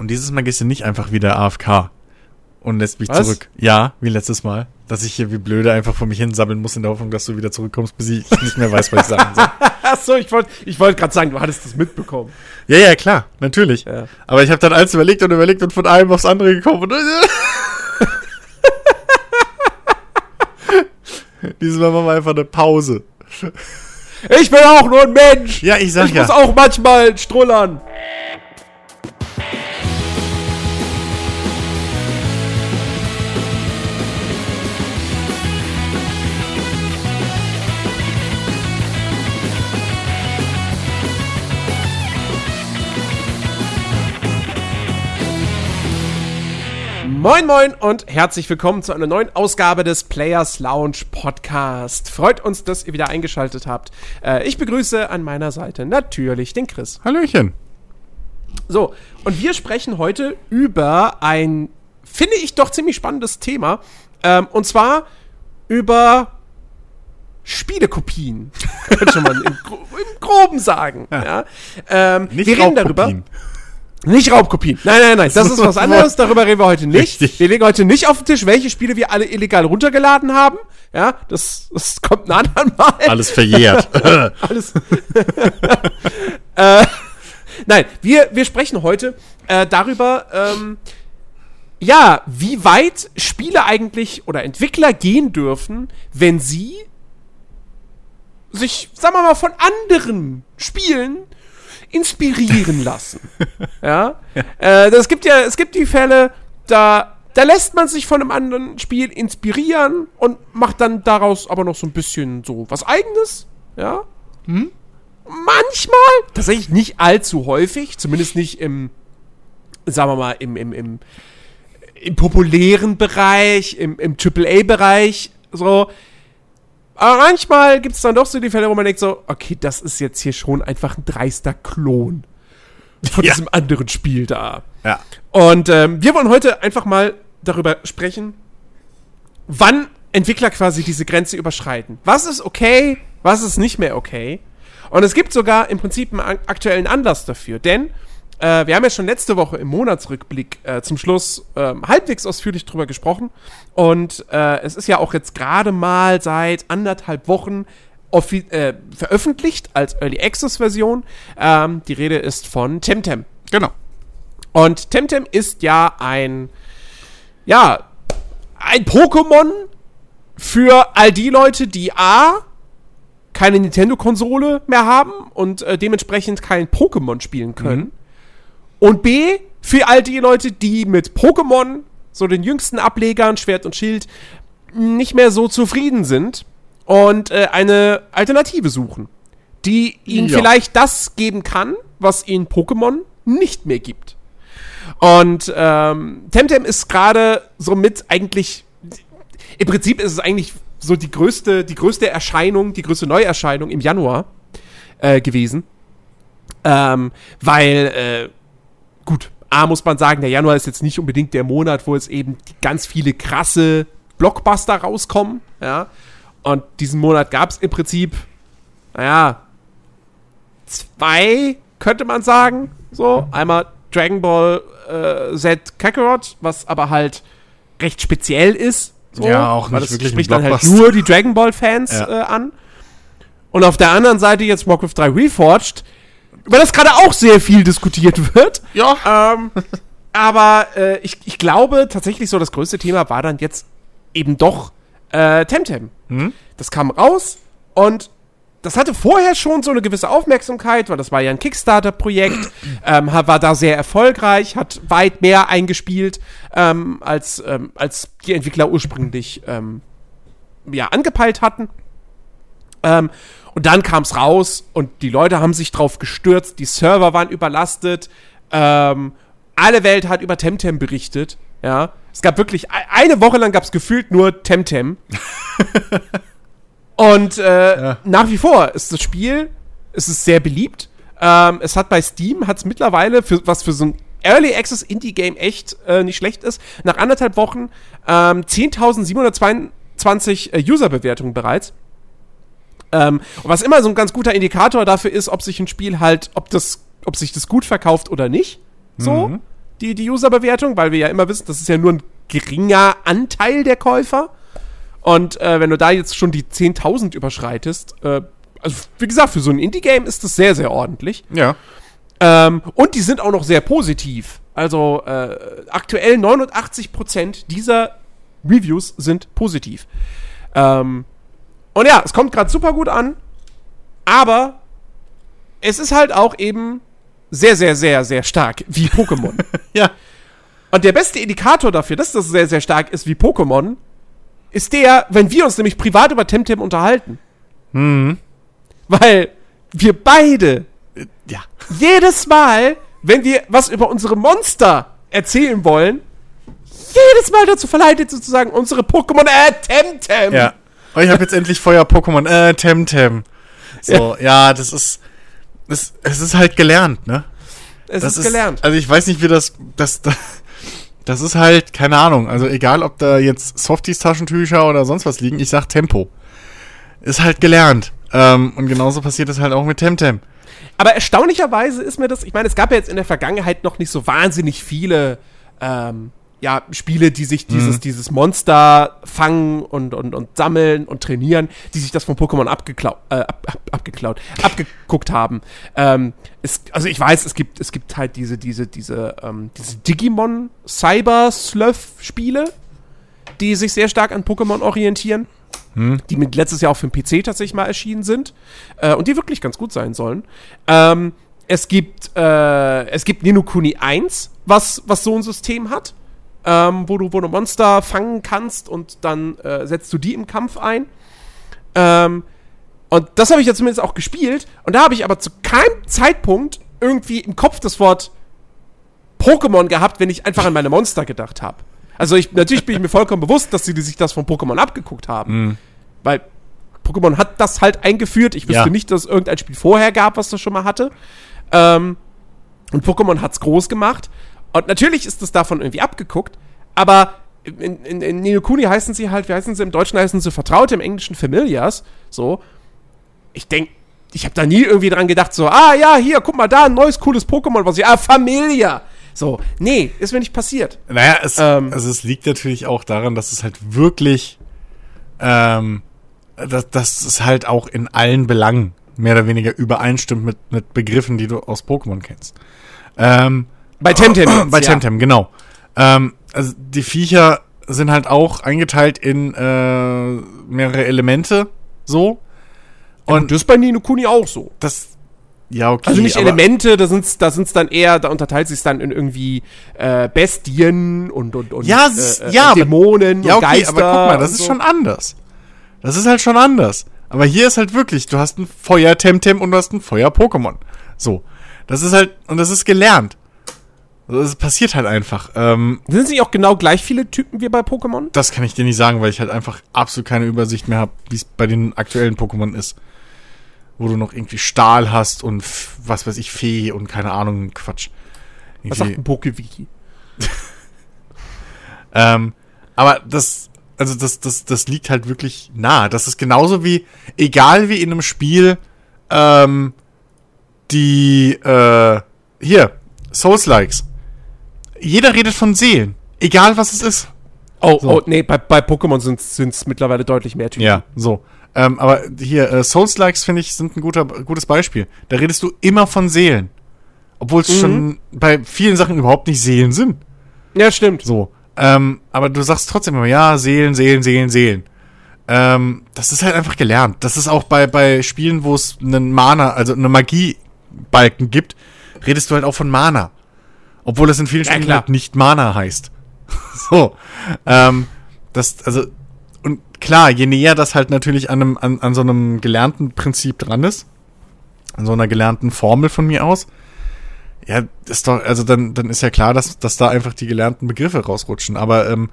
Und dieses Mal gehst du nicht einfach wieder AFK und lässt mich Was? zurück. Ja, wie letztes Mal. Dass ich hier wie blöde einfach vor mich hin sammeln muss in der Hoffnung, dass du wieder zurückkommst, bis ich nicht mehr weiß, was ich sagen soll. Achso, ich wollte ich wollt gerade sagen, du hattest das mitbekommen. Ja, ja, klar, natürlich. Ja. Aber ich habe dann alles überlegt und überlegt und von einem aufs andere gekommen. Und Dieses Mal machen wir einfach eine Pause. Ich bin auch nur ein Mensch. Ja, ich sag ich ja. muss auch manchmal strullern. Moin Moin und herzlich willkommen zu einer neuen Ausgabe des Players Lounge Podcast. Freut uns, dass ihr wieder eingeschaltet habt. Äh, ich begrüße an meiner Seite natürlich den Chris. Hallöchen. So, und wir sprechen heute über ein, finde ich doch ziemlich spannendes Thema. Ähm, und zwar über Spielekopien. Könnte man im, Gro im Groben sagen. Ja. Ähm, Nicht wir reden darüber. Nicht Raubkopien. Nein, nein, nein. Das ist was anderes. Darüber reden wir heute nicht. Richtig. Wir legen heute nicht auf den Tisch, welche Spiele wir alle illegal runtergeladen haben. Ja, das, das kommt ein anderen Mal. Alles verjährt. Alles. äh, nein, wir, wir sprechen heute äh, darüber, ähm, ja, wie weit Spiele eigentlich oder Entwickler gehen dürfen, wenn sie sich, sagen wir mal, von anderen Spielen inspirieren lassen. ja. Äh, das gibt ja, es gibt die Fälle, da, da lässt man sich von einem anderen Spiel inspirieren und macht dann daraus aber noch so ein bisschen so was Eigenes. Ja. Manchmal, tatsächlich nicht allzu häufig, zumindest nicht im, sagen wir mal, im, im, im, im populären Bereich, im, im AAA-Bereich, so. Aber manchmal gibt es dann doch so die Fälle, wo man denkt so, okay, das ist jetzt hier schon einfach ein dreister Klon von Ja. diesem anderen Spiel da. ja. Und ähm, wir wollen heute einfach mal darüber sprechen, wann Entwickler quasi diese Grenze überschreiten. Was ist okay, was ist nicht mehr okay? Und es gibt sogar im Prinzip einen ak- aktuellen Anlass dafür, denn äh, wir haben ja schon letzte Woche im Monatsrückblick äh, zum Schluss ähm, halbwegs ausführlich drüber gesprochen. Und äh, es ist ja auch jetzt gerade mal seit anderthalb Wochen äh, veröffentlicht als Early Access Version. Ähm, die Rede ist von Temtem. Genau. Und Temtem ist ja ein, ja, ein Pokémon für all die Leute, die A, keine Nintendo-Konsole mehr haben und äh, dementsprechend kein Pokémon spielen können. Und B, für all die Leute, die mit Pokémon, so den jüngsten Ablegern, Schwert und Schild, nicht mehr so zufrieden sind und äh, eine Alternative suchen, die ihnen Ja. vielleicht das geben kann, was ihnen Pokémon nicht mehr gibt. Und ähm, Temtem ist gerade somit eigentlich, im Prinzip ist es eigentlich so die größte, die größte Erscheinung, die größte Neuerscheinung im Januar äh, gewesen. Ähm, weil, äh, gut, A muss man sagen, der Januar ist jetzt nicht unbedingt der Monat, wo es eben ganz viele krasse Blockbuster rauskommen, ja. Und diesen Monat gab es im Prinzip, naja, zwei, könnte man sagen. So, einmal Dragon Ball äh, Z Kakarot, was aber halt recht speziell ist. So, Ja, auch nicht das wirklich ein spricht dann halt nur die Dragon Ball Fans Ja. äh, an. Und auf der anderen Seite jetzt Warcraft 3 Reforged, über das gerade auch sehr viel diskutiert wird. Ja. Ähm, aber äh, ich, ich glaube tatsächlich so, das größte Thema war dann jetzt eben doch äh, Temtem. Hm? Das kam raus und das hatte vorher schon so eine gewisse Aufmerksamkeit, weil das war ja ein Kickstarter-Projekt, ähm, war da sehr erfolgreich, hat weit mehr eingespielt, ähm, als, ähm, als die Entwickler ursprünglich ähm, ja, angepeilt hatten. Und dann kam es raus und die Leute haben sich drauf gestürzt, die Server waren überlastet, ähm, alle Welt hat über Temtem berichtet, ja. Es gab wirklich, e- eine Woche lang gab es gefühlt nur Temtem. und äh, Ja. nach wie vor ist das Spiel, es ist sehr beliebt. Ähm, es hat bei Steam, hat es mittlerweile, für, was für so ein Early Access Indie-Game echt äh, nicht schlecht ist, nach anderthalb Wochen ähm, 10.722 äh, User-Bewertungen bereits. Ähm, was immer so ein ganz guter Indikator dafür ist, ob sich ein Spiel halt, ob das, ob sich das gut verkauft oder nicht. So. Mhm. die, die Userbewertung, weil wir ja immer wissen, das ist ja nur ein geringer Anteil der Käufer. Und äh, wenn du da jetzt schon die 10.000 überschreitest, äh, also wie gesagt, für so ein Indie-Game ist das sehr, sehr ordentlich. Ja. Ähm, und die sind auch noch sehr positiv. Also äh, aktuell 89% dieser Reviews sind positiv. Ähm, und ja, es kommt gerade super gut an, aber es ist halt auch eben sehr, sehr, sehr, sehr stark wie Pokémon. Ja. Und der beste Indikator dafür, dass das sehr, sehr stark ist wie Pokémon, ist der, wenn wir uns nämlich privat über Temtem unterhalten. Mhm. Weil wir beide Ja. jedes Mal, wenn wir was über unsere Monster erzählen wollen, jedes Mal dazu verleitet, sozusagen unsere Pokémon äh, Temtem. Ja. Oh, ich habe jetzt endlich Feuer-Pokémon. Äh, Temtem. So, ja, das ist. Es, es ist halt gelernt, ne? Es Das ist gelernt. Also ich weiß nicht, wie das. Das, das ist halt, keine Ahnung. Also egal, ob da jetzt Softies, Taschentücher oder sonst was liegen, ich sag Tempo. Ist halt gelernt. Ähm, und genauso passiert es halt auch mit Temtem. Aber erstaunlicherweise ist mir das, ich meine, es gab ja jetzt in der Vergangenheit noch nicht so wahnsinnig viele ähm, ja, Spiele, die sich dieses, dieses Monster fangen und, und, und sammeln und trainieren, die sich das von Pokémon abgeklaut, äh, ab, ab, abgeklaut, abgeguckt haben. Ähm, es, also ich weiß, es gibt, es gibt halt diese, diese, diese, ähm, diese Digimon Cyber Sloth Spiele, die sich sehr stark an Pokémon orientieren die mit letztes Jahr auch für den PC tatsächlich mal erschienen sind äh, und die wirklich ganz gut sein sollen. Ähm, es gibt äh, es gibt Ninokuni 1, was, was so ein System hat, ähm, wo du wo du Monster fangen kannst und dann äh, setzt du die im Kampf ein. Ähm, und das habe ich ja zumindest auch gespielt und da habe ich aber zu keinem Zeitpunkt irgendwie im Kopf das Wort Pokémon gehabt, wenn ich einfach an meine Monster gedacht habe. Also ich, natürlich bin ich mir vollkommen bewusst, dass sie sich das von Pokémon abgeguckt haben. Weil Pokémon hat das halt eingeführt. Ich wüsste Ja. nicht, dass es irgendein Spiel vorher gab, was das schon mal hatte. Ähm, und Pokémon hat's groß gemacht. Und natürlich ist das davon irgendwie abgeguckt, aber in, in, in Ninokuni heißen sie halt, wie heißen sie im Deutschen heißen sie Vertraute, im Englischen Familiars. So. Ich denke, ich habe da nie irgendwie dran gedacht, so, ah ja, hier, guck mal da, ein neues cooles Pokémon, was ich, ah, Familia. So, nee, ist mir nicht passiert. Naja, es, Ähm. also es liegt natürlich auch daran, dass es halt wirklich, ähm, dass, dass es halt auch in allen Belangen mehr oder weniger übereinstimmt mit, mit Begriffen, die du aus Pokémon kennst. Ähm, Bei Temtem. jetzt, bei ja. Temtem, genau. Ähm, also die Viecher sind halt auch eingeteilt in äh, mehrere Elemente, so. Und das ist bei Ninokuni auch so. Das, ja, okay. Also nicht aber- Elemente, da sind's, da sind's dann eher, da unterteilt sich dann in irgendwie äh, Bestien und und und Ja, äh, äh, ja, aber- Dämonen Ja, und okay, Geister. aber guck mal, das ist so. schon anders. Das ist halt schon anders. Aber hier ist halt wirklich, du hast ein Feuer-Temtem und du hast ein Feuer-Pokémon. So. Das ist halt, und das ist gelernt. Das passiert halt einfach. Ähm, Sind es nicht auch genau gleich viele Typen wie bei Pokémon? das kann ich dir nicht sagen, weil ich halt einfach absolut keine Übersicht mehr habe, wie es bei den aktuellen Pokémon ist. Wo du noch irgendwie Stahl hast und was weiß ich, Fee und keine Ahnung, Quatsch. Was sagt Irgendwie- ein Pokewiki? Ähm, aber das, also das, das, das liegt halt wirklich nah. Das ist genauso wie, egal wie in einem Spiel, ähm, die, äh, hier, Souls-Likes. Jeder redet von Seelen. Egal was es ist. Oh, So. oh, nee, bei, bei Pokémon sind es mittlerweile deutlich mehr Typen. Ja, so. Ähm, aber hier, äh, Souls-Likes, finde ich, sind ein guter, gutes Beispiel. Da redest du immer von Seelen. Obwohl es schon bei vielen Sachen überhaupt nicht Seelen sind. Ja, stimmt. So. Ähm, aber du sagst trotzdem immer, ja, Seelen, Seelen, Seelen, Seelen. Ähm, das ist halt einfach gelernt. Das ist auch bei, bei Spielen, wo es einen Mana, also eine Magiebalken gibt, redest du halt auch von Mana. Obwohl es in vielen Ja, Spielen halt nicht Mana heißt. so. Ähm, das, also, und klar, je näher das halt natürlich an, einem, an, an so einem gelernten Prinzip dran ist, an so einer gelernten Formel von mir aus, ja, ist doch, also dann, dann ist ja klar, dass, dass da einfach die gelernten Begriffe rausrutschen. Aber ähm,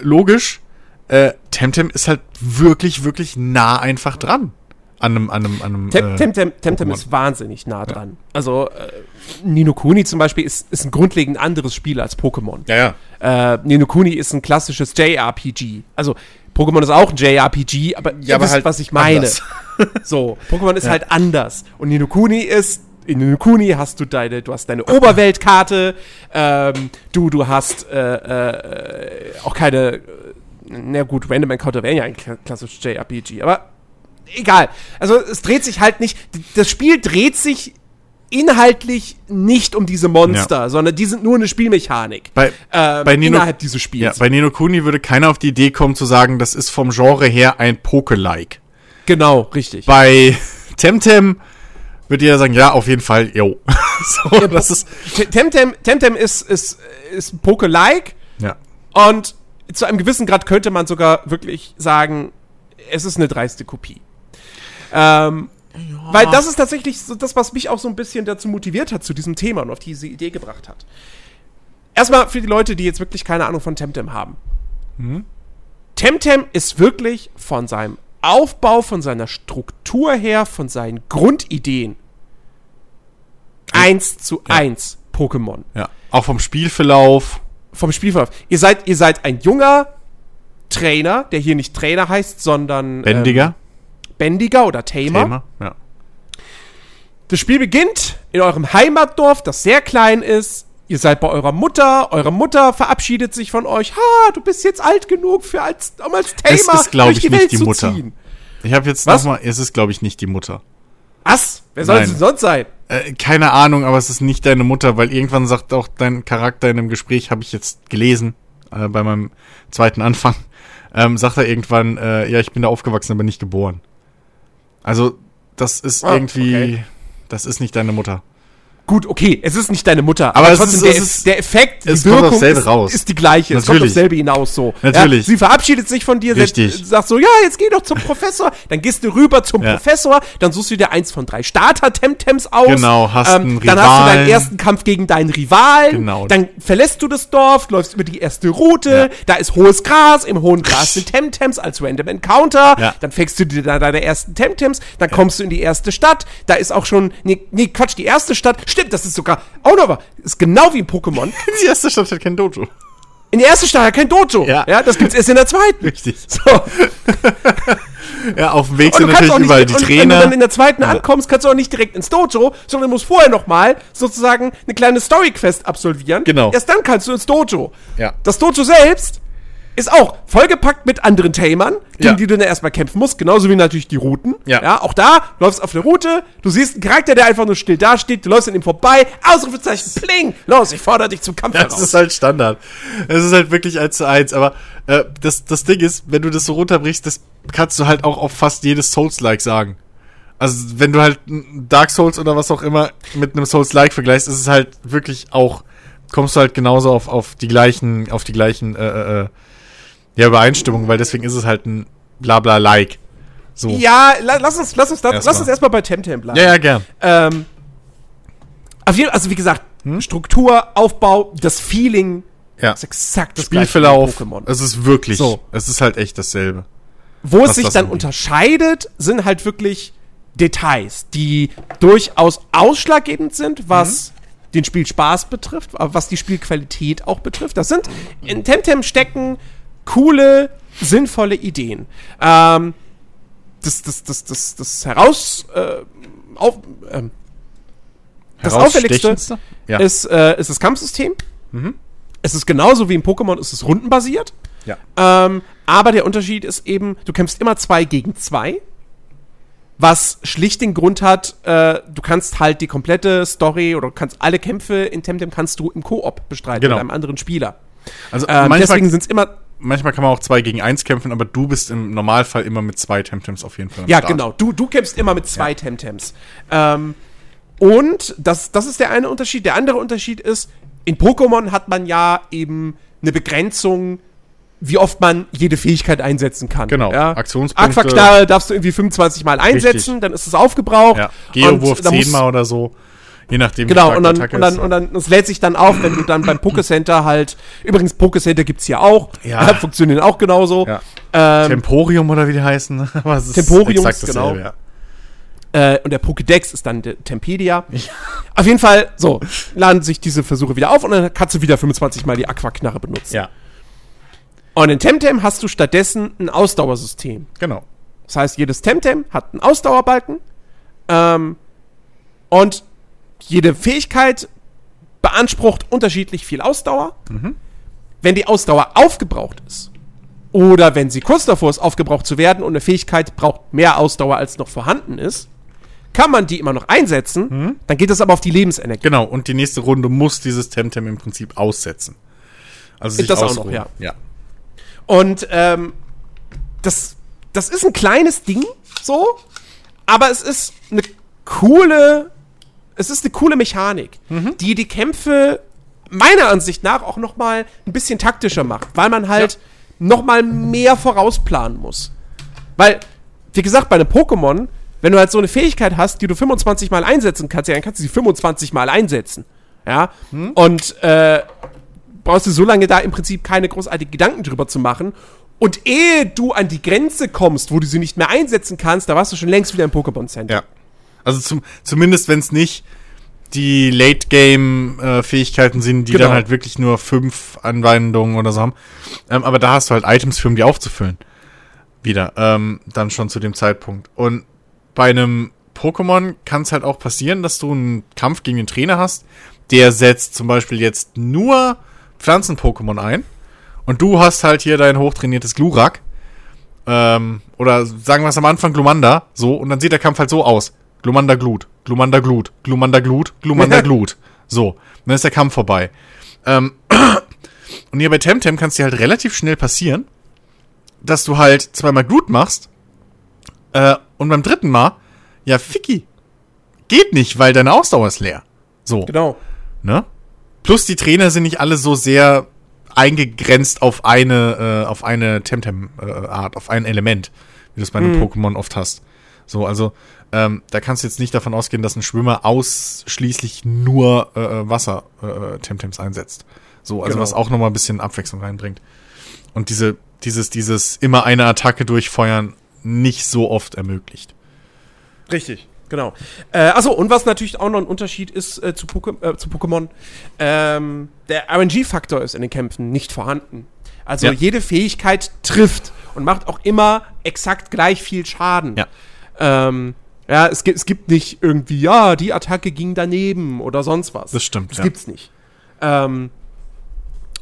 logisch, äh, Temtem ist halt wirklich, wirklich nah einfach dran. An einem, an einem, an einem. Tem äh, Temtem, Temtem Pokémon. ist wahnsinnig nah dran. Also, äh, Nino Kuni zum Beispiel ist, ist ein grundlegend anderes Spiel als Pokémon. ja, ja. Äh, Nino Kuni ist ein klassisches JRPG. Also, Pokémon ist auch ein JRPG, aber ihr aber wisst, halt was ich meine. So, Pokémon ist halt anders. Und Nino Kuni ist in Nukuni hast du deine, du hast deine Oberweltkarte, ähm, du, du hast äh, äh, auch keine, äh, na gut, Random Encounter wäre ja ein kla- klassisches JRPG, aber egal. Also es dreht sich halt nicht, das Spiel dreht sich inhaltlich nicht um diese Monster, sondern die sind nur eine Spielmechanik. Bei, ähm, bei Nino- innerhalb dieses ja, Spiels. bei Nino Kuni würde keiner auf die Idee kommen zu sagen, das ist vom Genre her ein Poke-like. genau, richtig. Bei Temtem würde jeder sagen, ja, auf jeden Fall, yo. so, das ist, Temtem, Temtem ist, ist, ist Poke-like ja. und zu einem gewissen Grad könnte man sogar wirklich sagen, es ist eine dreiste Kopie. Ähm, Weil das ist tatsächlich so das, was mich auch so ein bisschen dazu motiviert hat, zu diesem Thema und auf diese Idee gebracht hat. Erstmal für die Leute, die jetzt wirklich keine Ahnung von Temtem haben. Temtem ist wirklich von seinem Aufbau, von seiner Struktur her, von seinen Grundideen eins zu Ja. eins Pokémon. ja. Auch vom Spielverlauf. Vom Spielverlauf. Ihr seid, ihr seid ein junger Trainer, der hier nicht Trainer heißt, sondern Bändiger. Ähm, Bändiger oder Tamer. Thema. Ja. Das Spiel beginnt in eurem Heimatdorf, das sehr klein ist. Ihr seid bei eurer Mutter, eure Mutter verabschiedet sich von euch. Ha, du bist jetzt alt genug für als, um als Tamer Es ist, glaub durch ich, die nicht Welt die Mutter. ziehen. Ich habe jetzt nochmal, es ist, glaube ich, nicht die Mutter. Was? Wer soll es denn sonst sein? Äh, keine Ahnung, aber es ist nicht deine Mutter, weil irgendwann sagt auch dein Charakter in einem Gespräch, habe ich jetzt gelesen, äh, bei meinem zweiten Anfang, ähm, sagt er irgendwann, äh, ja, ich bin da aufgewachsen, aber nicht geboren. Also, das ist Ah, irgendwie, okay. das ist nicht deine Mutter. Gut, okay, es ist nicht deine Mutter. Aber es trotzdem, ist- der, ist- der Effekt, die Wirkung ist, raus. ist die gleiche. Es kommt Natürlich. aufs selbe hinaus so. Natürlich. Ja, sie verabschiedet sich von dir, Richtig. sagt so, ja, jetzt geh doch zum Professor. Dann gehst du rüber zum Ja. Professor, dann suchst du dir eins von drei Starter-Temtems aus. Genau, hast einen Dann hast du deinen Rivalen. ersten Kampf gegen deinen Rivalen. Genau. Dann verlässt du das Dorf, läufst über die erste Route. Ja. Da ist hohes Gras. Im hohen Gras sind Temtems als Random Encounter. Ja. Dann fängst du dir da deine ersten Temtems. Dann kommst du in die erste Stadt. Da ist auch schon, nee, nee, Quatsch, die erste Stadt. Stimmt, das ist sogar auch noch was. Ist genau wie in Pokémon. Die erste Stadt hat kein Dojo. In der ersten Stadt hat kein Dojo. Ja. ja das gibt's erst in der zweiten. Richtig. So. Ja, auf dem Weg sind du natürlich nicht, überall die und wenn du Trainer. dann in der zweiten ankommst, kannst du auch nicht direkt ins Dojo, sondern musst vorher nochmal sozusagen eine kleine Story-Quest absolvieren. Genau. Erst dann kannst du ins Dojo. Ja. Das Dojo selbst ist auch vollgepackt mit anderen Tamern, gegen Ja. die du dann erstmal kämpfen musst, genauso wie natürlich die Routen. Ja. auch da läufst auf der Route, du siehst einen Charakter, der einfach nur still dasteht, du läufst an ihm vorbei, Ausrufezeichen, pling, los, ich fordere dich zum Kampf Ja, das heraus. ist halt Standard. Es ist halt wirklich eins zu eins. Aber äh, das, das Ding ist, wenn du das so runterbrichst, das kannst du halt auch auf fast jedes Souls-like sagen. Also wenn du halt Dark Souls oder was auch immer mit einem Souls-like vergleichst, ist es halt wirklich auch, kommst du halt genauso auf, auf die gleichen, auf die gleichen äh, äh, ja, Übereinstimmungen, weil deswegen ist es halt ein Blabla-like. So. ja, la, lass uns, lass uns, Erstmal. lass uns erstmal bei Temtem bleiben. ja, ja, gern. Ähm, auf jeden, also wie gesagt, Hm? Struktur, Aufbau, das Feeling Ja. ist exakt das Spielverlauf. gleiche Pokémon. Es ist wirklich, So. es ist halt echt dasselbe. Wo es sich dann angeht. unterscheidet, sind halt wirklich Details, die durchaus ausschlaggebend sind, was Mhm. den Spielspaß betrifft, was die Spielqualität auch betrifft. Das sind in Temtem stecken coole, sinnvolle Ideen. Ähm, das, das, das, das, das heraus, äh, auf, ähm, das Auffälligste? Ja. ist, äh, ist das Kampfsystem. Es ist genauso wie im Pokémon, es ist rundenbasiert. ja. Ähm, aber der Unterschied ist eben, du kämpfst immer zwei gegen zwei. Was schlicht den Grund hat, äh, du kannst halt die komplette Story oder kannst alle Kämpfe in Temtem kannst du im Koop bestreiten Genau. mit einem anderen Spieler. Also Ähm, deswegen sind es immer, manchmal kann man auch zwei gegen eins kämpfen, aber du bist im Normalfall immer mit zwei Temtems auf jeden Fall am ja Start. genau, du, du kämpfst immer mit zwei Temtems. Ähm, und das, das ist der eine Unterschied. Der andere Unterschied ist, in Pokémon hat man ja eben eine Begrenzung, wie oft man jede Fähigkeit einsetzen kann. Genau, Ja? Aktionspunkte. Aquaknarre darfst du irgendwie 25 Mal einsetzen, Richtig. dann ist es aufgebraucht. Ja. Geowurf Und da muss- zehnmal oder so. Je nachdem, Genau, stark und dann, Attacke und dann, ist. und dann, es lädt sich dann auf, wenn du dann beim Pokécenter halt, übrigens, Pokécenter gibt's hier auch, Ja. funktionieren auch genauso. Ja. Ähm, Temporium oder wie die heißen. Aber es ist dasselbe, genau. Ja. Äh, und der Pokédex ist dann Tempedia. Auf jeden Fall, so, laden sich diese Versuche wieder auf und dann kannst du wieder 25 Mal die Aquaknarre benutzen. ja, Und in Temtem hast du stattdessen ein Ausdauersystem. genau. Das heißt, jedes Temtem hat einen Ausdauerbalken. Ähm, und jede Fähigkeit beansprucht unterschiedlich viel Ausdauer. Wenn die Ausdauer aufgebraucht ist, oder wenn sie kurz davor ist, aufgebraucht zu werden und eine Fähigkeit braucht mehr Ausdauer, als noch vorhanden ist, kann man die immer noch einsetzen, dann geht das aber auf die Lebensenergie. Genau, und die nächste Runde muss dieses Temtem im Prinzip aussetzen. Also sich Das auch noch, ausruhen. ja. ja. Und ähm, das, das ist ein kleines Ding, so, aber es ist eine coole, es ist eine coole Mechanik, die die Kämpfe meiner Ansicht nach auch noch mal ein bisschen taktischer macht, weil man halt noch mal mehr vorausplanen muss. Weil, wie gesagt, bei einem Pokémon, wenn du halt so eine Fähigkeit hast, die du 25 Mal einsetzen kannst, ja, dann kannst du sie 25 Mal einsetzen. Ja. Und äh, brauchst du so lange da im Prinzip keine großartigen Gedanken drüber zu machen. Und ehe du an die Grenze kommst, wo du sie nicht mehr einsetzen kannst, da warst du schon längst wieder im Pokémon Center. Ja. Also zum, zumindest wenn es nicht die Late-Game-Fähigkeiten sind, die Genau. dann halt wirklich nur fünf Anwendungen oder so haben. Ähm, aber da hast du halt Items für, um die aufzufüllen. Wieder. Ähm, dann schon zu dem Zeitpunkt. Und bei einem Pokémon kann es halt auch passieren, dass du einen Kampf gegen den Trainer hast, der setzt zum Beispiel jetzt nur Pflanzen-Pokémon ein. Und du hast halt hier dein hochtrainiertes Glurak. Ähm, oder sagen wir es am Anfang Glumanda, so, und dann sieht der Kampf halt so aus. Glumanda Glut, Glumanda Glut, Glumanda Glut, Glumanda Glut. So, dann ist der Kampf vorbei. Ähm, und hier bei Temtem kann es dir halt relativ schnell passieren, dass du halt zweimal Glut machst, äh, und beim dritten Mal, ja, Ficky, geht nicht, weil deine Ausdauer ist leer. So, Genau. ne? Plus die Trainer sind nicht alle so sehr eingegrenzt auf eine, äh, auf eine Temtem-Art, auf ein Element, wie du es bei einem Pokémon oft hast. So, also, ähm, da kannst du jetzt nicht davon ausgehen, dass ein Schwimmer ausschließlich nur äh, äh, Wasser-Temtems einsetzt. So, also Genau. was auch nochmal ein bisschen Abwechslung reinbringt. Und diese, dieses, dieses immer eine Attacke durchfeuern nicht so oft ermöglicht. Richtig, genau. Äh, achso, und was natürlich auch noch ein Unterschied ist äh, zu, Poké äh, zu Pokémon, ähm, der RNG-Faktor ist in den Kämpfen nicht vorhanden. Also Ja. jede Fähigkeit trifft und macht auch immer exakt gleich viel Schaden. Ja. Ähm, ja, es gibt, es gibt nicht irgendwie, ja, die Attacke ging daneben oder sonst was. Das stimmt, Das ja. gibt's nicht. Ähm,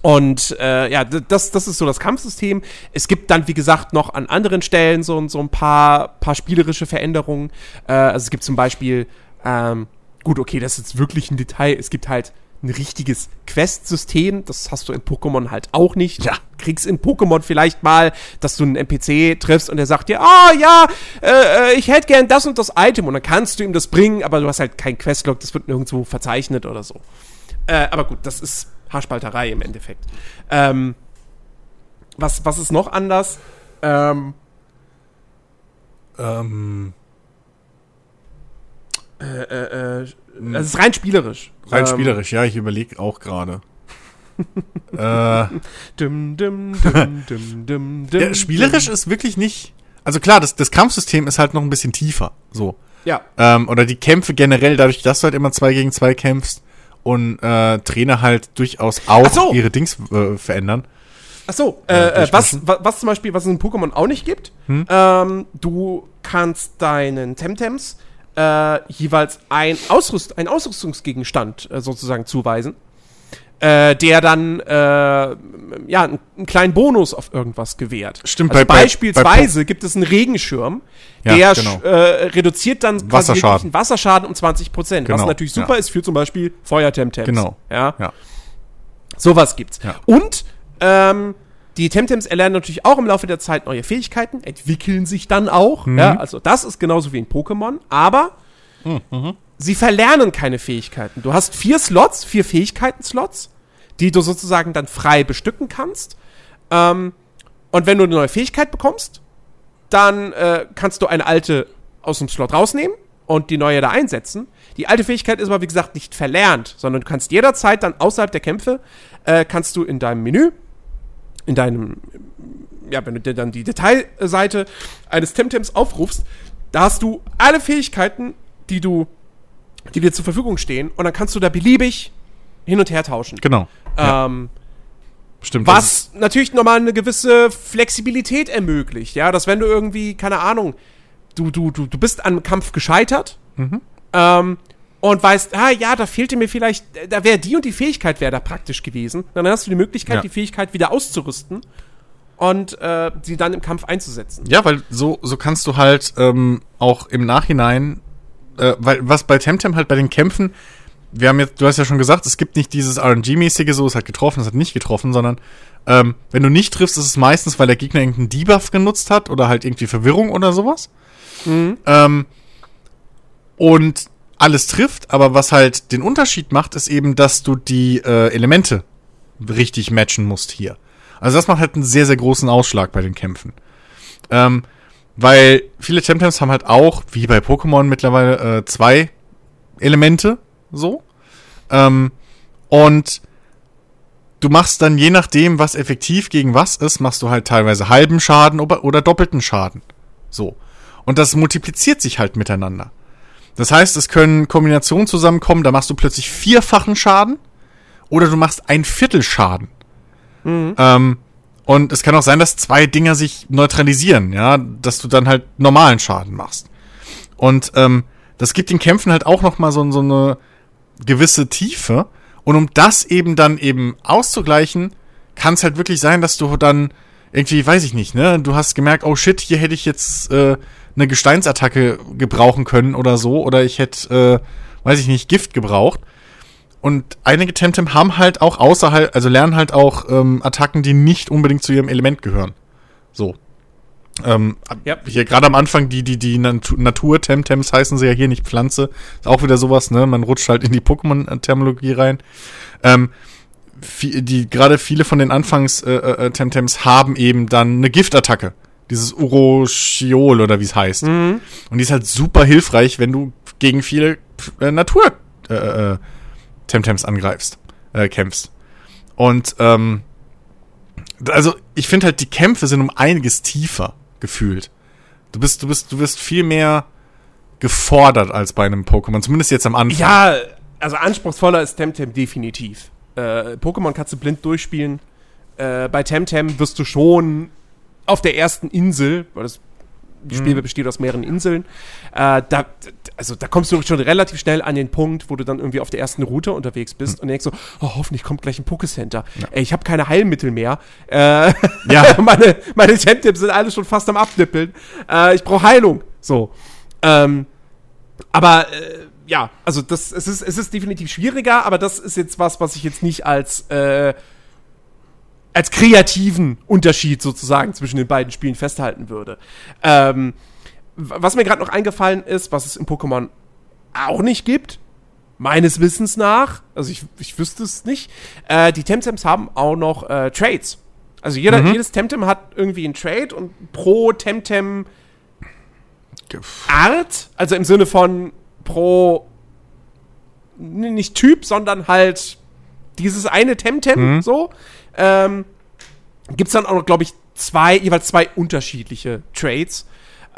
und äh, ja, das, das ist so das Kampfsystem. Es gibt dann, wie gesagt, noch an anderen Stellen so, so ein paar, paar spielerische Veränderungen. Äh, also es gibt zum Beispiel, ähm, gut, okay, das ist jetzt wirklich ein Detail. Es gibt halt ein richtiges Quest-System. Das hast du in Pokémon halt auch nicht. Ja. Du kriegst in Pokémon vielleicht mal, dass du einen NPC triffst und der sagt dir, ah ja, äh, äh, ich hätte gern das und das Item. Und dann kannst du ihm das bringen, aber du hast halt kein Questlog, das wird nirgendwo verzeichnet oder so. Äh, aber gut, das ist Haarspalterei im Endeffekt. Ähm, was, was ist noch anders? Ähm, Ähm, äh, äh, äh, das ist rein spielerisch. rein ähm, spielerisch, ja, ich überlege auch gerade. äh, Dum, dum, dum, Ja, spielerisch ist wirklich nicht. Also klar, das, das Kampfsystem ist halt noch ein bisschen tiefer. So. Ja, Ähm, oder die Kämpfe generell, dadurch, dass du halt immer zwei gegen zwei kämpfst und äh, Trainer halt durchaus auch so. ihre Dings äh, verändern. Ach so, äh, äh, was, durchmischen. wa- was zum Beispiel, was es in Pokémon auch nicht gibt, Hm? ähm, du kannst deinen Temtems äh, jeweils ein Ausrüst einen Ausrüstungsgegenstand äh, sozusagen zuweisen, äh, der dann äh, ja einen, einen kleinen Bonus auf irgendwas gewährt. Stimmt, also bei- bei- beispielsweise gibt es einen Regenschirm, Ja, der genau. äh, reduziert dann quasi Wasserschaden. Wasserschaden um 20 Prozent, was Genau, natürlich super ja. ist für zum Beispiel Feuertemtems. Genau. Ja. Ja. Sowas gibt's. Ja. Und ähm, die Temtems erlernen natürlich auch im Laufe der Zeit neue Fähigkeiten, entwickeln sich dann auch. Mhm. Ja, also das ist genauso wie in Pokémon, aber sie verlernen keine Fähigkeiten. Du hast vier Slots, vier Fähigkeiten-Slots, die du sozusagen dann frei bestücken kannst. Ähm, und wenn du eine neue Fähigkeit bekommst, dann äh, kannst du eine alte aus dem Slot rausnehmen und die neue da einsetzen. Die alte Fähigkeit ist aber, wie gesagt, nicht verlernt, sondern du kannst jederzeit dann außerhalb der Kämpfe, äh, kannst du in deinem Menü, in deinem, ja, wenn du dir dann die Detailseite eines Temtems aufrufst, da hast du alle Fähigkeiten, die du, die dir zur Verfügung stehen und dann kannst du da beliebig hin und her tauschen. Genau. Ja, Ähm, stimmt. Das was natürlich nochmal eine gewisse Flexibilität ermöglicht, ja, dass wenn du irgendwie, keine Ahnung, du, du, du, du bist an einem Kampf gescheitert, Mhm. ähm, und weißt, ah ja, da fehlte mir vielleicht, da wäre die und die Fähigkeit wäre da praktisch gewesen. Dann hast du die Möglichkeit, Ja. die Fähigkeit wieder auszurüsten und äh, sie dann im Kampf einzusetzen. Ja, weil so, so kannst du halt ähm, auch im Nachhinein, äh, weil was bei Temtem halt bei den Kämpfen, wir haben jetzt, du hast ja schon gesagt, es gibt nicht dieses RNG-mäßige, so es hat getroffen, es hat nicht getroffen, sondern ähm, wenn du nicht triffst, ist es meistens, weil der Gegner irgendeinen Debuff genutzt hat oder halt irgendwie Verwirrung oder sowas. Ähm, und alles trifft, aber was halt den Unterschied macht, ist eben, dass du die äh, Elemente richtig matchen musst hier. Also das macht halt einen sehr, sehr großen Ausschlag bei den Kämpfen. Ähm, weil viele Temtems haben halt auch, wie bei Pokémon mittlerweile, äh, zwei Elemente, so. Ähm, und du machst dann je nachdem, was effektiv gegen was ist, machst du halt teilweise halben Schaden oder, oder doppelten Schaden. So. Und das multipliziert sich halt miteinander. Das heißt, es können Kombinationen zusammenkommen, da machst du plötzlich vierfachen Schaden oder du machst ein Viertel Schaden. Ähm, und es kann auch sein, dass zwei Dinger sich neutralisieren, ja, dass du dann halt normalen Schaden machst. Und ähm, das gibt den Kämpfen halt auch noch mal so, so eine gewisse Tiefe. Und um das eben dann eben auszugleichen, kann es halt wirklich sein, dass du dann irgendwie, weiß ich nicht, ne, du hast gemerkt, oh shit, hier hätte ich jetzt äh, eine Gesteinsattacke gebrauchen können oder so, oder ich hätte, äh, weiß ich nicht, Gift gebraucht. Und einige Temtem haben halt auch außerhalb, also lernen halt auch ähm, Attacken, die nicht unbedingt zu ihrem Element gehören. So. Ähm, Ja. Hier gerade am Anfang, die, die, die Natu- Natur-Temtems heißen sie ja hier nicht Pflanze. Ist auch wieder sowas, ne? Man rutscht halt in die Pokémon-Terminologie rein. Ähm, vi- die, gerade viele von den Anfangs-Temtems haben eben dann eine Giftattacke. Dieses Uroshiol oder wie es heißt. Und die ist halt super hilfreich, wenn du gegen viele äh, Natur äh, äh, Temtems angreifst, äh, kämpfst. Und ähm, also ich finde halt, die Kämpfe sind um einiges tiefer gefühlt. Du bist, du bist, du wirst viel mehr gefordert als bei einem Pokémon, zumindest jetzt am Anfang. Ja, also anspruchsvoller ist Temtem definitiv. Äh, Pokémon kannst du blind durchspielen. Äh, bei Temtem wirst du schon auf der ersten Insel, weil das die Spiel besteht aus mehreren Inseln, äh, da, also da kommst du schon relativ schnell an den Punkt, wo du dann irgendwie auf der ersten Route unterwegs bist und denkst so, oh, hoffentlich kommt gleich ein Pokécenter. Ey, ich habe keine Heilmittel mehr. Äh, Ja. meine, meine Temtems sind alle schon fast am Abnippeln. Äh, ich brauche Heilung. So. Ähm, aber äh, ja, also das, es ist, es ist definitiv schwieriger, aber das ist jetzt was, was ich jetzt nicht als äh, als kreativen Unterschied sozusagen zwischen den beiden Spielen festhalten würde. Ähm, was mir gerade noch eingefallen ist, was es in Pokémon auch nicht gibt, meines Wissens nach, also ich, ich wüsste es nicht, äh, die Temtems haben auch noch äh, Trades. Also jeder, jedes Temtem hat irgendwie einen Trade und pro Temtem Art, also im Sinne von pro nicht Typ, sondern halt dieses eine Temtem so, ähm, gibt's dann auch noch, glaube ich, zwei, jeweils zwei unterschiedliche Trades.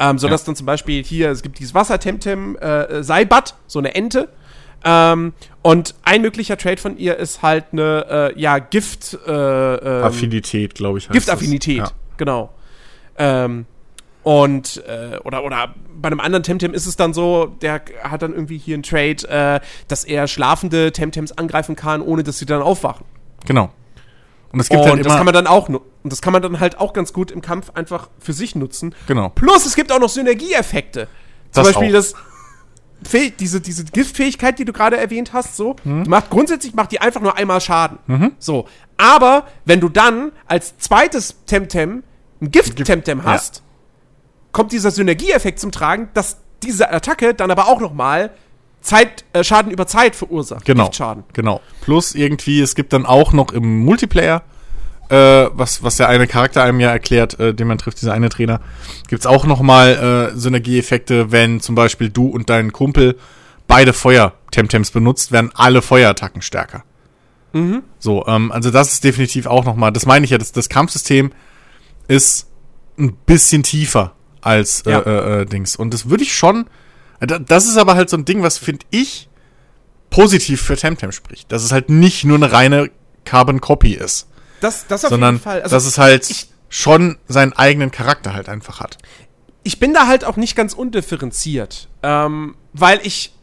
Ähm, sodass dann zum Beispiel hier, es gibt dieses Wasser-Temtem äh, Seibat, so eine Ente. Ähm, und ein möglicher Trade von ihr ist halt eine, äh, ja, Gift, äh, ähm, Affinität, glaube ich. Giftaffinität. Ja. genau. Ähm, und, äh, oder, oder bei einem anderen Temtem ist es dann so, der hat dann irgendwie hier einen Trade, äh, dass er schlafende Temtems angreifen kann, ohne dass sie dann aufwachen. Genau. Und es gibt und halt immer. das kann man dann auch und das kann man dann halt auch ganz gut im Kampf einfach für sich nutzen. genau. Plus es gibt auch noch Synergieeffekte. Zum Das Beispiel auch. das diese, diese Giftfähigkeit, die du gerade erwähnt hast, so, Mhm. die macht grundsätzlich macht die einfach nur einmal Schaden. So. Aber wenn du dann als zweites Temtem ein Gift-Temtem hast, kommt dieser Synergieeffekt zum Tragen, dass diese Attacke dann aber auch nochmal Zeit, äh, Schaden über Zeit verursacht. Genau. Giftschaden. Genau. Plus irgendwie, es gibt dann auch noch im Multiplayer, äh, was, was der eine Charakter einem ja erklärt, äh, den man trifft, dieser eine Trainer, gibt's auch noch mal äh, Synergieeffekte, wenn zum Beispiel du und dein Kumpel beide Feuer-Temtems benutzt, werden alle Feuerattacken stärker. So, ähm, also das ist definitiv auch noch mal, das meine ich ja, das, das Kampfsystem ist ein bisschen tiefer als äh, Ja. äh, äh, Dings. Und das würde ich schon, das ist aber halt so ein Ding, was finde ich positiv für Temtem spricht. Dass es halt nicht nur eine reine Carbon Copy ist, Das, das auf sondern jeden Fall. Also dass es halt ich- schon seinen eigenen Charakter halt einfach hat. ich bin da halt auch nicht ganz undifferenziert, ähm, weil ich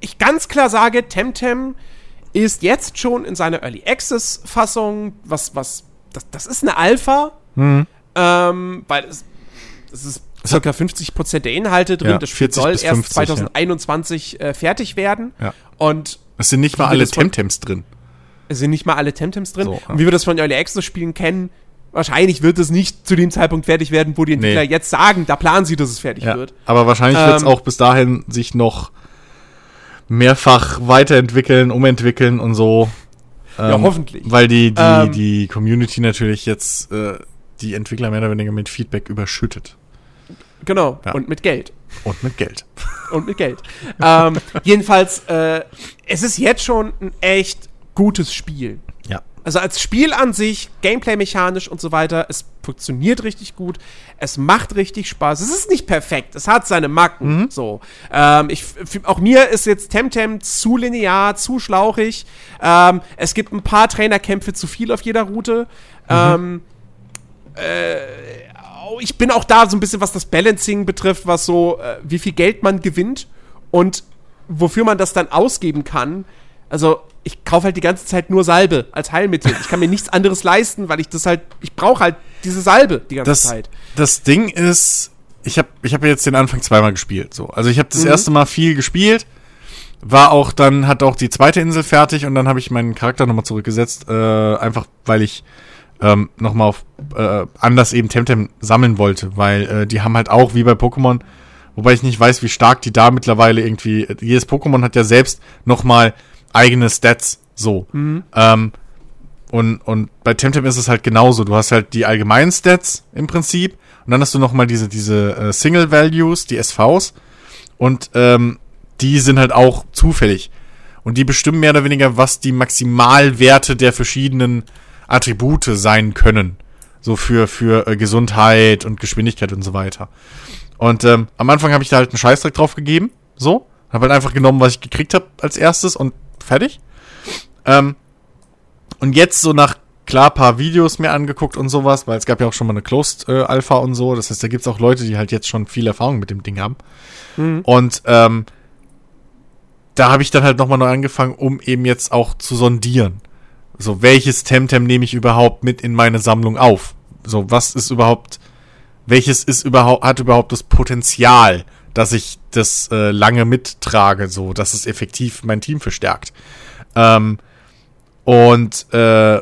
ich ganz klar sage, Temtem ist jetzt schon in seiner Early Access Fassung, was, was, das, das ist eine Alpha, Mhm. ähm, weil es, es ist circa 50% der Inhalte drin. Ja, das Spiel 40 soll erst 50, 2021 äh, fertig werden. Ja. Und Es sind nicht mal alle Temtems drin. es sind nicht mal alle Temtems drin. So, ja. Und wie wir das von Early Access Spielen kennen, wahrscheinlich wird es nicht zu dem Zeitpunkt fertig werden, wo die Entwickler Nee. jetzt sagen, da planen sie, dass es fertig Ja. wird. Aber wahrscheinlich wird es Ähm, auch bis dahin sich noch mehrfach weiterentwickeln, umentwickeln und so. Ja, Ähm, hoffentlich. Weil die, die, Ähm, die Community natürlich jetzt äh, die Entwickler mehr oder weniger mit Feedback überschüttet. Genau. Ja. Und mit Geld. Und mit Geld. Und mit Geld. ähm, jedenfalls, äh, es ist jetzt schon ein echt gutes Spiel. Ja. Also als Spiel an sich, Gameplay-mechanisch und so weiter, es funktioniert richtig gut, es macht richtig Spaß. Es ist nicht perfekt, es hat seine Macken. So, ähm, ich, auch mir ist jetzt Temtem zu linear, zu schlauchig. Ähm, es gibt ein paar Trainerkämpfe zu viel auf jeder Route. Ähm, äh, ich bin auch da so ein bisschen, was das Balancing betrifft, was so, äh, wie viel Geld man gewinnt und wofür man das dann ausgeben kann. Also, ich kaufe halt die ganze Zeit nur Salbe als Heilmittel. Ich kann mir nichts anderes leisten, weil ich das halt, ich brauche halt diese Salbe die ganze Das, Zeit. das Ding ist, ich habe ich hab jetzt den Anfang zweimal gespielt. So. Also ich habe das Mhm. erste Mal viel gespielt, war auch dann, hat auch die zweite Insel fertig und dann habe ich meinen Charakter nochmal zurückgesetzt, äh, einfach weil ich ähm, nochmal auf äh, anders eben Temtem sammeln wollte, weil äh, die haben halt auch, wie bei Pokémon, wobei ich nicht weiß, wie stark die da mittlerweile irgendwie, jedes Pokémon hat ja selbst nochmal eigene Stats, so. Ähm, und, und bei Temtem ist es halt genauso. Du hast halt die allgemeinen Stats im Prinzip und dann hast du nochmal diese, diese äh, Single Values, die SVs und ähm, die sind halt auch zufällig. Und die bestimmen mehr oder weniger, was die Maximalwerte der verschiedenen Attribute sein können. So für, für äh, Gesundheit und Geschwindigkeit und so weiter. Und ähm, am Anfang habe ich da halt einen Scheißdreck drauf gegeben. So. Habe halt einfach genommen, was ich gekriegt habe als erstes und fertig. Ähm, und jetzt so nach klar paar Videos mir angeguckt und sowas, weil es gab ja auch schon mal eine Closed äh, Alpha und so. Das heißt, da gibt's auch Leute, die halt jetzt schon viel Erfahrung mit dem Ding haben. Und ähm, da habe ich dann halt nochmal neu angefangen, um eben jetzt auch zu sondieren. So, welches Temtem nehme ich überhaupt mit in meine Sammlung auf? So, was ist überhaupt, welches ist überhaupt, hat überhaupt das Potenzial, dass ich das äh, lange mittrage, so, dass es effektiv mein Team verstärkt. Ähm, und äh,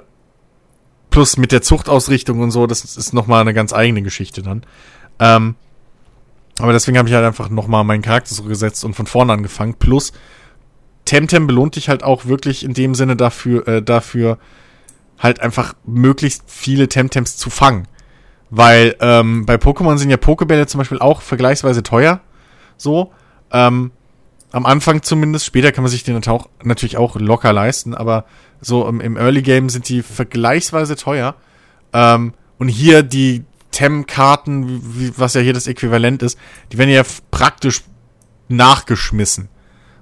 plus mit der Zuchtausrichtung und so, das ist nochmal eine ganz eigene Geschichte dann. Ähm, aber deswegen habe ich halt einfach nochmal meinen Charakter so gesetzt und von vorne angefangen. Plus, Temtem belohnt dich halt auch wirklich in dem Sinne dafür, äh, dafür halt einfach möglichst viele Temtems zu fangen. Weil ähm, bei Pokémon sind ja Pokebälle zum Beispiel auch vergleichsweise teuer. So. Ähm, am Anfang zumindest. Später kann man sich den natürlich auch, locker leisten. Aber so im, im Early Game sind die vergleichsweise teuer. Ähm, und hier die Tem-Karten, was ja hier das Äquivalent ist, die werden ja praktisch nachgeschmissen.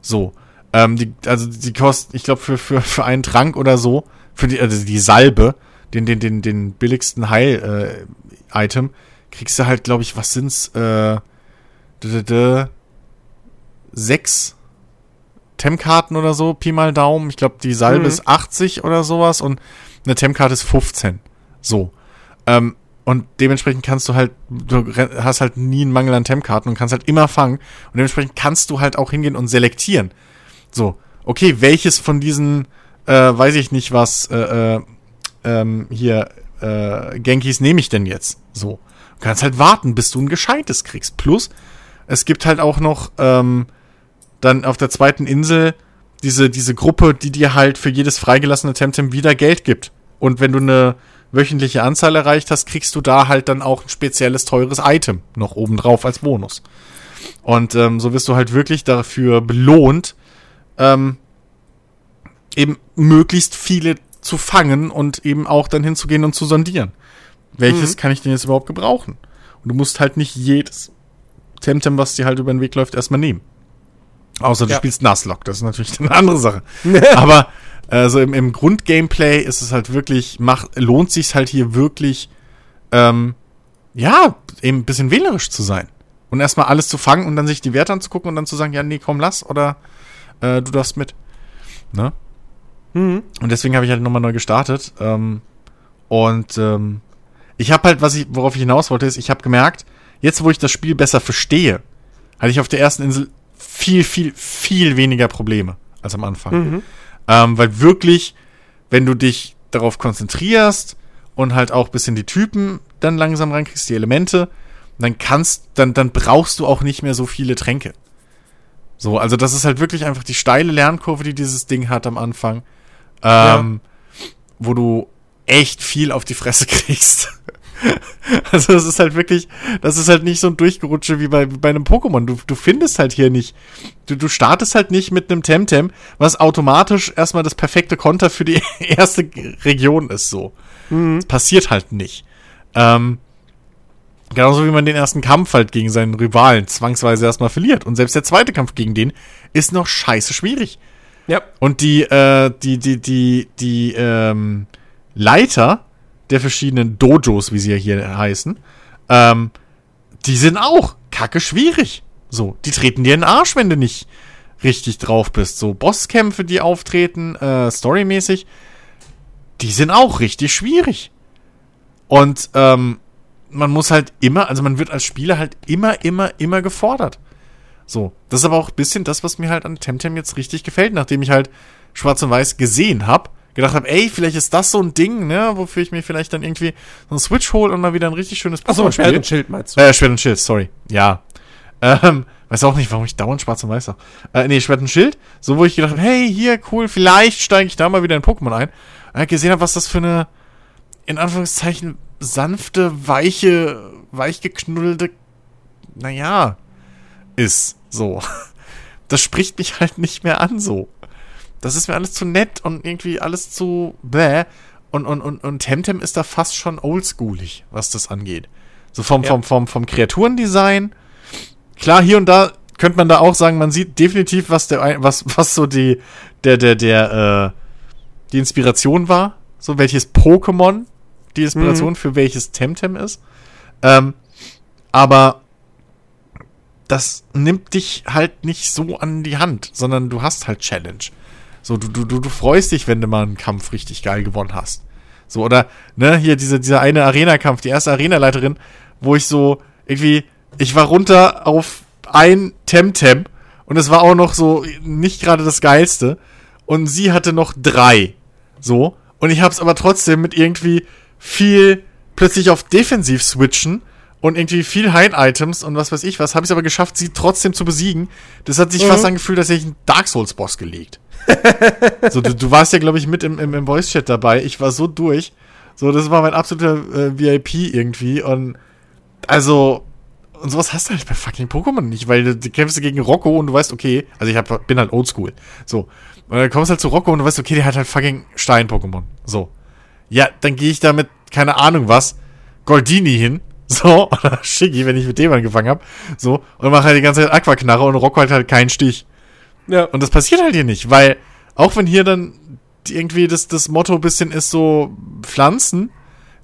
So. Ähm, die, also die kosten, ich glaube, für, für, für einen Trank oder so, für die, also die Salbe, den, den, den, den billigsten Heil-Item, kriegst du halt, glaube ich, was sind's? Äh, sechs Tem-Karten oder so, Pi mal Daumen. Ich glaube, die Salbe Mhm. ist 80 oder sowas und eine Tem-Karte ist 15. So. Ähm, und dementsprechend kannst du halt, du hast halt nie einen Mangel an Tem-Karten und kannst halt immer fangen. Und dementsprechend kannst du halt auch hingehen und selektieren. So, okay, welches von diesen, äh, weiß ich nicht was, äh, äh, ähm, hier, äh, Genkis nehme ich denn jetzt? So. Du kannst halt warten, bis du ein gescheites kriegst. Plus, es gibt halt auch noch, ähm, dann auf der zweiten Insel diese, diese Gruppe, die dir halt für jedes freigelassene Temtem wieder Geld gibt. Und wenn du eine wöchentliche Anzahl erreicht hast, kriegst du da halt dann auch ein spezielles teures Item noch obendrauf als Bonus. Und ähm, so wirst du halt wirklich dafür belohnt, ähm, eben möglichst viele zu fangen und eben auch dann hinzugehen und zu sondieren. Welches kann ich denn jetzt überhaupt gebrauchen? Und du musst halt nicht jedes Temtem, was dir halt über den Weg läuft, erstmal nehmen. Außer du Ja. spielst Nuzlocke, das ist natürlich eine andere Sache. Aber äh, so im, im Grundgameplay ist es halt wirklich, macht, lohnt sich halt hier wirklich, ähm, ja, eben ein bisschen wählerisch zu sein. Und erstmal alles zu fangen und dann sich die Werte anzugucken und dann zu sagen, ja, nee, komm, lass. Oder äh, du darfst mit. Ne? Mhm. Und deswegen habe ich halt nochmal neu gestartet. Ähm, und ähm, ich habe halt, was ich, worauf ich hinaus wollte, ist, ich habe gemerkt, jetzt wo ich das Spiel besser verstehe, hatte ich auf der ersten Insel viel, viel, viel weniger Probleme als am Anfang. Mhm. Ähm, weil wirklich, wenn du dich darauf konzentrierst und halt auch bisschen die Typen dann langsam reinkriegst, die Elemente, dann kannst, dann, dann brauchst du auch nicht mehr so viele Tränke. So, also das ist halt wirklich einfach die steile Lernkurve, die dieses Ding hat am Anfang. Ähm, ja. Wo du echt viel auf die Fresse kriegst. also das ist halt wirklich, das ist halt nicht so ein Durchgerutsche wie bei, wie bei einem Pokémon. Du, du findest halt hier nicht, du, du startest halt nicht mit einem Temtem, was automatisch erstmal das perfekte Konter für die erste Region ist so. Mhm. Das passiert halt nicht. Ähm, genauso wie man den ersten Kampf halt gegen seinen Rivalen zwangsweise erstmal verliert. Und selbst der zweite Kampf gegen den ist noch scheiße schwierig. Ja. Und die, äh, die, die, die, die, ähm, Leiter der verschiedenen Dojos, wie sie ja hier heißen, ähm, die sind auch kacke schwierig. So, die treten dir in den Arsch, wenn du nicht richtig drauf bist. So, Bosskämpfe, die auftreten, äh, storymäßig, die sind auch richtig schwierig. Und, ähm, man muss halt immer, also man wird als Spieler halt immer, immer, immer gefordert. So, das ist aber auch ein bisschen das, was mir halt an Temtem jetzt richtig gefällt, nachdem ich halt Schwarz und Weiß gesehen habe gedacht habe, ey, vielleicht ist das so ein Ding, ne, wofür ich mir vielleicht dann irgendwie so ein Switch hole und mal wieder ein richtig schönes Pokémon Achso, Schwert und Schild meinst du? Äh, Schwert und Schild, sorry. Ja. Ähm, weiß auch nicht, warum ich dauernd schwarz und weiß sag. Äh, nee, Schwert und Schild. So, wo ich gedacht habe, hey, hier, cool, vielleicht steige ich da mal wieder in Pokémon ein. Und gesehen habe, was das für eine, in Anführungszeichen, sanfte, weiche, weichgeknuddelte, naja, ist. So. Das spricht mich halt nicht mehr an, so. Das ist mir alles zu nett und irgendwie alles zu bäh. Und, und, und, und Temtem ist da fast schon oldschoolig, was das angeht. So vom, ja. vom, vom, vom Kreaturendesign. Klar, hier und da könnte man da auch sagen, man sieht definitiv, was der, was, was so die, der, der, der, äh, die Inspiration war. So welches Pokémon die Inspiration mhm. für welches Temtem ist. Ähm, aber das nimmt dich halt nicht so an die Hand, sondern du hast halt Challenge. So, du, du, du, du freust dich, wenn du mal einen Kampf richtig geil gewonnen hast. So, oder, ne, hier diese, dieser eine Arena-Kampf, die erste Arena-Leiterin, wo ich so irgendwie, ich war runter auf ein Temtem und es war auch noch so nicht gerade das Geilste. Und sie hatte noch drei. So. Und ich hab's aber trotzdem mit irgendwie viel plötzlich auf Defensiv switchen und irgendwie viel High-Items und was weiß ich was, habe ich aber geschafft, sie trotzdem zu besiegen. Das hat sich mhm. fast angefühlt, dass ich einen Dark Souls-Boss gelegt. so, du, du, warst ja, glaube ich, mit im, im, im Voice-Chat dabei. Ich war so durch. So, das war mein absoluter äh, VIP irgendwie. Und also, und sowas hast du halt bei fucking Pokémon nicht, weil du, du kämpfst gegen Rocco und du weißt, okay, also ich hab, bin halt oldschool. So. Und dann kommst du halt zu Rocco und du weißt, okay, der hat halt fucking Stein-Pokémon. So. Ja, dann gehe ich da mit, keine Ahnung was, Goldini hin. So, oder Shiggy, wenn ich mit dem angefangen habe. So, und mach halt die ganze Zeit Aquaknarre und Rocco hat halt keinen Stich. Ja. Und das passiert halt hier nicht, weil auch wenn hier dann irgendwie das, das Motto ein bisschen ist so Pflanzen,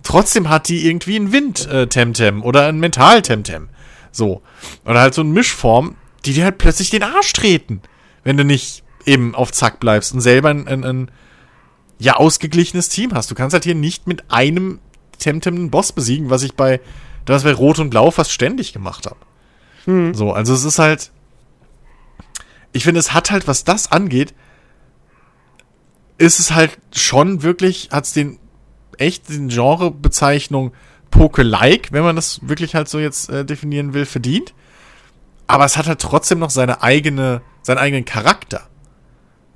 trotzdem hat die irgendwie ein Wind-Temtem äh, oder ein Mental-Temtem. So. Oder halt so eine Mischform, die dir halt plötzlich den Arsch treten, wenn du nicht eben auf Zack bleibst und selber ein, ein, ein ja, ausgeglichenes Team hast. Du kannst halt hier nicht mit einem Temtem einen Boss besiegen, was ich bei, das bei Rot und Blau fast ständig gemacht habe. Hm. So, also es ist halt, ich finde, es hat halt, was das angeht, ist es halt schon wirklich, hat es den echt den Genrebezeichnung Poke-like, wenn man das wirklich halt so jetzt äh, definieren will, verdient. Aber es hat halt trotzdem noch seine eigene, seinen eigenen Charakter.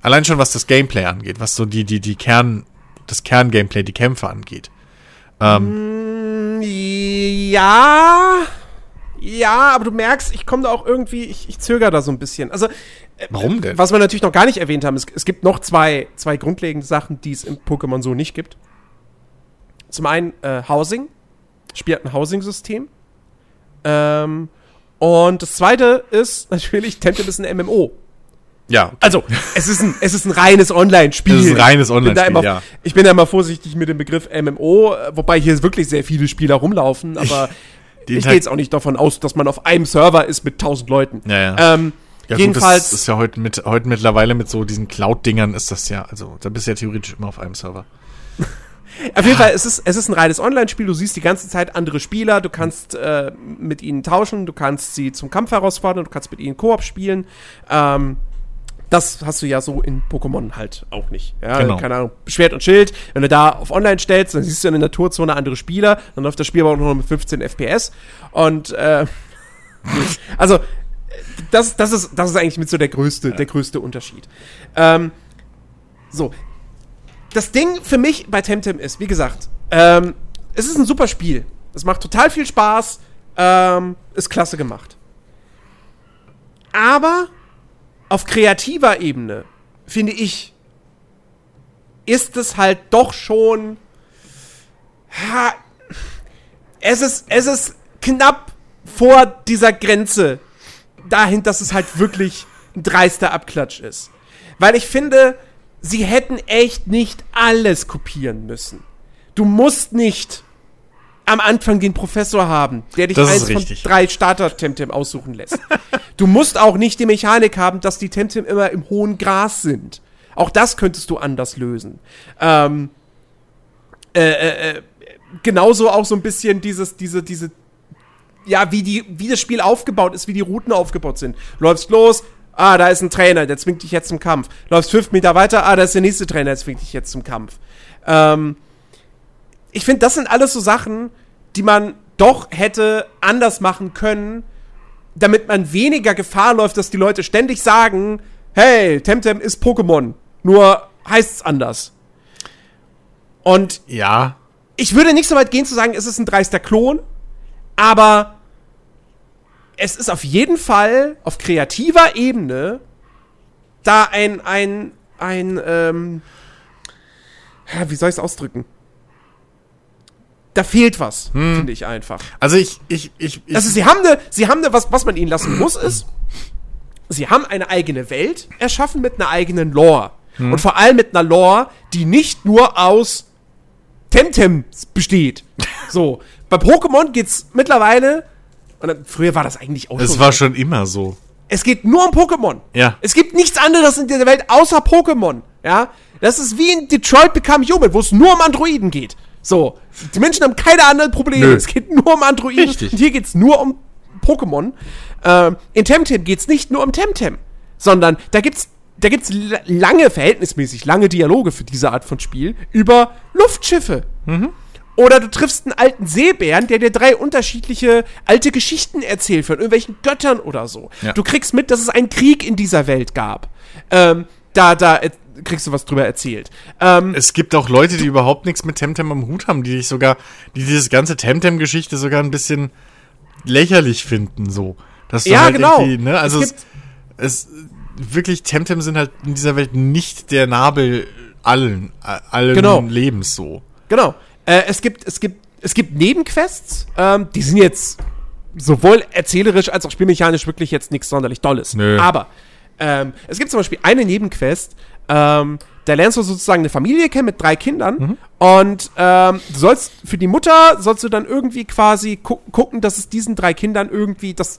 Allein schon was das Gameplay angeht, was so die, die, die Kern, das Kern-Gameplay, die Kämpfe angeht. Ähm, mm, ja. Ja, aber du merkst, ich komme da auch irgendwie, ich, ich zögere da so ein bisschen. Also, äh, Warum denn? Was wir natürlich noch gar nicht erwähnt haben, es, es gibt noch zwei, zwei grundlegende Sachen, die es im Pokémon so nicht gibt. Zum einen äh, Housing. Spielt ein Housing-System. Ähm, und das zweite ist natürlich, Temtem ist ein MMO. Ja. Okay. Also, es ist ein, es ist ein reines Online-Spiel. Es ist ein reines Online-Spiel, ja. Ich bin da immer vorsichtig mit dem Begriff MMO, wobei hier wirklich sehr viele Spieler rumlaufen, aber ich, ich gehe jetzt auch nicht davon aus, dass man auf einem Server ist mit tausend Leuten. Ja, ja. Ähm, Ja, Jedenfalls- Gut, das ist ja heute, mit, heute mittlerweile mit so diesen Cloud-Dingern ist das ja, also da bist du ja theoretisch immer auf einem Server. Auf jeden Fall, es ist, es ist ein reines Online-Spiel. Du siehst die ganze Zeit andere Spieler, du kannst äh, mit ihnen tauschen, du kannst sie zum Kampf herausfordern, du kannst mit ihnen Koop spielen. Ähm, das hast du ja so in Pokémon halt auch nicht. Ja, Genau. keine Ahnung, Schwert und Schild. Wenn du da auf Online stellst, dann siehst du in der Naturzone andere Spieler, dann läuft das Spiel aber auch nur mit 15 FPS. Und äh, also das, das, ist, das ist eigentlich mit so der größte, der größte Unterschied. Ähm, so, das Ding für mich bei Temtem ist, wie gesagt, ähm, es ist ein super Spiel. Es macht total viel Spaß, ähm, ist klasse gemacht. Aber auf kreativer Ebene, finde ich, ist es halt doch schon. Ha, es ist, es ist knapp vor dieser Grenze dahin, dass es halt wirklich ein dreister Abklatsch ist. Weil ich finde, sie hätten echt nicht alles kopieren müssen. Du musst nicht am Anfang den Professor haben, der dich Das eins von drei Starter-Temtem aussuchen lässt. du musst auch nicht die Mechanik haben, dass die Temtem immer im hohen Gras sind. Auch das könntest du anders lösen. Ähm, äh, äh, äh, genauso auch so ein bisschen dieses, diese, diese, ja, wie die, wie das Spiel aufgebaut ist, wie die Routen aufgebaut sind. Läufst los, ah, da ist ein Trainer, der zwingt dich jetzt zum Kampf. Läufst fünf Meter weiter, ah, da ist der nächste Trainer, der zwingt dich jetzt zum Kampf. Ähm, ich finde, das sind alles so Sachen, die man doch hätte anders machen können, damit man weniger Gefahr läuft, dass die Leute ständig sagen, hey, Temtem ist Pokémon, nur heißt's anders. Und Ja, ich würde nicht so weit gehen zu sagen, es ist ein dreister Klon, aber es ist auf jeden Fall auf kreativer Ebene da ein, ein, ein, ähm, wie soll ich es ausdrücken? Da fehlt was, finde ich einfach. also ich, ich, ich, ich Also sie haben eine, sie haben eine, was, was man ihnen lassen muss, ist, sie haben eine eigene Welt erschaffen mit einer eigenen Lore. Und vor allem mit einer Lore, die nicht nur aus Temtems besteht. So. Bei Pokémon geht's mittlerweile, und dann, früher war das eigentlich auch es schon war so. schon immer so. Es geht nur um Pokémon. Ja. Es gibt nichts anderes in dieser Welt außer Pokémon. Ja. Das ist wie in Detroit Become Human, wo es nur um Androiden geht. So. Die Menschen haben keine anderen Probleme. Nö. Es geht nur um Androiden. Richtig. Und hier geht's nur um Pokémon. Ähm, in Temtem geht's nicht nur um Temtem, sondern da gibt's da gibt's la- lange, verhältnismäßig lange Dialoge für diese Art von Spiel über Luftschiffe. Oder du triffst einen alten Seebären, der dir drei unterschiedliche alte Geschichten erzählt von irgendwelchen Göttern oder so. Ja. Du kriegst mit, dass es einen Krieg in dieser Welt gab. Ähm, da, da äh, kriegst du was drüber erzählt. Ähm, Es gibt auch Leute, die überhaupt nichts mit Temtem am Hut haben, die dich sogar, die diese ganze Temtem-Geschichte sogar ein bisschen lächerlich finden, so. Dass du Ja, halt genau. Ne? Also Es es, es, wirklich, Temtem sind halt in dieser Welt nicht der Nabel allen, allen Genau. Lebens so. Genau. Äh, es gibt, es gibt, es gibt Nebenquests, ähm, die sind jetzt sowohl erzählerisch als auch spielmechanisch wirklich jetzt nichts sonderlich Dolles. Nö. Aber ähm, es gibt zum Beispiel eine Nebenquest, ähm, da lernst du sozusagen eine Familie kennen mit drei Kindern Mhm. und ähm, du sollst für die Mutter sollst du dann irgendwie quasi gu gucken, dass es diesen drei Kindern irgendwie das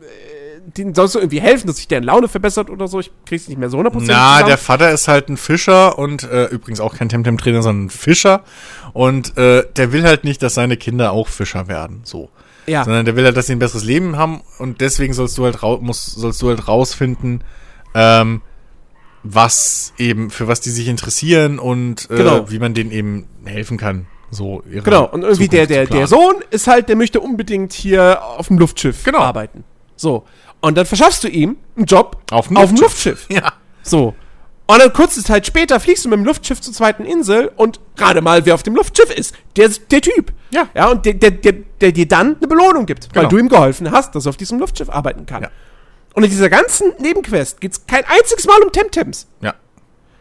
äh, denen sollst du irgendwie helfen, dass sich deren Laune verbessert oder so. Ich krieg's nicht mehr so 100% Na, zusammen. der Vater ist halt ein Fischer und äh, übrigens auch kein Temtem-Trainer, sondern ein Fischer. Und äh, der will halt nicht, dass seine Kinder auch Fischer werden, so. ja. Sondern der will halt, dass sie ein besseres Leben haben und deswegen sollst du halt, rau musst, sollst du halt rausfinden, ähm, was eben, für was die sich interessieren und äh, Genau. wie man denen eben helfen kann. So ihre Genau, und irgendwie der, Zukunft der, der. Sohn ist halt, der möchte unbedingt hier auf dem Luftschiff Genau. arbeiten. So. Und dann verschaffst du ihm einen Job Auf dem auf dem Luftschiff. Luftschiff. Ja. So. Und dann kurze Zeit später fliegst du mit dem Luftschiff zur zweiten Insel und gerade mal, wer auf dem Luftschiff ist, der, der Typ. Ja. Ja, und der, der, der, der dir dann eine Belohnung gibt, weil Genau. du ihm geholfen hast, dass er auf diesem Luftschiff arbeiten kann. Ja. Und in dieser ganzen Nebenquest geht's kein einziges Mal um Temtems. Ja.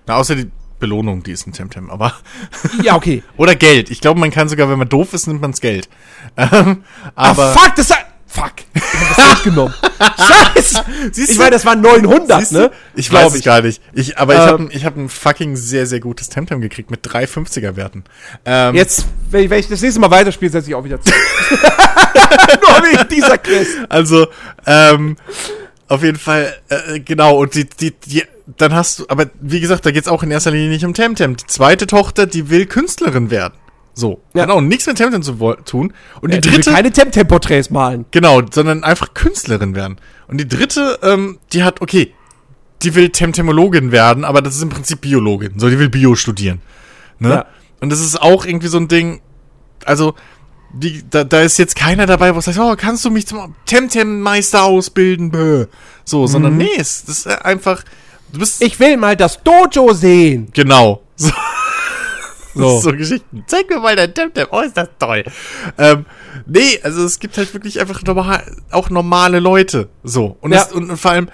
Na, außer die Belohnung, die ist ein Temtem, aber. Ja, okay. Oder Geld. Ich glaube, man kann sogar, wenn man doof ist, nimmt man's Geld. Ähm, aber. ah, fuck, das. Fuck. Ich hab das mitgenommen. Scheiße. Siehst Ich meine, das waren 900, Siehst du? ne? Ich weiß es gar nicht. Ich, aber ich Ähm, habe ein, ich hab ein fucking sehr, sehr gutes Temtem gekriegt mit drei 50er-Werten. Ähm, Jetzt, wenn ich, wenn ich das nächste Mal weiterspiele, setze ich auch wieder zu. Nur wegen dieser Quest. Also, ähm, Auf jeden Fall, äh, genau, und die, die, die, dann hast du, aber wie gesagt, da geht's auch in erster Linie nicht um Temtem. Die zweite Tochter, die will Künstlerin werden. So. Ja. Hat auch nichts mit Temtem zu tun. Und Ja, die die will dritte, keine Temtem-Porträts malen. genau, sondern einfach Künstlerin werden. Und die dritte, ähm, die hat, okay, die will Temtemologin werden, aber das ist im Prinzip Biologin. So, die will Bio studieren. Ne? Ja. Und das ist auch irgendwie so ein Ding, also, die, da, da ist jetzt keiner dabei, wo sagt, oh, kannst du mich zum Temtem-Meister ausbilden? Bäh. So, sondern nee, es das ist einfach, du bist, Ich will mal das Dojo sehen. genau. So, So. so Geschichten. Zeig mir mal dein Temtem, oh, ist das toll. Ähm, nee, also es gibt halt wirklich einfach normal, auch normale Leute. So. Und, Ja. es, und, und vor allem,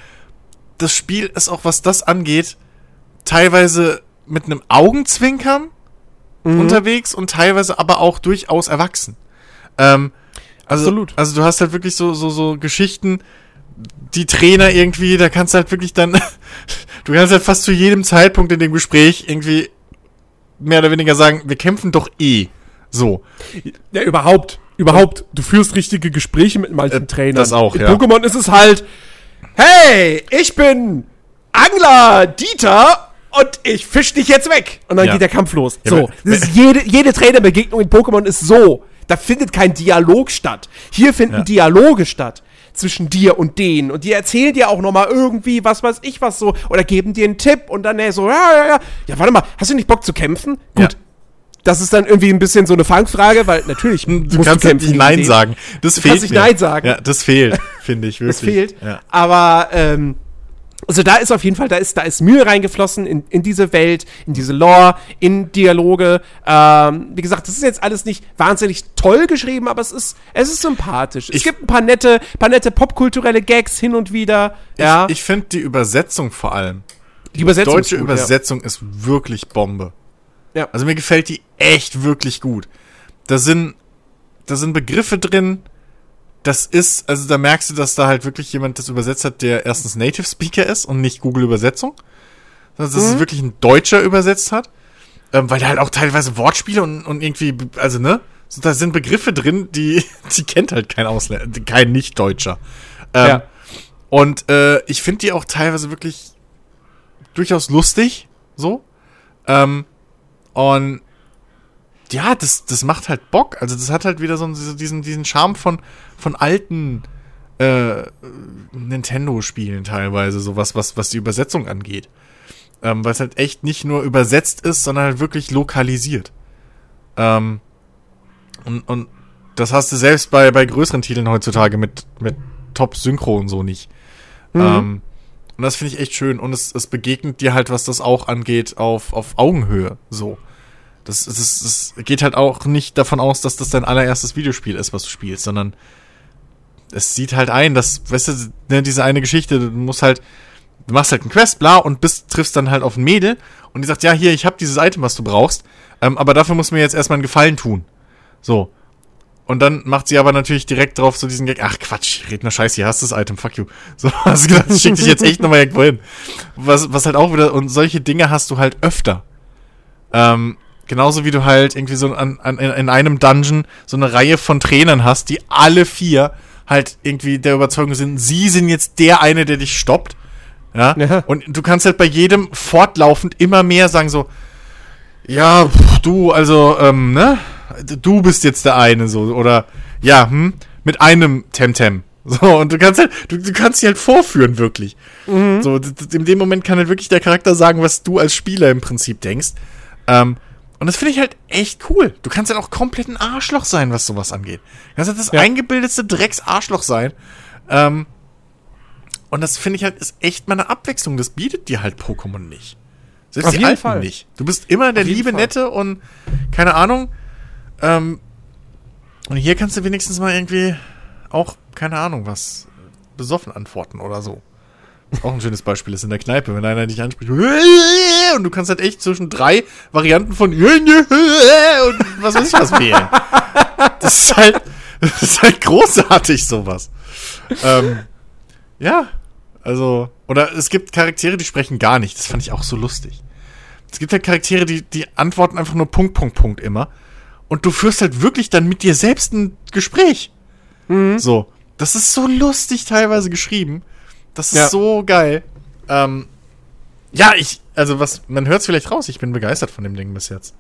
das Spiel ist auch, was das angeht, teilweise mit einem Augenzwinkern Mhm. unterwegs und teilweise aber auch durchaus erwachsen. Ähm, also, Absolut. Also du hast halt wirklich so, so, so Geschichten, die Trainer irgendwie, da kannst du halt wirklich dann, du kannst halt fast zu jedem Zeitpunkt in dem Gespräch irgendwie mehr oder weniger sagen, wir kämpfen doch eh. So. Ja, überhaupt. Überhaupt. Du führst richtige Gespräche mit manchen Äh, Trainern. das auch, In ja. Pokémon ist es halt, hey, ich bin Angler Dieter und ich fisch dich jetzt weg. Und dann Ja. geht der Kampf los. Ja, so. Das ist jede, jede Trainerbegegnung in Pokémon ist so. Da findet kein Dialog statt. Hier finden Ja. Dialoge statt. Zwischen dir und denen. Und die erzählen dir auch nochmal irgendwie, was weiß ich was so. Oder geben dir einen Tipp und dann äh, so, ja, ja, ja. Ja, warte mal, hast du nicht Bock zu kämpfen? Gut. Ja. Das ist dann irgendwie ein bisschen so eine Fangfrage, weil natürlich Du musst kannst halt kämpfen nicht Nein sagen. Das Du fehlt. kannst nicht. Nein sagen. Ja, das fehlt, finde ich wirklich. Das fehlt. Ja. Aber ähm, also da ist auf jeden Fall, da ist, da ist Mühe reingeflossen in, in diese Welt, in diese Lore, in Dialoge. Ähm, wie gesagt, das ist jetzt alles nicht wahnsinnig toll geschrieben, aber es ist, es ist sympathisch. es Ich- gibt ein paar nette, paar nette popkulturelle Gags hin und wieder. ja, Ich, ich finde die Übersetzung vor allem. die Übersetzung deutsche ist gut, Übersetzung ist wirklich Bombe. Ja. Also mir gefällt die echt wirklich gut. Da sind, da sind Begriffe drin. Das ist, also da merkst du, dass da halt wirklich jemand das übersetzt hat, der erstens Native Speaker ist und nicht Google Übersetzung. Sondern dass Mhm. es wirklich ein Deutscher übersetzt hat. Ähm, weil da halt auch teilweise Wortspiele und, und irgendwie, also ne? So, da sind Begriffe drin, die, die kennt halt kein Ausländer, kein Nicht-Deutscher. Ähm, Ja. Und äh, ich finde die auch teilweise wirklich durchaus lustig, so. Ähm, und ja, das, das macht halt Bock. Also das hat halt wieder so diesen, diesen Charme von, von alten äh, Nintendo-Spielen teilweise, sowas, was, was die Übersetzung angeht. Ähm, weil es halt echt nicht nur übersetzt ist, sondern halt wirklich lokalisiert. Ähm, und, und das hast du selbst bei, bei größeren Titeln heutzutage mit, mit Top-Synchro und so nicht. Ähm, und das finde ich echt schön. Und es, es begegnet dir halt, was das auch angeht, auf, auf Augenhöhe. So. Das, das, das geht halt auch nicht davon aus, dass das dein allererstes Videospiel ist, was du spielst, sondern es sieht halt ein, dass, weißt du, ne, diese eine Geschichte, du musst halt, du machst halt einen Quest, bla, und bist, triffst dann halt auf ein Mädel und die sagt, ja, hier, ich habe dieses Item, was du brauchst, ähm, aber dafür musst du mir jetzt erstmal einen Gefallen tun. So. Und dann macht sie aber natürlich direkt drauf so diesen Gag, ach Quatsch, red nur Scheiße, hier hast du das Item, fuck you. So, hast du gedacht, ich schick dich jetzt echt nochmal irgendwo hin. Was, was halt auch wieder, und solche Dinge hast du halt öfter. Ähm, genauso wie du halt irgendwie so an, an, in, in einem Dungeon so eine Reihe von Trainern hast, die alle vier halt irgendwie der Überzeugung sind, sie sind jetzt der eine, der dich stoppt. Ja. Ja. Und du kannst halt bei jedem fortlaufend immer mehr sagen so, ja, pff, du, also, ähm, ne? Du bist jetzt der eine, so, oder, ja, hm, mit einem Temtem. So, und du kannst halt, du, du kannst sie halt vorführen, wirklich. So, d- d- in dem Moment kann halt wirklich der Charakter sagen, was du als Spieler im Prinzip denkst. Ähm, und das finde ich halt echt cool. Du kannst halt auch komplett ein Arschloch sein, was sowas angeht. Du kannst halt das Ja. eingebildetste Drecksarschloch sein. Ähm, und das finde ich halt, ist echt mal eine Abwechslung. Das bietet dir halt Pokémon nicht. Selbst Auf die jeden Alten Fall. nicht. Du bist immer der liebe Fall. Nette und keine Ahnung. Ähm, und hier kannst du wenigstens mal irgendwie auch, keine Ahnung, was besoffen antworten oder so. Das ist auch ein schönes Beispiel ist in der Kneipe, wenn einer dich anspricht und du kannst halt echt zwischen drei Varianten von und was weiß ich was wählen. Das ist halt, das ist halt großartig, sowas. Ähm, ja, also, oder es gibt Charaktere, die sprechen gar nicht. Das fand ich auch so lustig. Es gibt halt Charaktere, die, die antworten einfach nur Punkt, Punkt, Punkt immer. Und du führst halt wirklich dann mit dir selbst ein Gespräch. So. Das ist so lustig teilweise geschrieben. Das ist Ja. so geil. Ähm, ja, ich, also was, man hört es vielleicht raus, ich bin begeistert von dem Ding bis jetzt.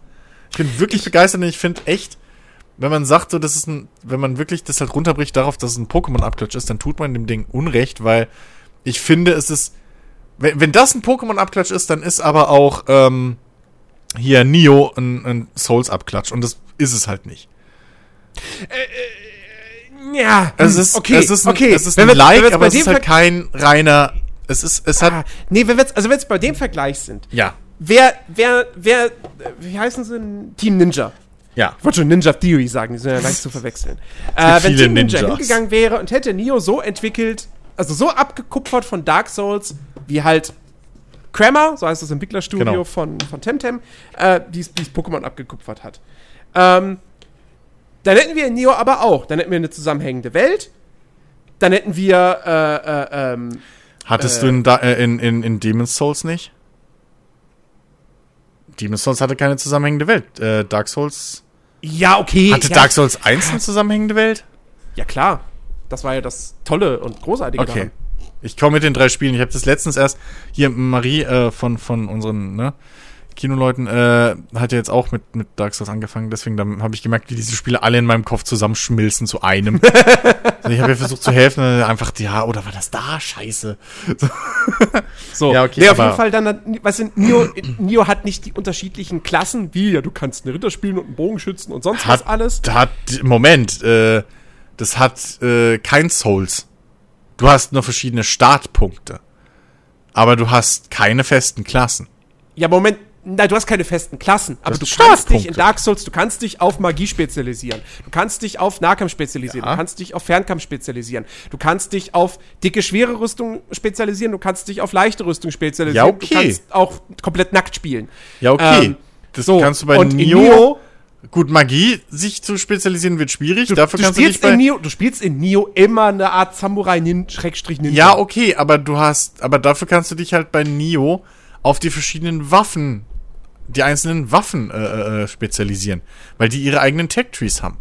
Ich bin wirklich begeistert und ich finde echt, wenn man sagt, so, das ist ein, wenn man wirklich das halt runterbricht darauf, dass es ein Pokémon-Abklatsch ist, dann tut man dem Ding Unrecht, weil ich finde, es ist, wenn, wenn das ein Pokémon-Abklatsch ist, dann ist aber auch, ähm, hier Nio ein, ein Souls-Abklatsch und das ist es halt nicht. Ja, Es ist, okay, es ist ein, okay. es ist Wenn ein wenn wir Like, jetzt aber es ist halt kein reiner, es ist, es hat, Ah, nee, wenn wir jetzt, also wenn wir jetzt bei dem Vergleich sind, ja, wer, wer, wer, äh, wie heißen sie? Team Ninja. ja. Ich wollte schon Ninja Theory sagen, die sind ja leicht zu verwechseln. Äh, wenn viele Team Ninja Ninjas. hingegangen wäre und hätte Neo so entwickelt, also so abgekupfert von Dark Souls, wie halt Kramer, so heißt das Entwicklerstudio Genau. von, von Temtem, äh, dies Pokémon abgekupfert hat. Ähm, dann hätten wir in Neo aber auch, dann hätten wir eine zusammenhängende Welt, dann hätten wir, äh, äh, ähm, Hattest Äh. du in, äh, in, in, in Demon's Souls nicht? Demon's Souls hatte keine zusammenhängende Welt. Äh, Dark Souls. ja, okay. Hatte ja, Dark Souls 1 eine zusammenhängende Welt? Ja, klar. Das war ja das Tolle und Großartige Okay. daran. Ich komme mit den drei Spielen. Ich habe das letztens erst hier Marie äh, von, von unseren ne, Kinoleuten äh, hat ja jetzt auch mit, mit Dark Souls angefangen. Deswegen habe ich gemerkt, wie diese Spiele alle in meinem Kopf zusammenschmilzen zu einem. also ich habe ja versucht zu helfen. äh, Einfach, ja, oder war das da? Scheiße. So, Ja, okay, nee, auf jeden Fall dann, hat- weißt du, Nio, Nio hat nicht die unterschiedlichen Klassen, wie, ja, du kannst einen Ritter spielen und einen Bogenschützen und sonst was Hat alles. Hat, Moment, äh, das hat äh, kein Souls. Du hast nur verschiedene Startpunkte. Aber du hast keine festen Klassen. Ja, Moment, nein, du hast keine festen Klassen, aber du kannst dich in. Dark Souls, du kannst dich auf Magie spezialisieren, du kannst dich auf Nahkampf spezialisieren, Ja. du kannst dich auf Fernkampf spezialisieren, du kannst dich auf dicke, schwere Rüstung spezialisieren, du kannst dich auf leichte Rüstung spezialisieren, Ja, okay. du kannst auch komplett nackt spielen. Ja, okay. Ähm, das So, kannst du bei und Nio, Nio Gut, Magie sich zu spezialisieren wird schwierig. Du, Dafür du, kannst du bei. in Neo, du spielst in Neo immer eine Art Samurai-Ninja. ja, okay, aber du hast, aber dafür kannst du dich halt bei Nio auf die verschiedenen Waffen, die einzelnen Waffen äh, äh, spezialisieren, weil die ihre eigenen Tech Trees haben.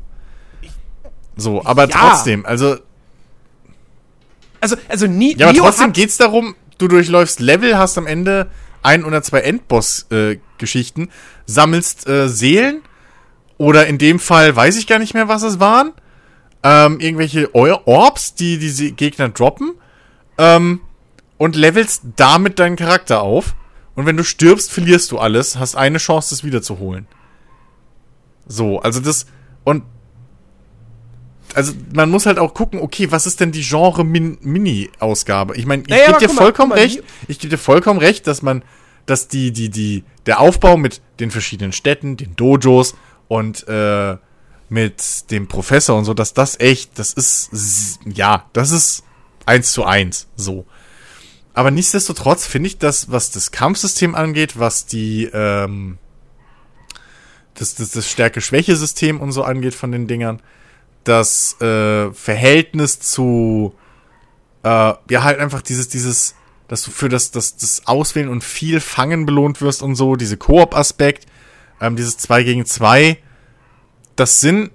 So, aber Ja. trotzdem, also Also, also Ni Ja, aber Neo trotzdem geht's darum, du durchläufst Level, hast am Ende ein oder zwei Endboss-Geschichten, sammelst äh, Seelen oder in dem Fall weiß ich gar nicht mehr, was es waren. Ähm, irgendwelche Orbs, die diese Gegner droppen. Ähm, und levelst damit deinen Charakter auf. Und wenn du stirbst, verlierst du alles, hast eine Chance, das wiederzuholen. So, also das. Und also man muss halt auch gucken, okay, was ist denn die Genre-Mini-Ausgabe? Ich meine, ich Naja, gebe dir vollkommen mal, recht, ich gebe dir vollkommen recht, dass man, dass die, die, die, der Aufbau mit den verschiedenen Städten, den Dojos und äh, mit dem Professor und so, dass das echt, das ist, ja, das ist eins zu eins, so. Aber nichtsdestotrotz finde ich das, was das Kampfsystem angeht, was die, ähm, das, das, das Stärke-Schwäche-System und so angeht von den Dingern, das äh, Verhältnis zu, äh, ja, halt einfach dieses, dieses, dass du für das, das, das Auswählen und viel Fangen belohnt wirst und so, diese Koop-Aspekt, ähm, dieses 2 gegen 2, das sind,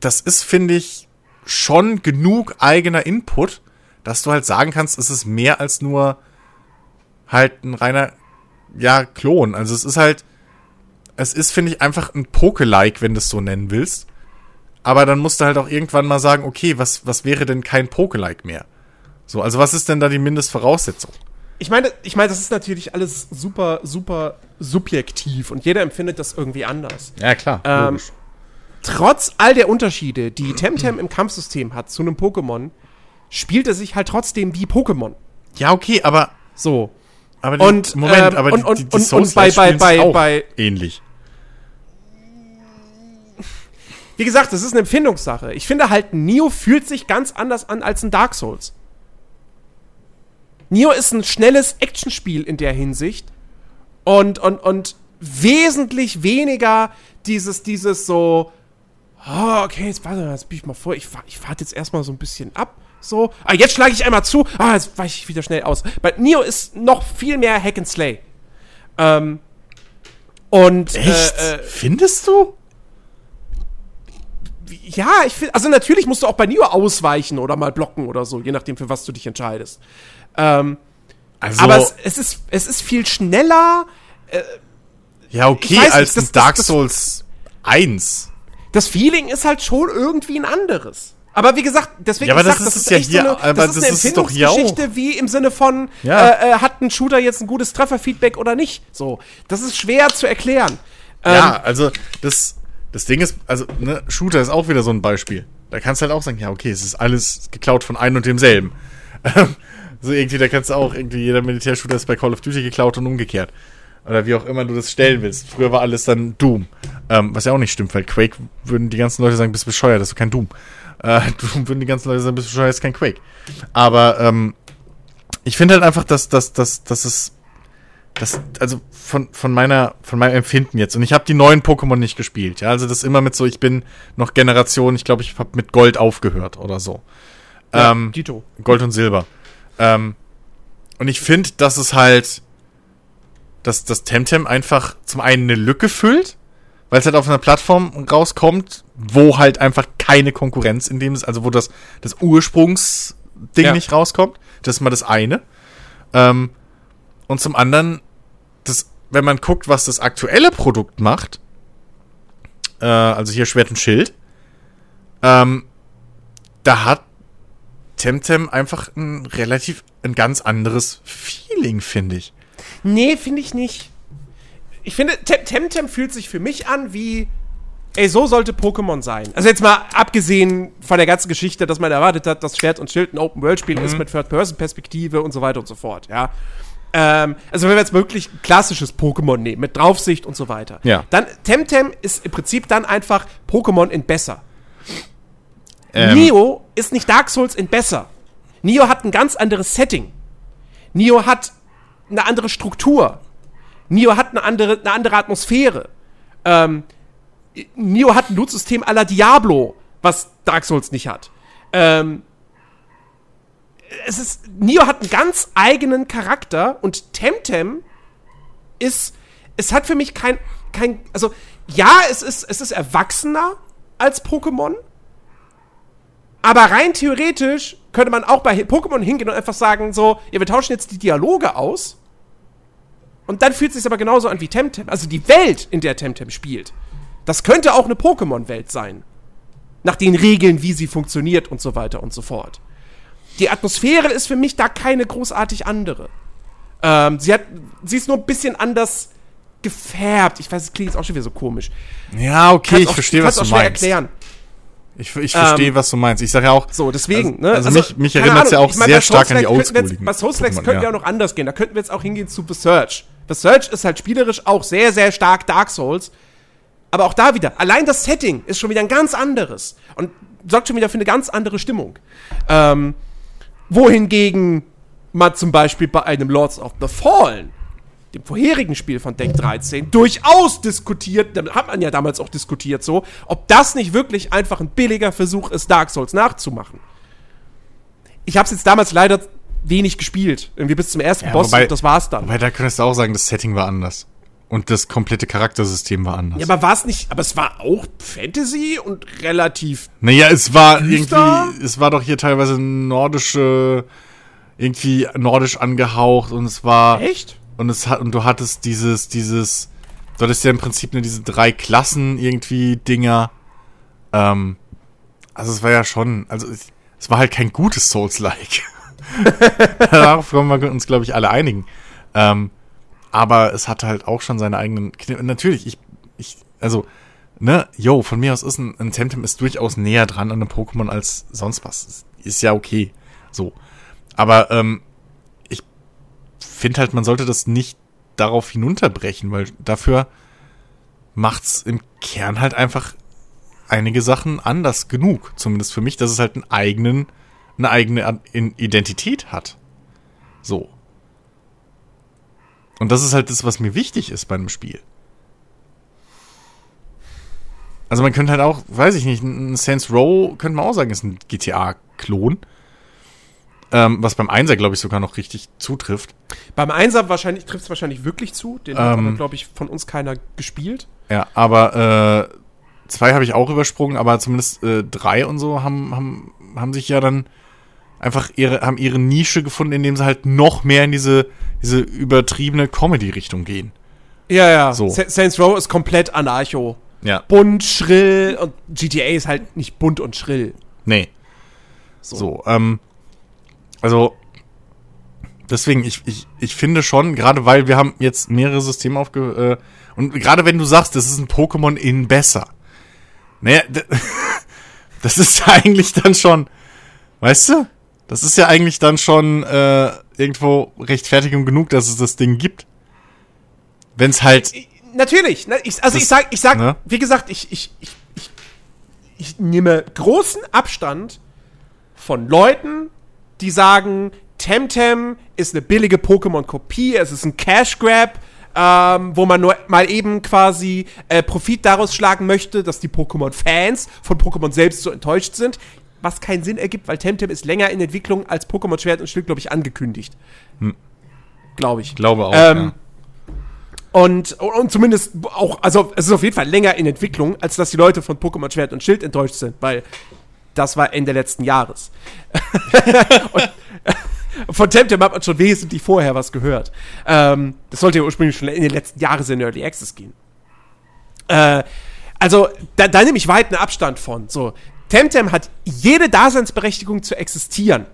das ist, finde ich, schon genug eigener Input, dass du halt sagen kannst, es ist mehr als nur halt ein reiner, ja, Klon. Also es ist halt, es ist, finde ich, einfach ein Poke-like, wenn du es so nennen willst. Aber dann musst du halt auch irgendwann mal sagen, okay, was, was wäre denn kein Poke-like mehr? So, also was ist denn da die Mindestvoraussetzung? ich meine, ich meine, das ist natürlich alles super, super subjektiv und jeder empfindet das irgendwie anders. Ja, klar. Ähm, trotz all der Unterschiede, die Temtem im Kampfsystem hat zu einem Pokémon, spielt er sich halt trotzdem wie Pokémon. ja, okay, aber, So. aber die, Und, Moment, ähm, aber die, und- die, die und- und Souls bei- bei- bei- auch bei- ähnlich. Wie gesagt, das ist eine Empfindungssache. Ich finde halt, Neo fühlt sich ganz anders an als ein Dark Souls. Neo ist ein schnelles Actionspiel in der Hinsicht und, und, und wesentlich weniger dieses, dieses so, oh, okay, jetzt warte mal, jetzt bin ich mal vor, ich, ich warte jetzt erstmal so ein bisschen ab, so, ah, jetzt schlage ich einmal zu, ah, jetzt weiche ich wieder schnell aus. Bei Neo ist noch viel mehr Hack and Slay. Ähm, und, Echt? Äh, äh, Findest du? ja, ich finde, also natürlich musst du auch bei Nio ausweichen oder mal blocken oder so, je nachdem, für was du dich entscheidest. Ähm, Also, aber es, es, ist, es ist viel schneller. ja, okay, ich weiß als nicht, das- Dark das- das- Souls 1. Das Feeling ist halt schon irgendwie ein anderes. Aber wie gesagt, deswegen Ja, aber das sag, ist es ja echt hier, so eine, aber das ist das eine ist doch hier auch. Wie im Sinne von, Ja. äh, äh, hat ein Shooter jetzt ein gutes Trefferfeedback oder nicht? So, das ist schwer zu erklären. Ja, also das, das Ding ist, also ne, Shooter ist auch wieder so ein Beispiel. Da kannst du halt auch sagen, ja, okay, es ist alles geklaut von einem und demselben. Ähm, so irgendwie, da kannst du auch irgendwie, jeder Militärshooter ist bei Call of Duty geklaut und umgekehrt. Oder wie auch immer du das stellen willst. Früher war alles dann Doom. Ähm, was ja auch nicht stimmt, weil Quake würden die ganzen Leute sagen, bist bescheuert, das ist kein Doom. Äh, Doom würden die ganzen Leute sagen, bist bescheuert, das ist kein Quake. Aber ähm, ich finde halt einfach, dass, dass, dass, dass es das, also von, von meiner, von meinem Empfinden jetzt. Und ich habe die neuen Pokémon nicht gespielt. Ja, also das immer mit so, ich bin noch Generation, ich glaube, ich habe mit Gold aufgehört oder so. ähm, Dito. Gold und Silber. Ähm, und ich finde, dass es halt, dass das Temtem einfach zum einen eine Lücke füllt, weil es halt auf einer Plattform rauskommt, wo halt einfach keine Konkurrenz in dem ist, also wo das, das Ursprungsding Ja. nicht rauskommt. Das ist mal das eine. Ähm, und zum anderen, das, wenn man guckt, was das aktuelle Produkt macht, äh, also hier Schwert und Schild, ähm, da hat Temtem einfach ein relativ, ein ganz anderes Feeling, finde ich. Nee, finde ich nicht. Ich finde, Tem- Temtem fühlt sich für mich an wie, ey, so sollte Pokémon sein. Also jetzt mal abgesehen von der ganzen Geschichte, dass man erwartet hat, dass Schwert und Schild ein Open-World-Spiel ist mit Third-Person-Perspektive und so weiter und so fort, ja. Ähm, also wenn wir jetzt wirklich ein klassisches Pokémon nehmen, mit Draufsicht und so weiter, Ja. dann Temtem ist im Prinzip dann einfach Pokémon in besser. Ähm, Nio ist nicht Dark Souls in besser. Nio hat ein ganz anderes Setting. Nio hat eine andere Struktur. Nio hat eine andere, eine andere Atmosphäre. Ähm, Nio hat ein Lootsystem à la Diablo, was Dark Souls nicht hat. Ähm, es ist, Nio hat einen ganz eigenen Charakter und Temtem ist, es hat für mich kein, kein, also ja, es ist, es ist erwachsener als Pokémon, aber rein theoretisch könnte man auch bei Pokémon hingehen und einfach sagen, so, ja, wir tauschen jetzt die Dialoge aus. Und dann fühlt es sich aber genauso an wie Temtem. Also die Welt, in der Temtem spielt. Das könnte auch eine Pokémon-Welt sein. Nach den Regeln, wie sie funktioniert und so weiter und so fort. Die Atmosphäre ist für mich da keine großartig andere. Ähm, sie, hat, sie ist nur ein bisschen anders gefärbt. Ich weiß, es klingt jetzt auch schon wieder so komisch. Ja, okay, Kann's ich verstehe, was du meinst. erklären. Ich, ich verstehe, Ähm, was du meinst. Ich sage ja auch, So, deswegen, also, ne? Also, mich, mich keine erinnert es ja auch ich mein, sehr stark an die Oldschooligen. Bei könnten wir ja. auch noch anders gehen. Da könnten wir jetzt auch hingehen zu The Search. The Search ist halt spielerisch auch sehr, sehr stark Dark Souls. Aber auch da wieder, allein das Setting ist schon wieder ein ganz anderes. Und sorgt schon wieder für eine ganz andere Stimmung. Ähm, wohingegen man zum Beispiel bei einem Lords of the Fallen, dem vorherigen Spiel von Deck 13, durchaus diskutiert, da hat man ja damals auch diskutiert so, ob das nicht wirklich einfach ein billiger Versuch ist, Dark Souls nachzumachen. Ich habe es jetzt damals leider wenig gespielt. Irgendwie bis zum ersten Ja, Boss wobei- und das war's dann. Wobei, da könntest du auch sagen, das Setting war anders. Und das komplette Charaktersystem war anders. ja, aber war es nicht, aber es war auch Fantasy und relativ Naja, es war Düster? irgendwie, es war doch hier teilweise nordische, irgendwie nordisch angehaucht und es war, echt? und es hat, und du hattest dieses, dieses, du hattest ja im Prinzip nur diese drei Klassen irgendwie Dinger. Ähm, also es war ja schon, also es, es war halt kein gutes Souls-like. Darauf können wir uns, glaube ich, alle einigen. Ähm, aber es hatte halt auch schon seine eigenen. Kn Natürlich, ich, ich, also, ne, yo, von mir aus ist ein, ein Temtem ist durchaus näher dran an einem Pokémon als sonst was. Ist, ist ja okay. So. Aber ähm, ich finde halt, man sollte das nicht darauf hinunterbrechen, weil dafür macht's im Kern halt einfach einige Sachen anders genug. Zumindest für mich, dass es halt einen eigenen, eine eigene Identität hat. So. Und das ist halt das, was mir wichtig ist bei einem Spiel. Also man könnte halt auch, weiß ich nicht, ein Saints Row könnte man auch sagen, ist ein GTA-Klon. Ähm, was beim Einser, glaube ich, sogar noch richtig zutrifft. Beim Einser wahrscheinlich trifft es wahrscheinlich wirklich zu. Den hat Ähm. aber, glaube ich, von uns keiner gespielt. Ja, aber äh, zwei habe ich auch übersprungen, aber zumindest äh, drei und so haben, haben, haben sich ja dann einfach ihre, haben ihre Nische gefunden, indem sie halt noch mehr in diese, diese übertriebene Comedy-Richtung gehen. Ja, ja. So. Sa- Saints Row ist komplett anarcho. Ja. Bunt, schrill und GTA ist halt nicht bunt und schrill. Nee. So. So, ähm, also deswegen, ich, ich, ich finde schon, gerade weil wir haben jetzt mehrere Systeme aufge... Äh, und gerade wenn du sagst, das ist ein Pokémon in besser. Naja, d- das ist eigentlich dann schon, weißt du? Das ist ja eigentlich dann schon äh, irgendwo Rechtfertigung genug, dass es das Ding gibt. Wenn es halt... Natürlich. Ne? Ich, also Das- ich sag, ich sag, ne? wie gesagt, ich, ich, ich, ich, ich nehme großen Abstand von Leuten, die sagen, Temtem ist eine billige Pokémon-Kopie, es ist ein Cash-Grab, ähm, wo man nur mal eben quasi äh, Profit daraus schlagen möchte, dass die Pokémon-Fans von Pokémon selbst so enttäuscht sind. Was keinen Sinn ergibt, weil Temtem ist länger in Entwicklung als Pokémon Schwert und Schild, glaube ich, angekündigt. Glaube ich. Glaube auch, Ähm, ja. Und, und zumindest auch, also es ist auf jeden Fall länger in Entwicklung, als dass die Leute von Pokémon Schwert und Schild enttäuscht sind, weil das war Ende letzten Jahres. und, von Temtem hat man schon wesentlich vorher was gehört. Ähm, das sollte ja ursprünglich schon in den letzten Jahren in Early Access gehen. Äh, also, da, da nehme ich weiten Abstand von. So, Temtem hat jede Daseinsberechtigung zu existieren.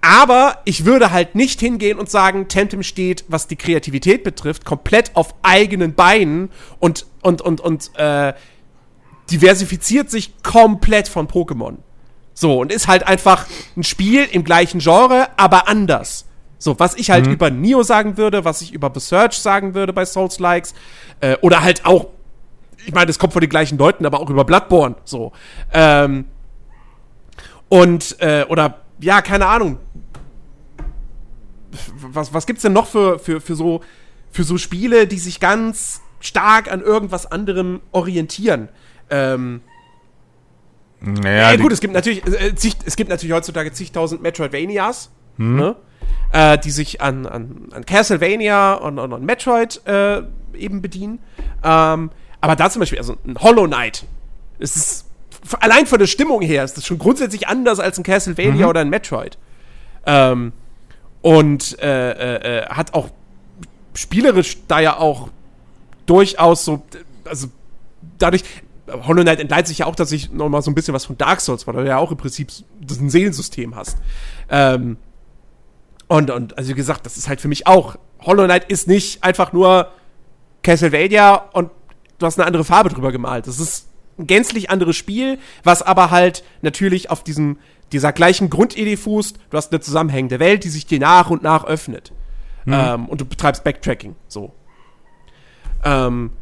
Aber ich würde halt nicht hingehen und sagen, Temtem steht, was die Kreativität betrifft, komplett auf eigenen Beinen und, und, und, und äh, diversifiziert sich komplett von Pokémon. So, und ist halt einfach ein Spiel im gleichen Genre, aber anders. So, was ich halt über Neo sagen würde, was ich über The Search sagen würde bei Souls-Likes, äh, oder halt auch, ich meine, das kommt von den gleichen Leuten, aber auch über Bloodborne, so. Ähm, und, äh, oder, ja, keine Ahnung. Was, was gibt's denn noch für, für, für, so, für so Spiele, die sich ganz stark an irgendwas anderem orientieren? Ähm, Naja, ja, gut, es gibt natürlich, äh, zig, es gibt natürlich heutzutage zigtausend Metroidvanias, ne? äh, die sich an, an, an Castlevania und, und, und Metroid äh, eben bedienen. Ähm, aber da zum Beispiel, also ein Hollow Knight, es ist allein von der Stimmung her ist das schon grundsätzlich anders als ein Castlevania oder ein Metroid. Ähm, und äh, äh, äh, hat auch spielerisch da ja auch durchaus so, also dadurch, Hollow Knight entleiht sich ja auch tatsächlich noch mal so ein bisschen was von Dark Souls, weil du ja auch im Prinzip ein Seelensystem hast. Ähm, und, und, also wie gesagt, das ist halt für mich auch, Hollow Knight ist nicht einfach nur Castlevania und du hast eine andere Farbe drüber gemalt. Das ist ein gänzlich anderes Spiel, was aber halt natürlich auf diesem, dieser gleichen Grundidee fußt. Du hast eine zusammenhängende Welt, die sich dir nach und nach öffnet. Ähm, und du betreibst Backtracking, so. Ähm,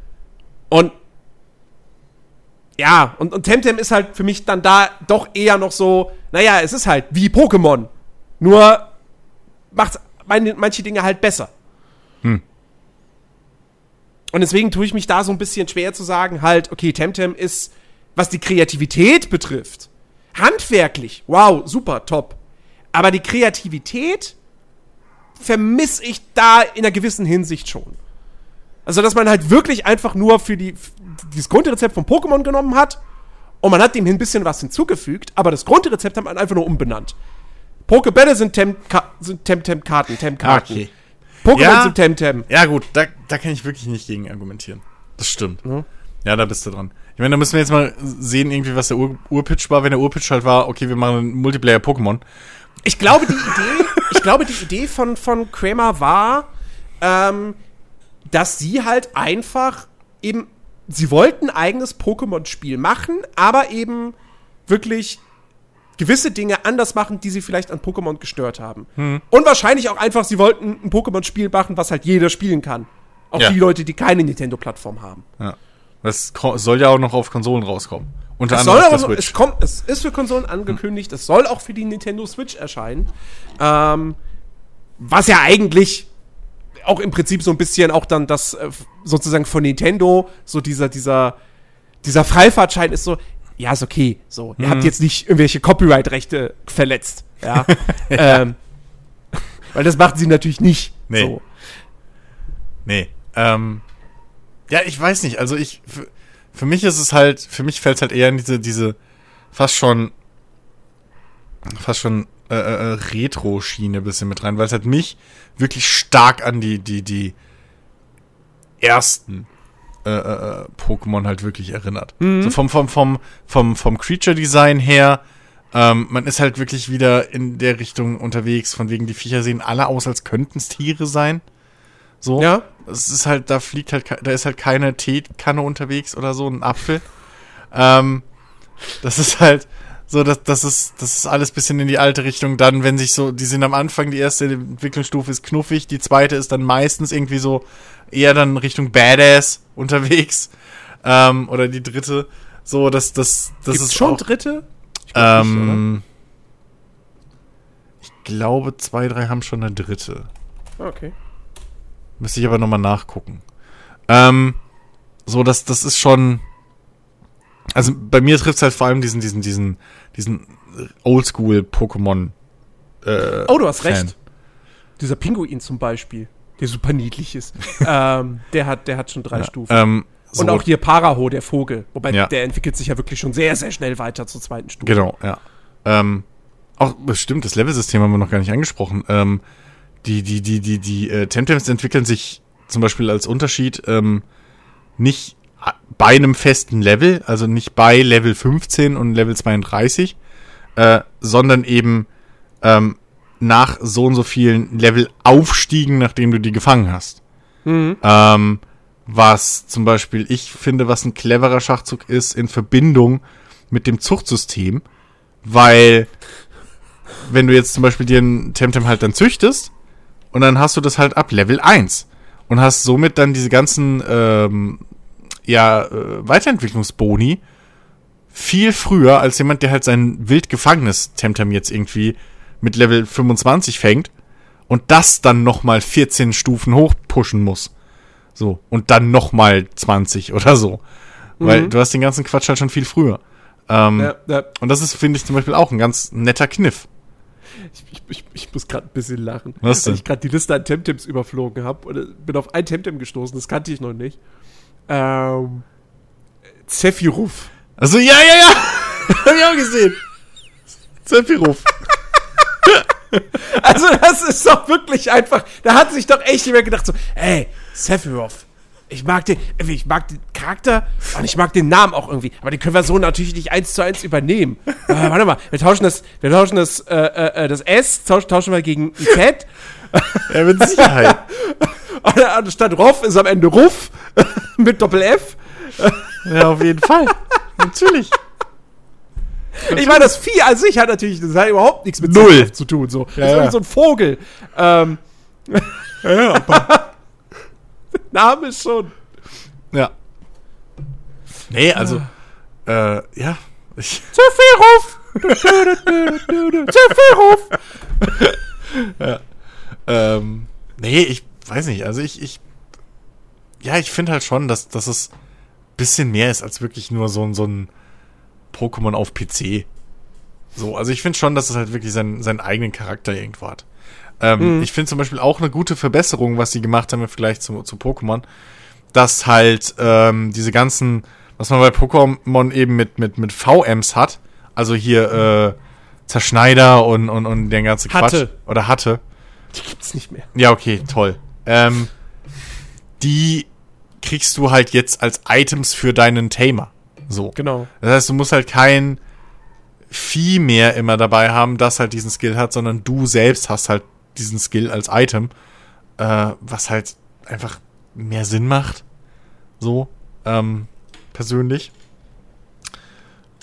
und ja, und, und Temtem ist halt für mich dann da doch eher noch so, naja, es ist halt wie Pokémon. Nur macht manche Dinge halt besser. Und deswegen tue ich mich da so ein bisschen schwer zu sagen, halt, okay, Temtem ist, was die Kreativität betrifft, handwerklich, wow, super, top. Aber die Kreativität vermisse ich da in einer gewissen Hinsicht schon. Also, dass man halt wirklich einfach nur für die, dieses Grundrezept von Pokémon genommen hat und man hat dem ein bisschen was hinzugefügt, aber das Grundrezept hat man einfach nur umbenannt. Pokebälle sind Tem-Ka- sind Temtem-Karten, Tem-Karten. Okay. Pokémon Ja. sind Temtem. Ja, gut, da, da kann ich wirklich nicht gegen argumentieren. Das stimmt. Ja, da bist du dran. Ich meine, da müssen wir jetzt mal sehen, irgendwie, was der Ur Urpitch war. Wenn der Urpitch halt war, okay, wir machen einen Multiplayer-Pokémon. Ich glaube, die Idee, ich glaube, die Idee von, von Kramer war, ähm, dass sie halt einfach eben, sie wollten ein eigenes Pokémon-Spiel machen, aber eben wirklich gewisse Dinge anders machen, die sie vielleicht an Pokémon gestört haben. Und wahrscheinlich auch einfach, sie wollten ein Pokémon-Spiel machen, was halt jeder spielen kann. Auch Ja. die Leute, die keine Nintendo-Plattform haben. Ja. Das soll ja auch noch auf Konsolen rauskommen. Unter Es, anderem soll auf aber, Switch. es, kommt, es ist für Konsolen angekündigt, es soll auch für die Nintendo Switch erscheinen. Ähm, was ja eigentlich auch im Prinzip so ein bisschen auch dann das äh, sozusagen von Nintendo, so dieser, dieser, dieser Freifahrtschein ist so, ja, ist okay, so, ihr habt jetzt nicht irgendwelche Copyright-Rechte verletzt, ja. ähm, weil das machten sie natürlich nicht. Nee. So. Nee. Ähm, ja, ich weiß nicht. Also ich. Für, für mich ist es halt, für mich fällt es halt eher in diese, diese fast schon, fast schon äh, äh, Retro-Schiene ein bisschen mit rein, weil es halt mich wirklich stark an die, die, die ersten äh, äh, Pokémon halt wirklich erinnert. So vom, vom, vom, vom, vom Creature-Design her, ähm, man ist halt wirklich wieder in der Richtung unterwegs, von wegen die Viecher sehen alle aus, als könnten es Tiere sein. So. Ja. Es ist halt, da fliegt halt, da ist halt keine Teekanne unterwegs oder so, ein Apfel. Ähm, das ist halt so, dass das ist, das ist alles bisschen in die alte Richtung. Dann, wenn sich so, die sind am Anfang, die erste Entwicklungsstufe ist knuffig, die zweite ist dann meistens irgendwie so eher dann Richtung Badass unterwegs. Ähm, oder die dritte. So, das, das, das Gibt's ist schon auch, dritte? Ich glaub nicht, ähm, ich glaube, zwei, drei haben schon eine dritte. oder? Okay. Müsste ich aber nochmal nachgucken. Ähm, so, das, das ist schon. Also bei mir trifft es halt vor allem diesen, diesen, diesen, diesen Oldschool-Pokémon. Äh, Oh, du hast Fan. recht. Dieser Pinguin zum Beispiel, der super niedlich ist, ähm, der hat, der hat schon drei Stufen. Ähm, so, Und auch hier Paraho, der Vogel. Wobei Ja. der entwickelt sich ja wirklich schon sehr, sehr schnell weiter zur zweiten Stufe. Genau, ja. Ähm, auch bestimmt, das Level-System haben wir noch gar nicht angesprochen. Ähm, die, die, die, die, die äh, Temtems entwickeln sich zum Beispiel als Unterschied ähm, nicht bei einem festen Level, also nicht bei Level 15 und Level 32, äh, sondern eben ähm, nach so und so vielen Level aufstiegen, nachdem du die gefangen hast. Mhm. Ähm, was zum Beispiel ich finde, was ein cleverer Schachzug ist in Verbindung mit dem Zuchtsystem, weil wenn du jetzt zum Beispiel dir ein Temtem halt dann züchtest und dann hast du das halt ab Level 1 und hast somit dann diese ganzen ähm, ja, äh, Weiterentwicklungsboni viel früher als jemand, der halt sein wild gefangenes Temtem jetzt irgendwie mit Level 25 fängt und das dann nochmal 14 Stufen hochpushen muss. So. Und dann nochmal 20 oder so. Weil du hast den ganzen Quatsch halt schon viel früher. Ähm, Ja, ja. Und das ist, finde ich, zum Beispiel auch ein ganz netter Kniff. Ich, ich, ich, ich muss gerade ein bisschen lachen. Was denn? Weil ich gerade die Liste an Temtems überflogen habe und bin auf ein Temtem gestoßen, das kannte ich noch nicht. Ähm, Zephyruf. Also, ja, ja, ja! Hab ich auch gesehen. Sephiroth. Also das ist doch wirklich einfach, da hat sich doch echt jemand gedacht so, ey, Sephiroth, ich mag den, ich mag den Charakter und ich mag den Namen auch irgendwie, aber den können wir so natürlich nicht eins zu eins übernehmen. Äh, warte mal, wir tauschen das, wir tauschen das, äh, äh, das S, tauschen, tauschen wir gegen Z Ja, mit Sicherheit. Anstatt Roff ist am Ende Ruff mit Doppel F. ja, auf jeden Fall. Natürlich. Ich meine, das Vieh an sich hat natürlich, das hat überhaupt nichts mit Null. Zu tun, so. das ist ja. so ein Vogel. Ähm, Ja, ja, aber, Name ist schon. ja. Nee, also, äh, ja. Ich, Sephiroth! Sephiroth! ähm, nee, ich weiß nicht. Also ich, ich, ja, ich finde halt schon, dass, dass es bisschen mehr ist als wirklich nur so ein, so ein Pokémon auf PC. So, also ich finde schon, dass es halt wirklich seinen, seinen eigenen Charakter irgendwo hat. Ähm, Ich finde zum Beispiel auch eine gute Verbesserung, was sie gemacht haben im Vergleich zu, zu Pokémon, dass halt ähm, diese ganzen, was man bei Pokémon eben mit, mit, mit VMs hat, also hier äh, Zerschneider und, und, und der ganze Quatsch. Hatte. Oder hatte. Die gibt's nicht mehr. Ja, okay, toll. Ähm, die kriegst du halt jetzt als Items für deinen Tamer. So. Genau. Das heißt, du musst halt kein Vieh mehr immer dabei haben, das halt diesen Skill hat, sondern du selbst hast halt diesen Skill als Item, äh, was halt einfach mehr Sinn macht. So, ähm, persönlich.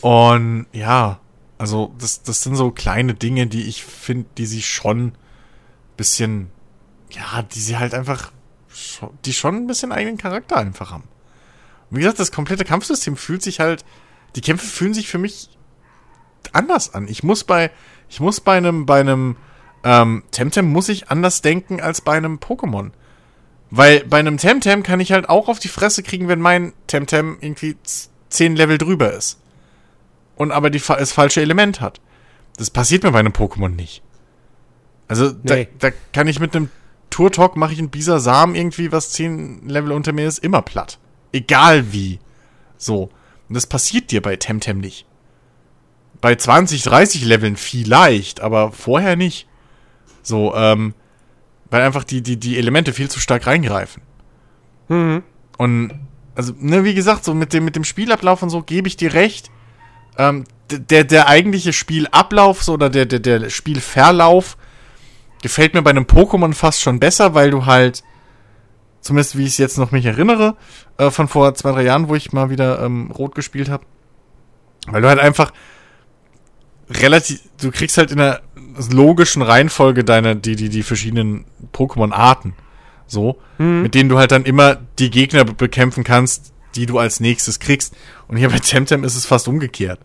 Und ja, also das, das sind so kleine Dinge, die ich finde, die sie schon bisschen, ja, die sie halt einfach, die schon ein bisschen eigenen Charakter einfach haben. Und wie gesagt, das komplette Kampfsystem fühlt sich halt, die Kämpfe fühlen sich für mich anders an. Ich muss bei, ich muss bei einem, bei einem ähm, Temtem muss ich anders denken als bei einem Pokémon. Weil bei einem Temtem kann ich halt auch auf die Fresse kriegen, wenn mein Temtem irgendwie zehn Level drüber ist. Und aber die, das falsche Element hat. Das passiert mir bei einem Pokémon nicht. Also Nee. da, da kann ich mit einem Turtok mache ich einen Bisasam irgendwie, was zehn Level unter mir ist, immer platt. Egal wie. So. Und das passiert dir bei Temtem nicht. Bei 20, 30 Leveln vielleicht, aber vorher nicht. So, ähm, weil einfach die, die, die Elemente viel zu stark reingreifen. Mhm. Und, also, ne, wie gesagt, so mit dem, mit dem Spielablauf und so gebe ich dir recht. Ähm, der, der eigentliche Spielablauf, so, oder der, der, der Spielverlauf, gefällt mir bei einem Pokémon fast schon besser, weil du halt, zumindest wie ich es jetzt noch mich erinnere, äh, von vor zwei, drei Jahren, wo ich mal wieder ähm, Rot gespielt habe, weil du halt einfach relativ, du kriegst halt in der logischen Reihenfolge deine, die, die, die verschiedenen Pokémon-Arten. So, mit denen du halt dann immer die Gegner be- bekämpfen kannst, die du als nächstes kriegst. Und hier bei Temtem ist es fast umgekehrt.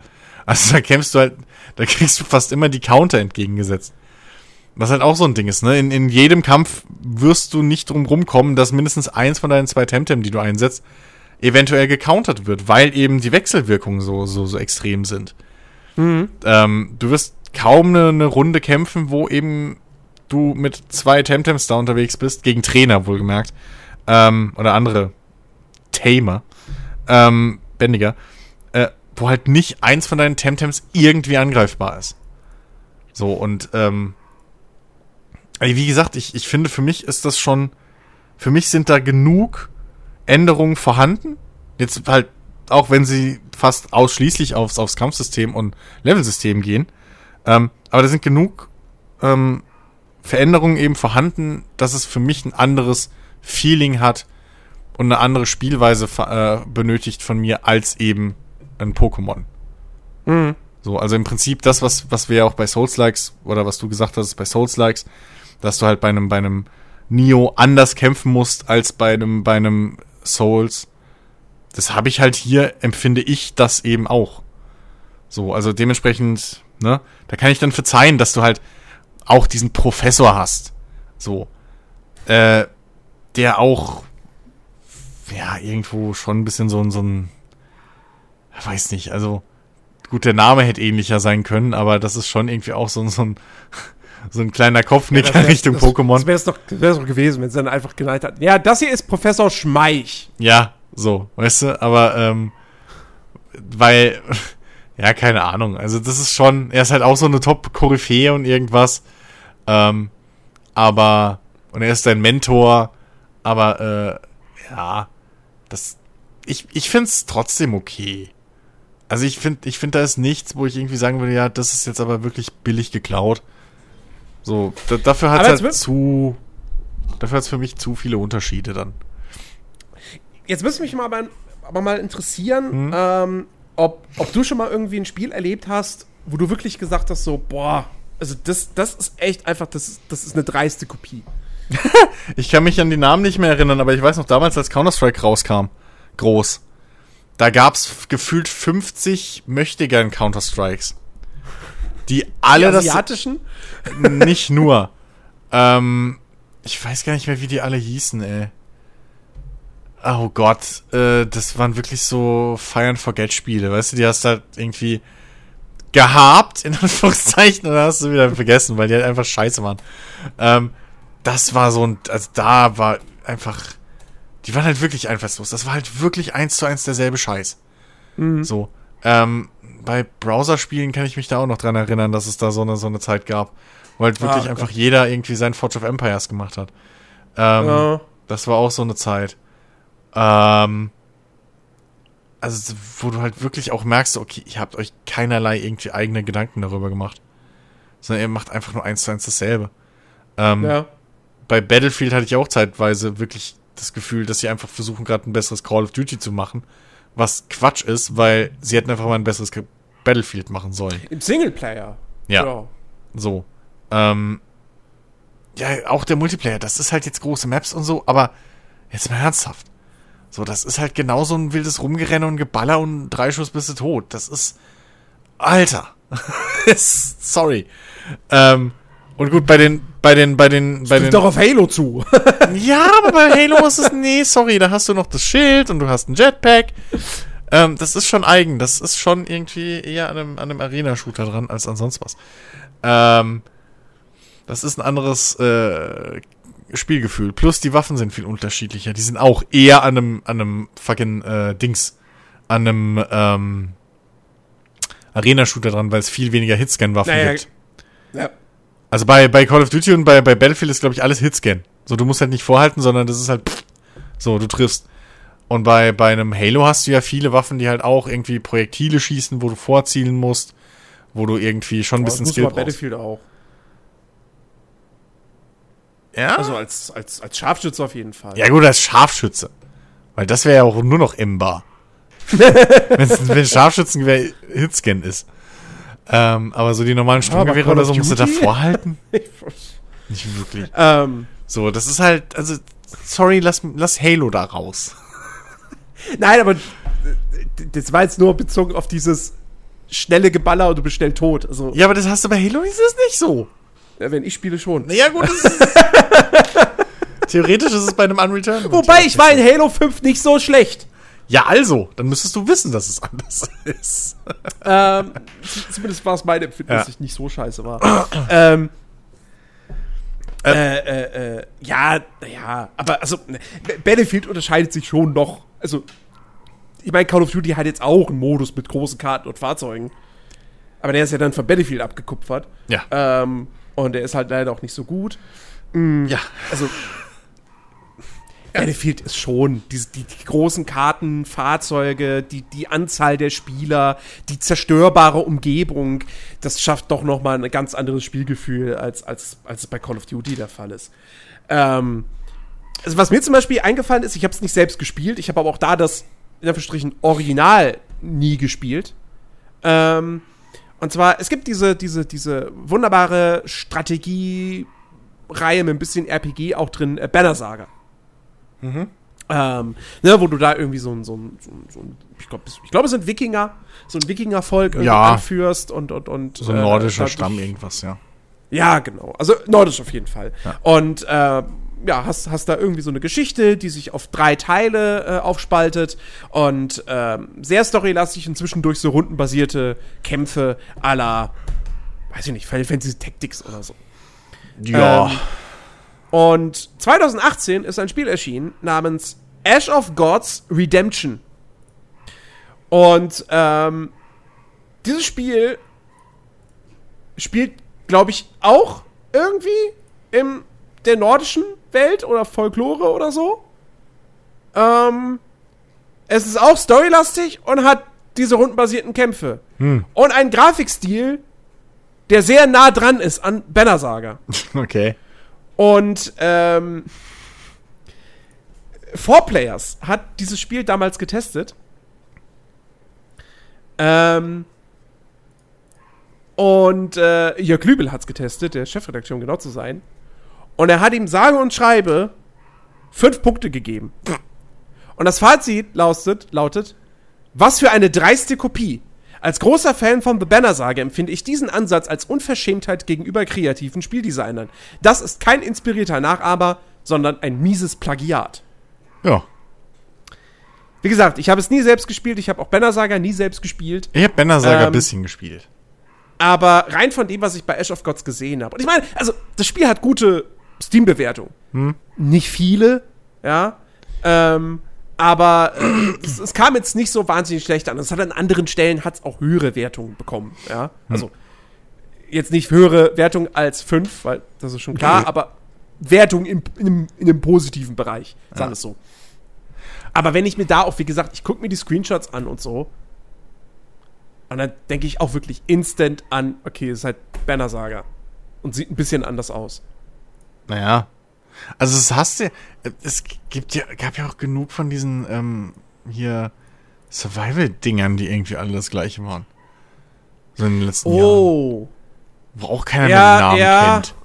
Also da kämpfst du halt, da kriegst du fast immer die Counter entgegengesetzt. Was halt auch so ein Ding ist, ne? In, in jedem Kampf wirst du nicht drum rumkommen, dass mindestens eins von deinen zwei Temtem, die du einsetzt, eventuell gecountert wird, weil eben die Wechselwirkungen so, so, so extrem sind. Ähm, du wirst kaum eine, eine Runde kämpfen, wo eben du mit zwei Temtems da unterwegs bist, gegen Trainer wohlgemerkt, ähm, oder andere Tamer, ähm, Bändiger, äh, wo halt nicht eins von deinen Temtems irgendwie angreifbar ist. So, und, ähm, wie gesagt, ich, ich finde, für mich ist das schon, für mich sind da genug Änderungen vorhanden. Jetzt halt, auch wenn sie fast ausschließlich aufs, aufs Kampfsystem und Levelsystem gehen. Ähm, aber da sind genug ähm, Veränderungen eben vorhanden, dass es für mich ein anderes Feeling hat und eine andere Spielweise äh, benötigt von mir als eben ein Pokémon. Mhm. So, also im Prinzip das, was, was wir ja auch bei Souls-Likes oder was du gesagt hast, bei Souls-Likes, dass du halt bei einem, bei einem Nio anders kämpfen musst als bei einem, bei einem Souls. Das habe ich halt hier, empfinde ich das eben auch. So, also dementsprechend, ne, da kann ich dann verzeihen, dass du halt auch diesen Professor hast. So. Äh, der auch, ja, irgendwo schon ein bisschen so ein, so ein, weiß nicht, also, gut, der Name hätte ähnlicher sein können, aber das ist schon irgendwie auch so, ein- so ein, so ein kleiner Kopfnicker wär- Richtung das, Pokémon. Das wäre es doch, wär's doch gewesen, wenn sie dann einfach genannt hat. Ja, das hier ist Professor Schmeich. Ja, so, weißt du, aber, ähm, weil, ja, keine Ahnung, also das ist schon, er ist halt auch so eine Top-Koryphäe und irgendwas, ähm, aber, und er ist dein Mentor, aber, äh, ja, das, ich, ich find's trotzdem okay. Also ich finde, ich finde, da ist nichts, wo ich irgendwie sagen würde, ja, das ist jetzt aber wirklich billig geklaut. So, da, dafür hat es halt zu, dafür hat es für mich zu viele Unterschiede dann. Jetzt müsste mich mal aber, aber mal interessieren, Hm? ähm, ob, ob du schon mal irgendwie ein Spiel erlebt hast, wo du wirklich gesagt hast, so, boah, also das, das ist echt einfach, das ist, das ist eine dreiste Kopie. Ich kann mich an die Namen nicht mehr erinnern, aber ich weiß noch damals, als Counter-Strike rauskam, groß, da gab's gefühlt 50 Möchtegern Counter-Strikes. Die alle Die das asiatischen? nicht nur. Ähm, ich weiß gar nicht mehr, wie die alle hießen, ey. Oh Gott, äh, das waren wirklich so Feiern for Geld Spiele, weißt du, die hast halt irgendwie gehabt, in Anführungszeichen, und dann hast du wieder vergessen, weil die halt einfach scheiße waren. Ähm, das war so ein, also da war einfach, die waren halt wirklich einfallslos. Das war halt wirklich eins zu eins derselbe Scheiß. So, ähm, bei Browserspielen kann ich mich da auch noch dran erinnern, dass es da so eine, so eine Zeit gab, wo halt wirklich Ah, einfach jeder irgendwie sein Forge of Empires gemacht hat. Ähm, Ja. Das war auch so eine Zeit. Ähm, also, wo du halt wirklich auch merkst, okay, ihr habt euch keinerlei irgendwie eigene Gedanken darüber gemacht. Sondern ihr macht einfach nur eins zu eins dasselbe. Ähm, Ja. Bei Battlefield hatte ich auch zeitweise wirklich das Gefühl, dass sie einfach versuchen, gerade ein besseres Call of Duty zu machen. Was Quatsch ist, weil sie hätten einfach mal ein besseres Battlefield machen sollen. Im Singleplayer. Ja. So. Ähm, ja, auch der Multiplayer, das ist halt jetzt große Maps und so, aber jetzt mal ernsthaft. So, das ist halt genauso ein wildes Rumgerenne und Geballer und drei Schuss bist du tot. Das ist. Alter. Sorry. Ähm, und gut, bei den, bei den, bei den, bei den. Doch auf Halo zu. Ja, aber bei Halo ist es, nee, sorry, da hast du noch das Schild und du hast ein Jetpack. Ähm, das ist schon eigen. Das ist schon irgendwie eher an einem, an einem Arena-Shooter dran als an sonst was. Ähm, das ist ein anderes äh, Spielgefühl. Plus die Waffen sind viel unterschiedlicher. Die sind auch eher an einem, an einem fucking äh, Dings an einem ähm, Arena-Shooter dran, weil es viel weniger Hitscan-Waffen Naja, gibt. Ja. Also bei, bei Call of Duty und bei, bei Battlefield ist, glaube ich, alles Hitscan. So, du musst halt nicht vorhalten, sondern das ist halt pff, so, du triffst. Und bei, bei einem Halo hast du ja viele Waffen, die halt auch irgendwie Projektile schießen, wo du vorzielen musst, wo du irgendwie schon ein bisschen Skill bei brauchst. Battlefield auch. Ja? Also als, als, als Scharfschütze auf jeden Fall. ja gut, als Scharfschütze. Weil das wäre ja auch nur noch imbar. Wenn Scharfschützengewehr Hitscan ist. Ähm, aber so die normalen Sturmgewehre Call oder so musst du davor halten? Nicht wirklich. ähm, So, das ist halt, also, sorry, lass, lass Halo da raus. nein, aber äh, das war jetzt nur bezogen auf dieses schnelle Geballer und du bist schnell tot. Also, Ja, aber das hast du bei Halo ist es nicht so. ja, wenn ich spiele schon. Naja, gut, das ist Theoretisch ist es bei einem Unreturnable. Wobei, ich war in Halo 5 nicht so schlecht. Ja, also, dann müsstest du wissen, dass es anders ist. Ähm, zumindest war es mein Empfinden, Ja. dass ich nicht so scheiße war. ähm, äh, äh, äh, ja, ja, aber also ne, Battlefield unterscheidet sich schon noch. Also, ich meine, Call of Duty hat jetzt auch einen Modus mit großen Karten und Fahrzeugen. Aber der ist ja dann von Battlefield abgekupfert. Ja. Ähm, und der ist halt leider auch nicht so gut. Ja. Also, Battlefield ist schon die, die, die großen Karten, Fahrzeuge, die, die Anzahl der Spieler, die zerstörbare Umgebung, das schafft doch noch mal ein ganz anderes Spielgefühl, als, als, als es bei Call of Duty der Fall ist. Ähm, also was mir zum Beispiel eingefallen ist, ich habe es nicht selbst gespielt, ich habe aber auch da das, in Anführungsstrichen, Original nie gespielt. Ähm, und zwar, es gibt diese, diese, diese wunderbare Strategie-Reihe mit ein bisschen RPG auch drin, äh, Banner Saga. Ähm, ne, wo du da irgendwie so ein, so ein, so ein, so ein ich glaube, ich glaub, es sind Wikinger, so ein Wikingervolk irgendwie Ja. anführst und, und, und So ein äh, nordischer dadurch- Stamm, irgendwas, ja. ja, genau. Also nordisch auf jeden Fall. Ja. Und äh, ja, hast, hast da irgendwie so eine Geschichte, die sich auf drei Teile äh, aufspaltet und ähm, sehr storylastig und zwischendurch so rundenbasierte Kämpfe la, weiß ich nicht, Final Fantasy Tactics oder so. Ja. Ähm, und 2018 ist ein Spiel erschienen namens Ash of Gods Redemption. Und ähm, dieses Spiel spielt, glaube ich, auch irgendwie in der nordischen Welt oder Folklore oder so. Ähm, es ist auch storylastig und hat diese rundenbasierten Kämpfe. Hm. Und einen Grafikstil, der sehr nah dran ist an Banner Saga. okay. Und ähm, Four Players hat dieses Spiel damals getestet. Ähm, und äh, Jörg Lübel hat es getestet, der Chefredakteur, um genau zu sein. Und er hat ihm sage und schreibe fünf Punkte gegeben. Und das Fazit lautet, lautet was für eine dreiste Kopie. Als großer Fan von The Banner Saga empfinde ich diesen Ansatz als Unverschämtheit gegenüber kreativen Spieldesignern. Das ist kein inspirierter Nachahmer, sondern ein mieses Plagiat. Ja. Wie gesagt, ich habe es nie selbst gespielt, ich habe auch Banner Saga nie selbst gespielt, Ich hab Banner Saga ein Ähm, bisschen gespielt. aber rein von dem, was ich bei Ash of Gods gesehen habe. Und ich meine, also das Spiel hat gute Steam-Bewertungen. Hm? Nicht viele, ja. Ähm, aber äh, es, es kam jetzt nicht so wahnsinnig schlecht an. Es hat an anderen Stellen hat's auch höhere Wertungen bekommen, ja. Also jetzt nicht höhere Wertung als 5, weil das ist schon klar, Okay. aber Wertung im, in, einem, in einem positiven Bereich, sagen Ja. wir es so. Aber wenn ich mir da auch, wie gesagt, ich gucke mir die Screenshots an und so, und dann denke ich auch wirklich instant an, okay, es ist halt Banner Saga. Und sieht ein bisschen anders aus. Naja. Also es hast du, es gibt ja, gab ja auch genug von diesen ähm, hier Survival-Dingern, die irgendwie alle das gleiche waren. So in den letzten Jahren. Oh. Wo auch keiner Ja, mehr den Namen ja. kennt.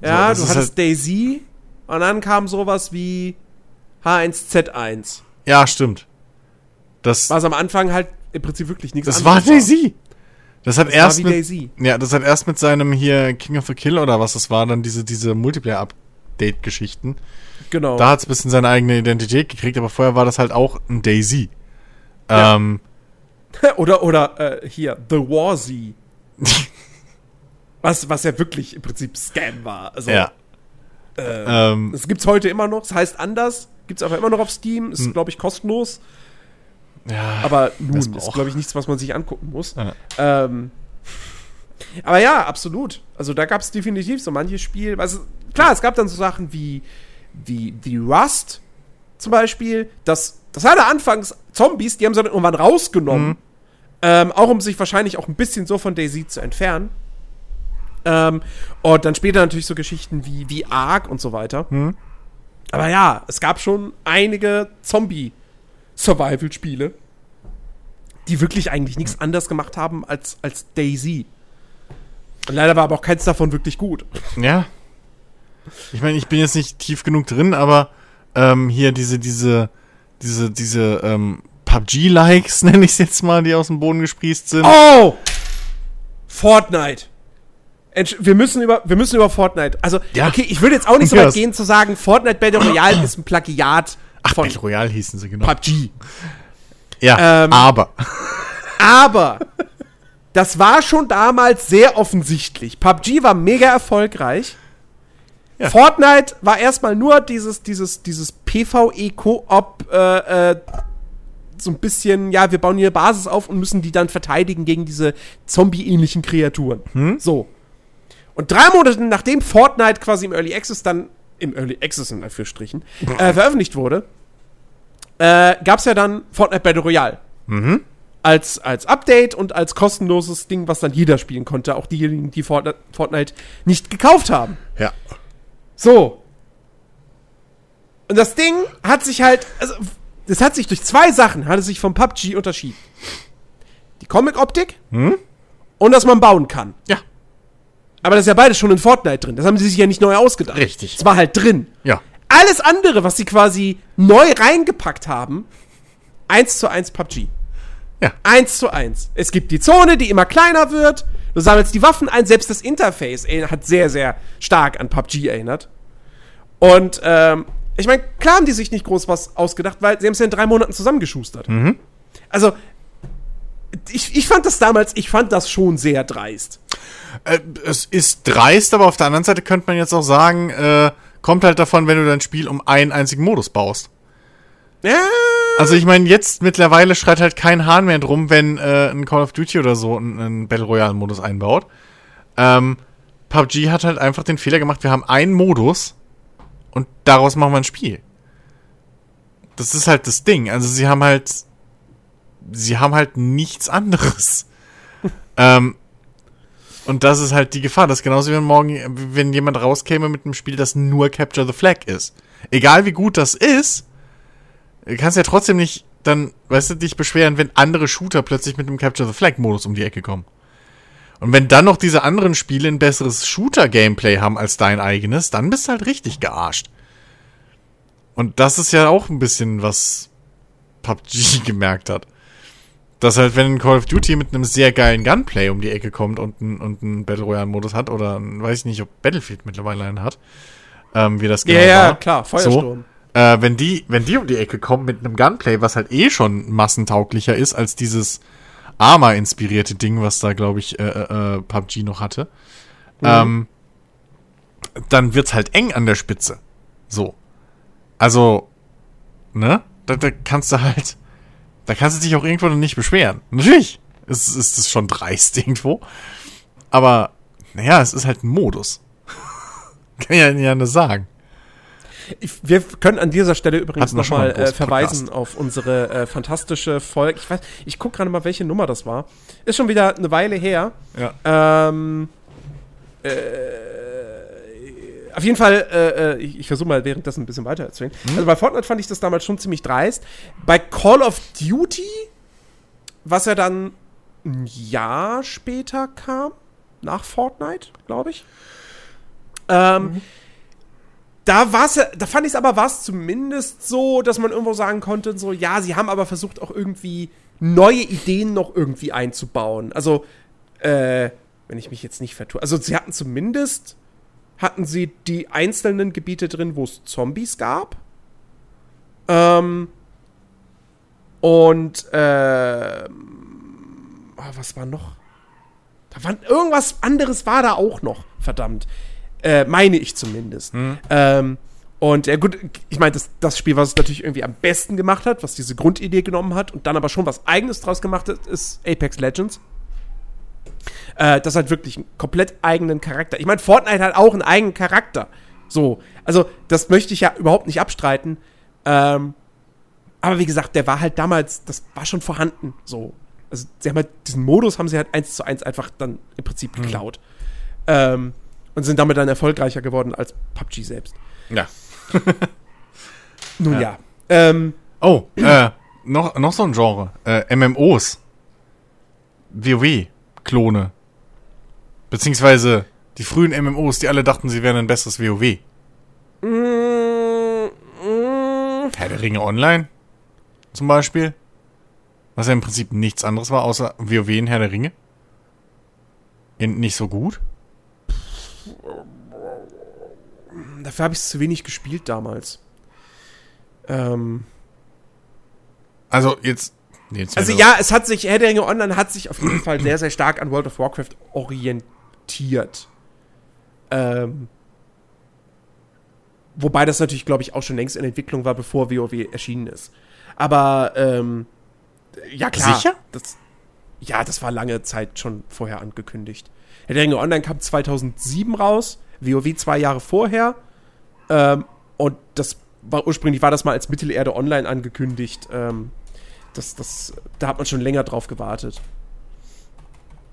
Ja, das du hattest halt- Daisy und dann kam sowas wie H1Z1. Ja, stimmt. Das, Was am Anfang halt im Prinzip wirklich nichts das war Daisy. Das hat Das erst war wie mit, Daisy. ja, das hat erst mit seinem hier King of the Kill oder was das war, dann diese, diese Multiplayer-Update-Geschichten. Genau. Da hat es ein bisschen seine eigene Identität gekriegt, aber vorher war das halt auch ein Daisy. Ja. Ähm, oder oder äh, hier, The War Z. was, was ja wirklich im Prinzip Scam war. Also, ja. äh, Ähm, das gibt's heute immer noch. Es heißt anders. Gibt's aber immer noch auf Steam. Hm. Ist, glaube ich, kostenlos. Ja, Aber nun, das ist, glaube ich, nichts, was man sich angucken muss. Ja. Ähm, aber ja, absolut. Also da gab es definitiv so manches Spiel. Also, klar, es gab dann so Sachen wie, wie, wie Rust zum Beispiel. Das, das hatte anfangs Zombies, die haben sie dann irgendwann rausgenommen. Mhm. Ähm, auch um sich wahrscheinlich auch ein bisschen so von Daisy zu entfernen. Ähm, und dann später natürlich so Geschichten wie, wie Ark und so weiter. Mhm. Aber ja, es gab schon einige Zombie-Survival-Spiele, die wirklich eigentlich nichts anderes gemacht haben als, als Daisy. Und leider war aber auch keins davon wirklich gut. Ja. Ich meine, ich bin jetzt nicht tief genug drin, aber ähm, hier diese, diese, diese, diese ähm, PUBG-Likes, nenne ich es jetzt mal, die aus dem Boden gesprießt sind. Oh! Fortnite. Wir müssen über, wir müssen über Fortnite. Also, Ja. okay, ich würde jetzt auch nicht so weit gehen zu sagen, Fortnite Battle Royale ist ein Plagiat Ach, von Battle Royale hießen sie, genau. PUBG. Ja, Ähm, aber. Aber das war schon damals sehr offensichtlich. PUBG war mega erfolgreich. Ja. Fortnite war erstmal nur dieses, dieses, dieses PvE-Koop, äh, äh, so ein bisschen, ja, wir bauen hier eine Basis auf und müssen die dann verteidigen gegen diese zombie-ähnlichen Kreaturen. So. Und drei Monate nachdem Fortnite quasi im Early Access dann, im Early Access in Anführungsstrichen, äh, veröffentlicht wurde, äh, gab es ja dann Fortnite Battle Royale als, als Update und als kostenloses Ding, was dann jeder spielen konnte. Auch diejenigen, die Fortnite, Fortnite nicht gekauft haben. Ja. So. Und das Ding hat sich halt, also, das hat sich durch zwei Sachen, hat es sich vom PUBG unterschieden. Die Comic-Optik und dass man bauen kann. Ja. Aber das ist ja beides schon in Fortnite drin. Das haben sie sich ja nicht neu ausgedacht. Richtig. Es war halt drin. Ja. Alles andere, was sie quasi neu reingepackt haben, eins zu eins PUBG. Ja. Eins zu eins. Es gibt die Zone, die immer kleiner wird. Du sammelst die Waffen ein. Selbst das Interface ey, hat sehr, sehr stark an PUBG erinnert. Und ähm, ich meine, klar haben die sich nicht groß was ausgedacht, weil sie haben es ja in drei Monaten zusammengeschustert. Also, ich, ich fand das damals, ich fand das schon sehr dreist. Äh, es ist dreist, aber auf der anderen Seite könnte man jetzt auch sagen, äh, kommt halt davon, wenn du dein Spiel um einen einzigen Modus baust. Ja, Also ich meine, jetzt mittlerweile schreit halt kein Hahn mehr drum, wenn äh, ein Call of Duty oder so einen, einen Battle Royale-Modus einbaut. Ähm, PUBG hat halt einfach den Fehler gemacht, wir haben einen Modus und daraus machen wir ein Spiel. Das ist halt das Ding. Also sie haben halt, sie haben halt nichts anderes. ähm, und das ist halt die Gefahr. Das ist genauso wie wenn morgen, wenn jemand rauskäme mit einem Spiel, das nur Capture the Flag ist. Egal wie gut das ist, Du kannst ja trotzdem nicht dann, weißt du, dich beschweren, wenn andere Shooter plötzlich mit einem Capture the Flag Modus um die Ecke kommen. Und wenn dann noch diese anderen Spiele ein besseres Shooter-Gameplay haben als dein eigenes, dann bist du halt richtig gearscht. Und das ist ja auch ein bisschen, was PUBG gemerkt hat. Dass halt, wenn ein Call of Duty mit einem sehr geilen Gunplay um die Ecke kommt und einen und einen Battle Royale-Modus hat, oder ein- weiß ich nicht, ob Battlefield mittlerweile einen hat, ähm, wie das ja, genau ja, war. klar, Feuersturm. Äh, wenn die, wenn die um die Ecke kommen mit einem Gunplay, was halt eh schon massentauglicher ist als dieses Arma-inspirierte Ding, was da, glaube ich, äh, äh, PUBG noch hatte, ähm, dann wird's halt eng an der Spitze. So. Also, ne? Da, da kannst du halt, da kannst du dich auch irgendwo noch nicht beschweren. Natürlich ist, ist das schon dreist irgendwo. Aber, naja, es ist halt ein Modus. Kann ja nicht anders sagen. Wir können an dieser Stelle übrigens nochmal äh, verweisen auf unsere äh, fantastische Folge. Ich weiß, ich gucke gerade mal, welche Nummer das war. Ist schon wieder eine Weile her. Ja. Ähm, äh, auf jeden Fall, äh, äh, ich, ich versuche mal währenddessen ein bisschen weiter erzählen. Also bei Fortnite fand ich das damals schon ziemlich dreist. Bei Call of Duty, was ja dann ein Jahr später kam, nach Fortnite, glaube ich. Ähm, da war's da fand ich es aber war es zumindest so, dass man irgendwo sagen konnte, so, ja, sie haben aber versucht auch irgendwie neue Ideen noch irgendwie einzubauen. Also, äh, wenn ich mich jetzt nicht vertue. Also, sie hatten zumindest, hatten sie die einzelnen Gebiete drin, wo es Zombies gab. Ähm, und, äh, was war noch? Da war irgendwas anderes war da auch noch, verdammt. Äh, meine ich zumindest. Ähm, Und ja gut, ich meine, das, das Spiel, was es natürlich irgendwie am besten gemacht hat, was diese Grundidee genommen hat und dann aber schon was Eigenes draus gemacht hat, ist Apex Legends. Äh, das hat wirklich einen komplett eigenen Charakter. Ich meine, Fortnite hat auch einen eigenen Charakter. So, also das möchte ich ja überhaupt nicht abstreiten. Ähm, aber wie gesagt, der war halt damals, das war schon vorhanden. So, also sie haben halt diesen Modus haben sie halt eins zu eins einfach dann im Prinzip geklaut. Ähm, und sind damit dann erfolgreicher geworden als PUBG selbst. Ja. Nun ja. Ja. Ähm, Oh, äh, noch, noch so ein Genre. Äh, MMOs. WoW-Klone. Beziehungsweise die frühen MMOs, die alle dachten, sie wären ein besseres WoW. mm, mm, Herr der Ringe Online zum Beispiel. Was ja im Prinzip nichts anderes war, außer WoW in Herr der Ringe. In nicht so gut. Dafür habe ich es zu wenig gespielt damals. Ähm, Also jetzt. jetzt also ja, es hat sich, Herr der Ringe Online hat sich auf jeden Fall sehr, sehr stark an World of Warcraft orientiert. Ähm, wobei das natürlich, glaube ich, auch schon längst in Entwicklung war, bevor WoW erschienen ist. Aber, ähm, ja klar. Sicher? Das, ja, das war lange Zeit schon vorher angekündigt. Herr der Ringe Online kam 2007 raus, WoW zwei Jahre vorher. Ähm, und das war ursprünglich war das mal als Mittelerde Online angekündigt. Ähm, das, das, da hat man schon länger drauf gewartet.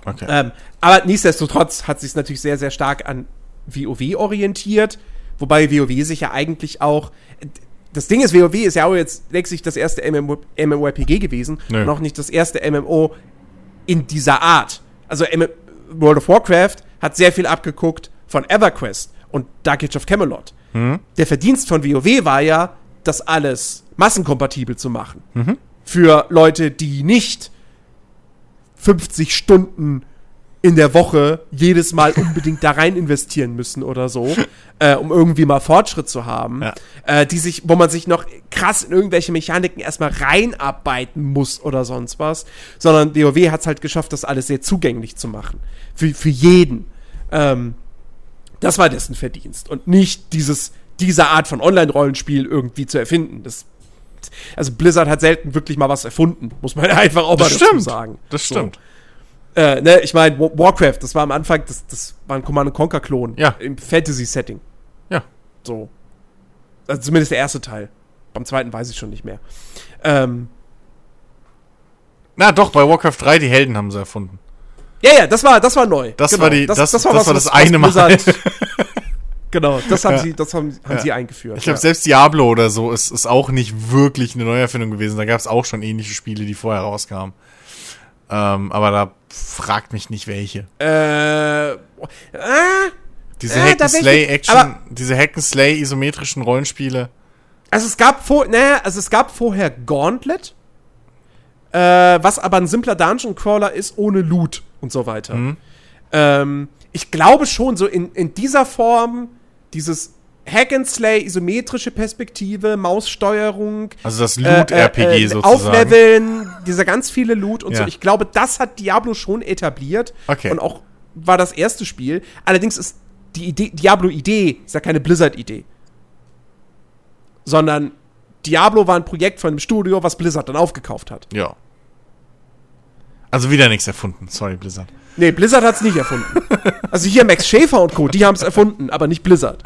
Okay. Ähm, aber nichtsdestotrotz hat sich natürlich sehr, sehr stark an WoW orientiert. Wobei WoW sich ja eigentlich auch. Das Ding ist, WoW ist ja auch jetzt letztlich das erste MMO MMORPG gewesen Nö. auch nicht das erste MMO in dieser Art. Also M World of Warcraft hat sehr viel abgeguckt von EverQuest und Dark Age of Camelot. Der Verdienst von WoW war ja, das alles massenkompatibel zu machen. Für Leute, die nicht 50 Stunden in der Woche jedes Mal unbedingt da rein investieren müssen oder so, äh, um irgendwie mal Fortschritt zu haben, Ja. äh, die sich, wo man sich noch krass in irgendwelche Mechaniken erstmal reinarbeiten muss oder sonst was, sondern WoW hat es halt geschafft, das alles sehr zugänglich zu machen. Für, für jeden. Ähm, das war dessen Verdienst und nicht dieses, diese Art von Online-Rollenspiel irgendwie zu erfinden. Das, also Blizzard hat selten wirklich mal was erfunden, muss man einfach auch das mal dazu stimmt. sagen. Das So. stimmt. Äh, ne, ich meine, Wa- Warcraft, das war am Anfang, das, das war ein Command Conquer Klon Ja. im Fantasy-Setting. Ja. So. Also zumindest der erste Teil. Beim zweiten weiß ich schon nicht mehr. Ähm, Na doch, bei Warcraft 3, die Helden haben sie erfunden. Ja, ja, das war, das war neu. Das war die- das- das war das was eine Mal. Blizzard- genau, das haben Ja. sie, das haben, haben Ja. sie eingeführt. Ich glaube, ja. selbst Diablo oder so ist, ist auch nicht wirklich eine Neuerfindung gewesen. Da gab es auch schon ähnliche Spiele, die vorher rauskamen. Ähm, aber da fragt mich nicht welche. Äh, ah, Diese Äh, da Hack-and-Slay welche- Action, aber- diese Hack-and-Slay isometrischen Rollenspiele. Also es gab vor, naja, also es gab vorher Gauntlet, äh, was aber ein simpler Dungeon Crawler ist ohne Loot und so weiter. Mhm. Ähm, ich glaube schon so in, in dieser Form dieses Hack and Slay isometrische Perspektive, Maussteuerung, Also das äh, Loot-RPG äh, äh, sozusagen. Aufleveln, dieser ganz viele Loot und so. Ja. Ich glaube, das hat Diablo schon etabliert Okay. und auch war das erste Spiel. Allerdings ist die Idee, Diablo-Idee ist ja keine Blizzard-Idee. Sondern Diablo war ein Projekt von einem Studio, was Blizzard dann aufgekauft hat. Ja. Also wieder nichts erfunden. Sorry, Blizzard. Nee, Blizzard hat's nicht erfunden. also hier Max Schäfer und Co., die haben es erfunden, aber nicht Blizzard.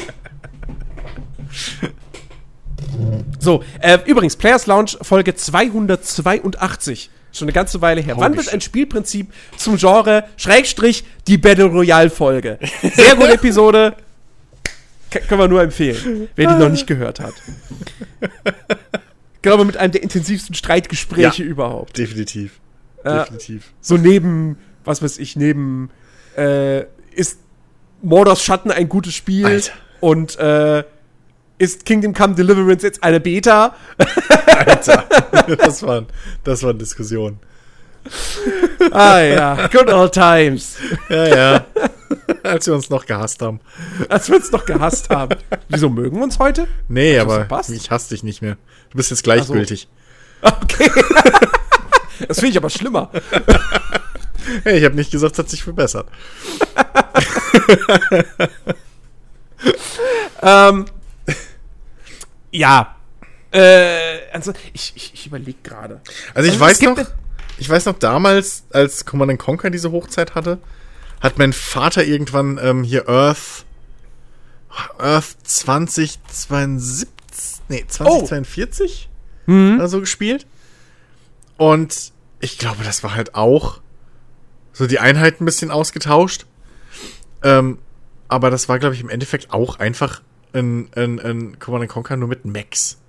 So, äh, übrigens, Players Lounge Folge 282. Schon eine ganze Weile her. Holy Wann wird ein Spielprinzip zum Genre Schrägstrich die Battle Royale Folge? Sehr gute Episode. K können wir nur empfehlen, wer die noch nicht gehört hat. Ich glaube, mit einem der intensivsten Streitgespräche Ja. überhaupt. Definitiv. Ja. Definitiv. so neben, was weiß ich, neben, äh, ist Mordors Schatten ein gutes Spiel Alter. und äh, ist Kingdom Come Deliverance jetzt eine Beta? Alter. das waren, das waren Diskussionen. ah ja, good old times. Ja, ja. Als wir uns noch gehasst haben. Als wir uns noch gehasst haben. Wieso mögen wir uns heute? Nee, aber verpasst? ich hasse dich nicht mehr. Du bist jetzt gleichgültig. Okay. das finde ich aber schlimmer. Hey, ich habe nicht gesagt, es hat sich verbessert. Ähm, ja. Äh, also, ich, ich, ich überlege gerade. Also ich Also weiß noch, ich weiß noch damals, als Command Conquer diese Hochzeit hatte, hat mein Vater irgendwann ähm, hier Earth Earth 2072, nee, 2042 oder so gespielt. Und ich glaube, das war halt auch so die Einheiten ein bisschen ausgetauscht. Ähm, aber das war, glaube ich, im Endeffekt auch einfach ein, ein, ein Command Conquer nur mit Max.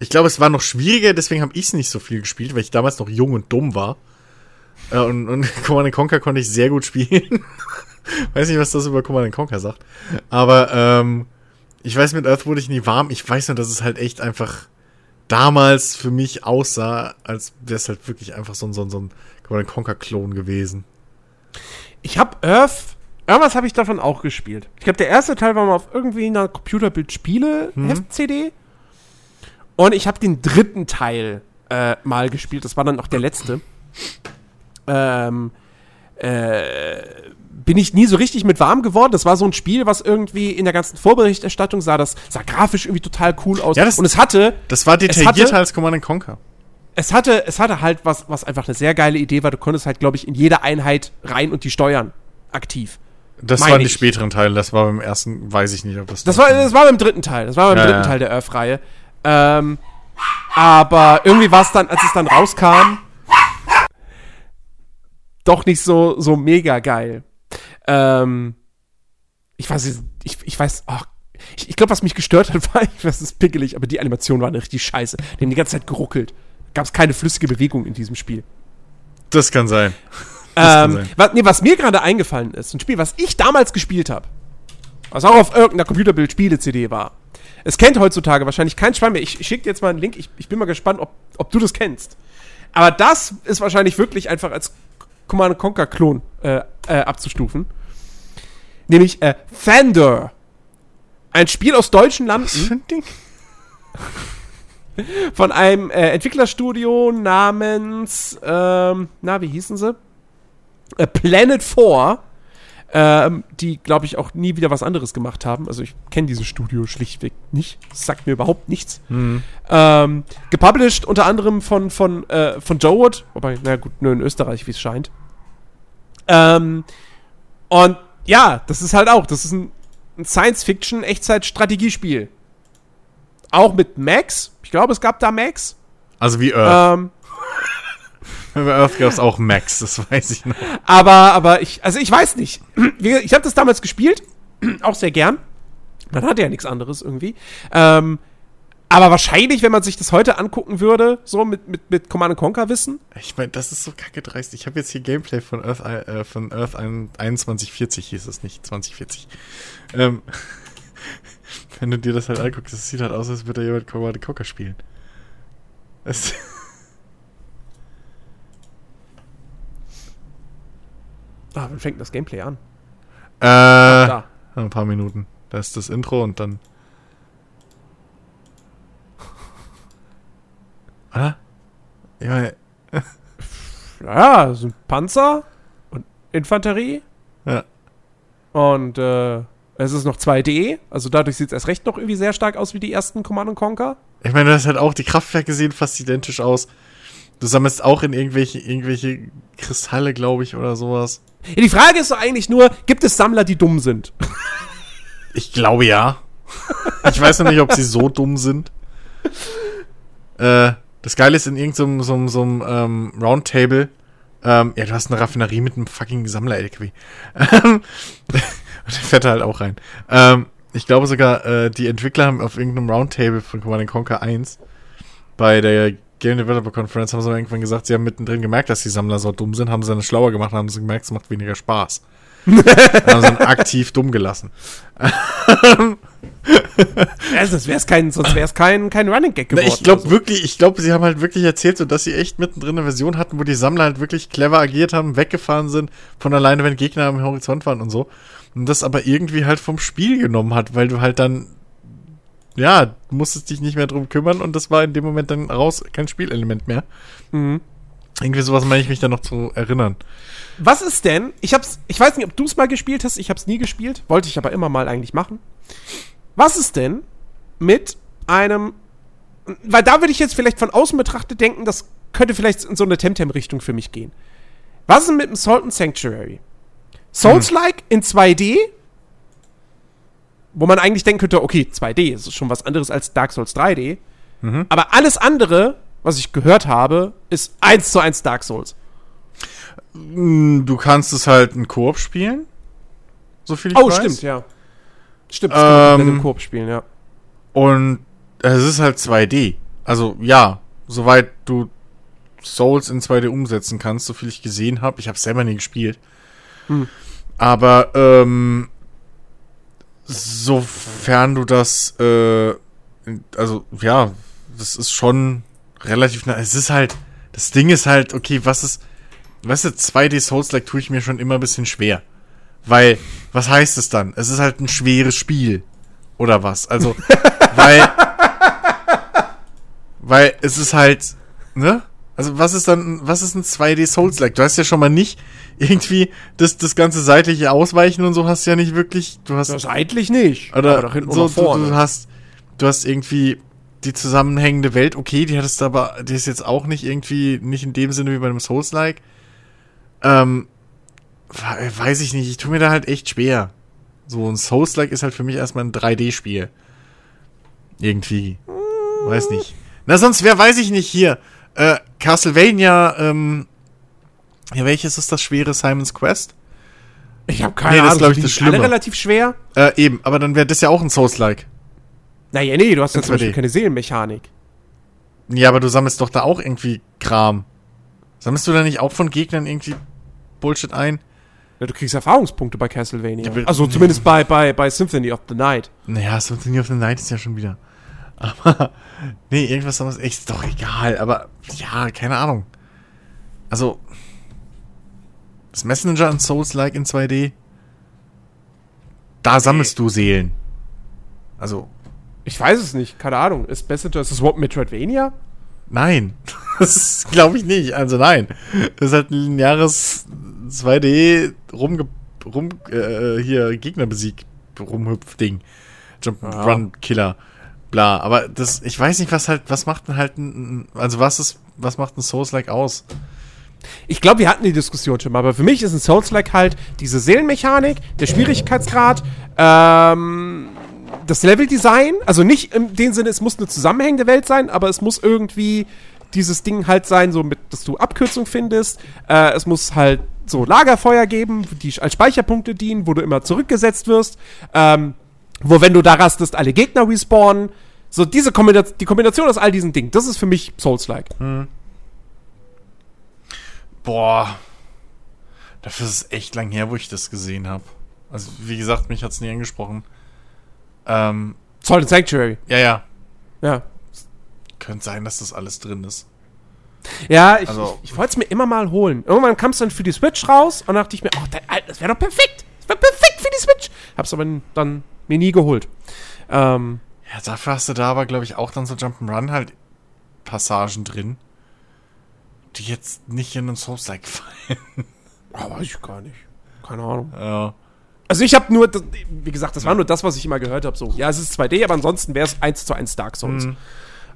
Ich glaube, es war noch schwieriger, deswegen habe ich es nicht so viel gespielt, weil ich damals noch jung und dumm war. Äh, und, und Command Conquer konnte ich sehr gut spielen. weiß nicht, was das über Command Conquer sagt. Aber ähm, ich weiß, mit Earth wurde ich nie warm. Ich weiß nur, dass es halt echt einfach damals für mich aussah, als wäre es halt wirklich einfach so ein, so ein, so ein Command Conquer-Klon gewesen. Ich habe Earth. Irgendwas habe ich davon auch gespielt. Ich glaube, der erste Teil war mal auf irgendwie einer Computerbild-Spiele-Heft-CD. Und ich habe den dritten Teil äh, mal gespielt. Das war dann auch der letzte. Ähm, äh, bin ich nie so richtig mit warm geworden. Das war so ein Spiel, was irgendwie in der ganzen Vorberichterstattung sah, das sah grafisch irgendwie total cool aus. Ja, das- und es hatte, Das war detaillierter als Command Conquer. es hatte, es hatte halt was, was einfach eine sehr geile Idee war. Du konntest halt, glaube ich, in jede Einheit rein und die steuern aktiv. Das Meine waren die späteren Teile. Das war beim ersten, weiß ich nicht, ob das. Das war, das war beim dritten Teil. Das war beim Ja, dritten ja. Teil der Earth-Reihe. Ähm, aber irgendwie war es dann, als es dann rauskam, doch nicht so, so mega geil. Ähm, ich weiß, ich, ich weiß, ach, ich, ich glaube, was mich gestört hat, war, ich weiß, es ist pickelig, aber die Animation war eine richtig scheiße. Die haben die ganze Zeit geruckelt. Gab es keine flüssige Bewegung in diesem Spiel. das kann sein. Ähm, sein. was, nee, was mir gerade eingefallen ist, ein Spiel, was ich damals gespielt habe, was auch auf irgendeiner Computerbild-Spiele-CD war. Es kennt heutzutage wahrscheinlich kein Schwein mehr. Ich, ich schicke dir jetzt mal einen Link. Ich, ich bin mal gespannt, ob, ob du das kennst. Aber das ist wahrscheinlich wirklich einfach als Command Conquer-Klon äh, äh, abzustufen. Nämlich äh, Thunder. Ein Spiel aus deutschen Landen von einem äh, Entwicklerstudio namens, ähm, na, wie hießen sie? Äh, Planet 4, ähm, die, glaube ich, auch nie wieder was anderes gemacht haben. Also ich kenne dieses Studio schlichtweg nicht. Das sagt mir überhaupt nichts. Ähm, gepublished unter anderem von, von, äh, von Joe Wood, wobei, na gut, nur in Österreich, wie es scheint. Ähm, und ja, das ist halt auch, das ist ein, ein Science-Fiction-Echtzeit-Strategiespiel. Auch mit Max. Ich glaube, es gab da Max. Also wie Earth. Ähm, Bei Earth gab es auch Max, das weiß ich noch. aber, aber ich, also ich weiß nicht. Ich habe das damals gespielt, auch sehr gern. Man hatte ja nichts anderes irgendwie. Ähm, aber wahrscheinlich, wenn man sich das heute angucken würde, so mit, mit, mit Command Conquer Wissen, Ich meine, das ist so kacke dreist. Ich habe jetzt hier Gameplay von Earth, äh, von Earth 2140 hieß es nicht, 2040. Ähm, wenn du dir das halt anguckst, das sieht halt aus, als würde da jemand Command Conquer spielen. Es, ah, wann fängt das Gameplay an? äh, Da. ein paar Minuten. Da ist das Intro und dann. Oder? Meine, Ja, so ein Panzer und Infanterie ja. und äh, es ist noch 2D, also dadurch sieht es erst recht noch irgendwie sehr stark aus wie die ersten Command Conquer. Ich meine, das hat auch, die Kraftwerke sehen fast identisch aus. Du sammelst auch in irgendwelche, irgendwelche Kristalle, glaube ich, oder sowas. Ja, die Frage ist doch eigentlich nur, gibt es Sammler, die dumm sind? Ich glaube ja. Ich weiß noch nicht, ob sie so dumm sind. Äh, das Geile ist in irgendeinem so, einem- so, einem, ähm, Roundtable. Ähm, ja, du hast eine Raffinerie mit einem fucking Sammler-LKW. Ähm, Und der fährt halt auch rein. Ähm, ich glaube sogar, äh, die Entwickler haben auf irgendeinem Roundtable von Command Conquer 1 bei der Game Developer Conference haben sie irgendwann gesagt, sie haben mittendrin gemerkt, dass die Sammler so dumm sind, haben sie dann schlauer gemacht, haben sie gemerkt, es macht weniger Spaß. Haben sie dann aktiv dumm gelassen. Sonst wäre es kein, sonst wär's kein, kein Running Gag Na, geworden. ich glaube also. wirklich, ich glaube, sie haben halt wirklich erzählt, so dass sie echt mittendrin eine Version hatten, wo die Sammler halt wirklich clever agiert haben, weggefahren sind von alleine, wenn Gegner am Horizont waren und so. Und das aber irgendwie halt vom Spiel genommen hat, weil du halt dann, ja, musstest dich nicht mehr drum kümmern und das war in dem Moment dann raus kein Spielelement mehr. Mhm. Irgendwie sowas meine ich mich da noch zu erinnern. Was ist denn? Ich hab's, ich weiß nicht, ob du es mal gespielt hast. Ich hab's nie gespielt. Wollte ich aber immer mal eigentlich machen. Was ist denn mit einem, weil da würde ich jetzt vielleicht von außen betrachtet denken, das könnte vielleicht in so eine Temtem-Richtung für mich gehen. Was ist denn mit dem Sultan Sanctuary? Souls-like in 2D, wo man eigentlich denken könnte, okay, 2D, das ist schon was anderes als Dark Souls 3D. Aber alles andere, was ich gehört habe, ist 1 zu 1 Dark Souls. Mm, Du kannst es halt in Koop spielen. So viel ich Oh, weiß. stimmt, ja. Stimmt, das kann man Ähm, im Koop spielen, ja. Und es ist halt 2D. Also ja, soweit du Souls in 2D umsetzen kannst, so viel ich gesehen habe. Ich habe selber nie gespielt. Hm. Aber ähm, sofern du das, äh, also ja, das ist schon relativ. nah. Es ist halt, das Ding ist halt, okay, was ist, weißt du, 2D Souls-like tue ich mir schon immer ein bisschen schwer. Weil, was heißt es dann? Es ist halt ein schweres Spiel. Oder was? Also, weil, weil es ist halt, ne? Also, was ist dann, was ist ein 2D Souls-like? Du hast ja schon mal nicht irgendwie das, das ganze seitliche Ausweichen und so hast du ja nicht wirklich, du hast, Das eigentlich nicht. oder aber hinten so, nach vorne. Du, du hast, du hast irgendwie die zusammenhängende Welt, okay, die hattest du aber, die ist jetzt auch nicht irgendwie, nicht in dem Sinne wie bei einem Souls-like. Ähm, weiß ich nicht, ich tue mir da halt echt schwer. So ein Souls-like ist halt für mich erstmal ein 3D-Spiel. Irgendwie. Weiß nicht. Na, sonst, wer weiß ich nicht hier. Äh, Castlevania, ähm, ja, welches ist das schwere Simon's Quest? ich habe keine Nee, das Ahnung. glaub ich, sind das alle relativ schwer. Äh, eben, aber dann wäre das ja auch ein Souls-like. Naja, nee, du hast ja zum Beispiel 2D. keine Seelenmechanik. Ja, aber du sammelst doch da auch irgendwie Kram. Sammelst du da nicht auch von Gegnern irgendwie Bullshit ein? Ja, du kriegst Erfahrungspunkte bei Castlevania. Ja, also zumindest bei, bei, bei Symphony of the Night. Naja, Symphony of the Night ist ja schon wieder. Aber, nee, irgendwas anderes, echt, ist doch egal, aber, ja, keine Ahnung. Also, ist Messenger ein Souls-like in 2D? Da sammelst du Seelen. Also, Ich weiß es nicht, keine Ahnung. Ist Messenger, ist das überhaupt Metroidvania? nein. Das glaube ich nicht. Also, nein. Das ist halt ein lineares 2D rumge rum, äh, hier Gegnerbesieg rumhüpf-Ding. Jump Ja. Run Killer. Bla. Aber das, ich weiß nicht, was halt, was macht denn halt ein, also was ist, was macht ein Souls-like aus? Ich glaube, wir hatten die Diskussion schon mal, aber für mich ist ein Souls-like halt diese Seelenmechanik, der Schwierigkeitsgrad, ähm, das Leveldesign, also nicht in dem Sinne, es muss eine zusammenhängende Welt sein, aber es muss irgendwie dieses Ding halt sein, so mit, dass du Abkürzung findest. Äh, es muss halt so Lagerfeuer geben, die als Speicherpunkte dienen, wo du immer zurückgesetzt wirst. Ähm, wo, wenn du da rastest, alle Gegner respawnen. So, diese Kombination, die Kombination aus all diesen Dingen, das ist für mich Souls-like. Boah. Dafür ist es echt lang her, wo ich das gesehen habe. Also, wie gesagt, mich hat's nie angesprochen. Ähm, Salt and Sanctuary. ja, ja. Ja. Könnte sein, dass das alles drin ist. Ja, ich, Also- ich, ich wollte es mir immer mal holen. Irgendwann kam es dann für die Switch raus und dachte ich mir, der- das wäre doch perfekt. Das wäre perfekt für die Switch. Hab's aber dann mir nie geholt. Ähm, Ja, dafür hast du da aber, glaube ich, auch dann so Jump'n'Run halt Passagen drin, die jetzt nicht in einen Souls-like fallen. oh, weiß ich gar nicht. Keine Ahnung. Ja. Also ich habe nur, wie gesagt, das war nur das, was ich immer gehört habe. So, ja, es ist 2D, aber ansonsten wäre es 1 zu 1 Dark Souls. Mhm.